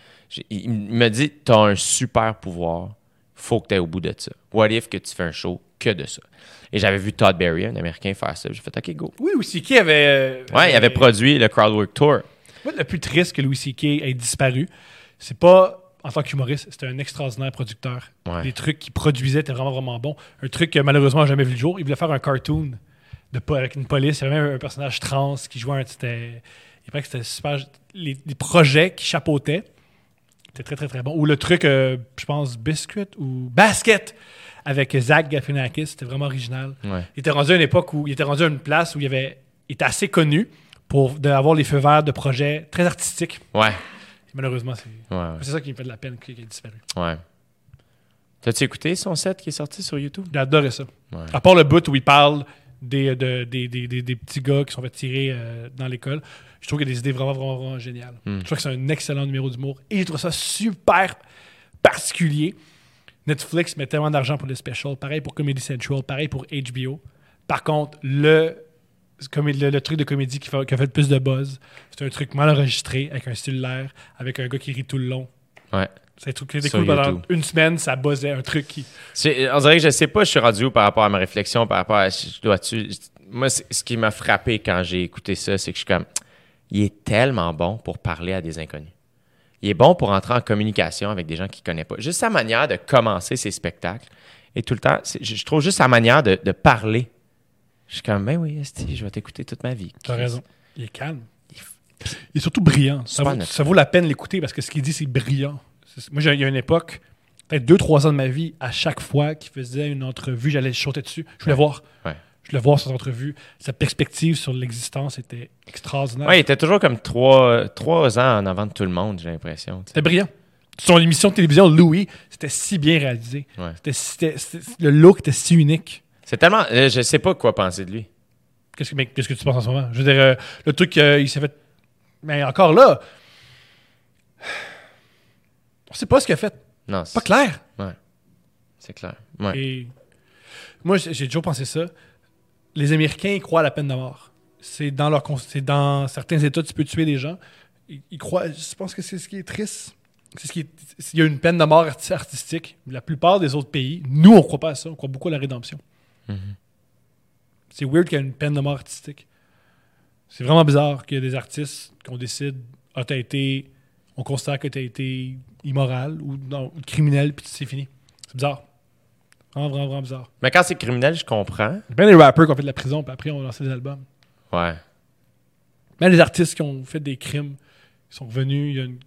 Il me dit T'as un super pouvoir, faut que tu au bout de ça. What if que tu fais un show que de ça? Et j'avais vu Todd Berry, un Américain, faire ça. J'ai fait Ok, go. Oui, Louis C.K. avait. euh, Ouais, il avait produit le crowd work tour. Le plus triste que Louis C.K. ait disparu, c'est pas en tant qu'humoriste, c'était un extraordinaire producteur. Ouais. Les trucs qu'il produisait étaient vraiment, vraiment bons. Un truc que malheureusement jamais vu le jour. Il voulait faire un cartoon de, avec une police. Il y avait même un personnage trans qui jouait un. C'était, il paraît que c'était super. Les, les projets qu'il chapeautait étaient très, très, très bons. Ou le truc, euh, je pense, Biscuit ou Basket avec Zach Galifianakis. C'était vraiment original. Ouais. Il était rendu à une époque où il était rendu à une place où il, avait, il était assez connu pour avoir les feux verts de projets très artistiques. Ouais. Et malheureusement, c'est Ouais. ça qui me fait de la peine qu'il ait disparu. Ouais. T'as-tu écouté son set qui est sorti sur YouTube? J'ai adoré ça. Ouais. À part le bout où il parle des, de- des, des, des- des petits gars qui sont fait tirer euh, dans l'école, je trouve qu'il y a des idées vraiment, vraiment, vraiment géniales. Hmm. Je trouve que c'est un excellent numéro d'humour et je trouve ça super particulier. Netflix met tellement d'argent pour les specials, pareil pour Comedy Central, pareil pour HBO. Par contre, le, comé- le, le truc de comédie qui, fait- qui a fait le plus de buzz, c'est un truc mal enregistré, avec un cellulaire, avec un gars qui rit tout le long. Ouais. C'est un truc cool pendant une semaine, ça buzzait, un truc qui. On dirait que je sais pas, je suis rendu où par rapport à ma réflexion, par rapport à. Je dois-tu. Moi, c'est- ce qui m'a frappé quand j'ai écouté ça, c'est que je suis comme. Il est tellement bon pour parler à des inconnus. Il est bon pour entrer en communication avec des gens qu'il ne connaît pas. Juste sa manière de commencer ses spectacles. Et tout le temps, je je trouve juste sa manière de, de parler. Je suis comme, ben oui, esti, je vais t'écouter toute ma vie. T'as raison. Il est calme. Il est surtout brillant. Ça vaut, ça vaut la peine de l'écouter parce que ce qu'il dit, c'est brillant. Moi, il y a une époque, peut-être deux, trois ans de ma vie, à chaque fois qu'il faisait une entrevue, j'allais sauter dessus. Je voulais voir. Ouais. Je voulais voir cette entrevue. Sa perspective sur l'existence était extraordinaire. Ouais, il était toujours comme trois, trois ans en avant de tout le monde, j'ai l'impression. C'était brillant. Son émission de télévision, Louis, c'était si bien réalisé. Ouais. C'était- c'était- c'était- le look était si unique. C'est tellement. euh, Je sais pas quoi penser de lui. Qu'est-ce que, mais qu'est-ce que tu penses en ce moment? Je veux dire, euh, le truc, euh, il s'est fait. Mais encore là, on sait pas ce qu'il a fait. Non, Pas clair. c'est clair. Ouais. Et moi, j'ai toujours pensé ça. Les Américains ils croient à la peine de mort. C'est dans leur, c'est dans certains États, tu peux tuer des gens. Ils, ils croient. Je pense que c'est ce qui est triste. C'est ce qui est- Il y a une peine de mort arti- artistique. La plupart des autres pays, nous, on croit pas à ça. On croit beaucoup à la rédemption. C'est weird qu'il y ait une peine de mort artistique. C'est vraiment bizarre qu'il y ait des artistes qu'on décide, ah, t'as été, on considère que t'as été immoral ou non, criminel, puis c'est fini. C'est bizarre. Vraiment, vraiment, vraiment bizarre. Mais quand c'est criminel, je comprends. Il y a bien des rappers qui ont fait de la prison, puis après, on a lancé des albums. Ouais. Même les artistes qui ont fait des crimes, qui sont revenus. il y a une-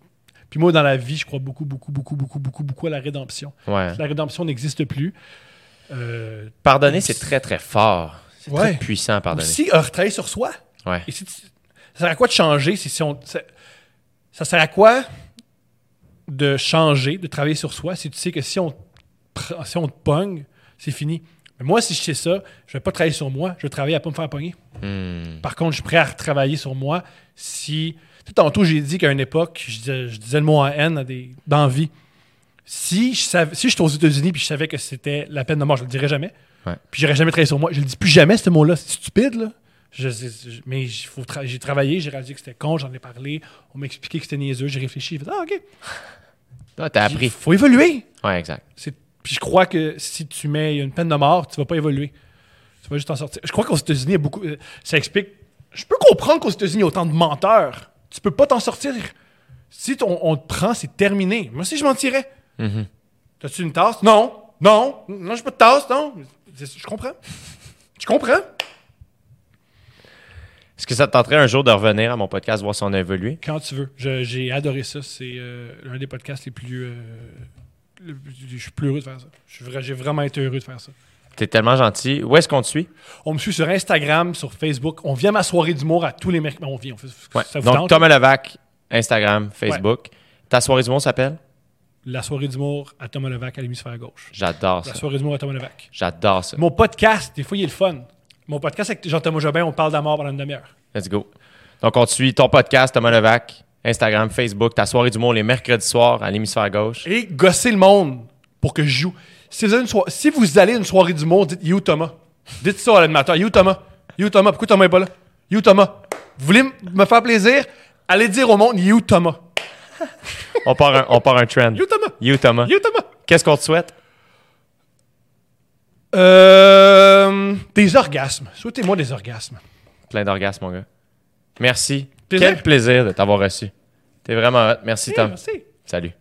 Puis moi, dans la vie, je crois beaucoup, beaucoup, beaucoup, beaucoup, beaucoup, beaucoup à la rédemption. Ouais. La rédemption n'existe plus, euh, Pardonner, c'est très, très fort. C'est Ouais. très puissant, pardonner. aussi euh, retravailler sur soi. Ouais. Et si tu- ça sert à quoi de changer si, si on. Ça, ça sert à quoi de changer, de travailler sur soi si tu sais que si on, te pr- si on te pogne, c'est fini. Mais moi, si je sais ça, je vais pas travailler sur moi, je vais travailler à pas me faire pogner. Hmm. Par contre, je suis prêt à retravailler sur moi si. Tu sais, tantôt, j'ai dit qu'à une époque, je disais, je disais le mot en haine à des, dans vie. Si je savais, si j'étais aux États-Unis puis je savais que c'était la peine de mort, je le dirais jamais. Ouais. Puis j'aurais jamais travaillé sur moi. Je le dis plus jamais, ce mot-là. C'est stupide, là. Je- je- mais il faut tra- j'ai travaillé, j'ai réalisé que c'était con, j'en ai parlé. On m'a expliqué que c'était niaiseux, j'ai réfléchi. J'ai fait, ah, OK. T'as Il appris. faut évoluer. Ouais, exact. C'est- Puis je crois que si tu mets une peine de mort, tu vas pas évoluer. Tu vas juste en sortir. Je crois qu'aux États-Unis, il y a beaucoup. euh, Ça explique. Je peux comprendre qu'aux États-Unis, il y a autant de menteurs. Tu peux pas t'en sortir. Si on te prend, c'est terminé. Moi aussi, je Mhm. T'as-tu une tasse? Non. Non. Non, j'ai pas de tasse, non. Je comprends. Je comprends. Est-ce que ça te tenterait un jour de revenir à mon podcast, voir si on a évolué? Quand tu veux. J'ai adoré ça. C'est euh, l'un des podcasts les plus. euh, le- je suis plus heureux de faire ça. Je suis vra- J'ai vraiment été heureux de faire ça. T'es tellement gentil. Où est-ce qu'on te suit? On me suit sur Instagram, sur Facebook. On vient à ma soirée d'humour à tous les mercredis. On vient, on fait, Ouais. ça vous Donc, tente? Thomas Levac, Instagram, Facebook. Ta soirée du monde s'appelle? La soirée d'humour à Thomas Levac à l'hémisphère gauche. J'adore ça. La soirée d'humour à Thomas Levac. J'adore ça. Mon podcast, des fois, il est le fun. Mon podcast avec Jean-Thomas Jobin, on parle d'amour pendant une demi-heure. Let's go. Donc, on te suit. Ton podcast, Thomas Levac, Instagram, Facebook, ta soirée du monde les mercredis soirs à l'hémisphère gauche. Et gosser le monde pour que je joue. Si vous, une si allez à une soirée d'humour, dites You Thomas. Dites ça à l'animateur. You Thomas. You Thomas. Pourquoi Thomas n'est pas là? You Thomas. Vous voulez me faire plaisir? Allez dire au monde You Thomas. On part un, on part un trend. You Thomas. You, Thomas. You Thomas. Qu'est-ce qu'on te souhaite? Euh, des orgasmes. Souhaitez-moi des orgasmes. Plein d'orgasmes, mon gars. Merci. Plaisir. Quel plaisir de t'avoir reçu. T'es vraiment hot. Merci, Tom. merci. Salut.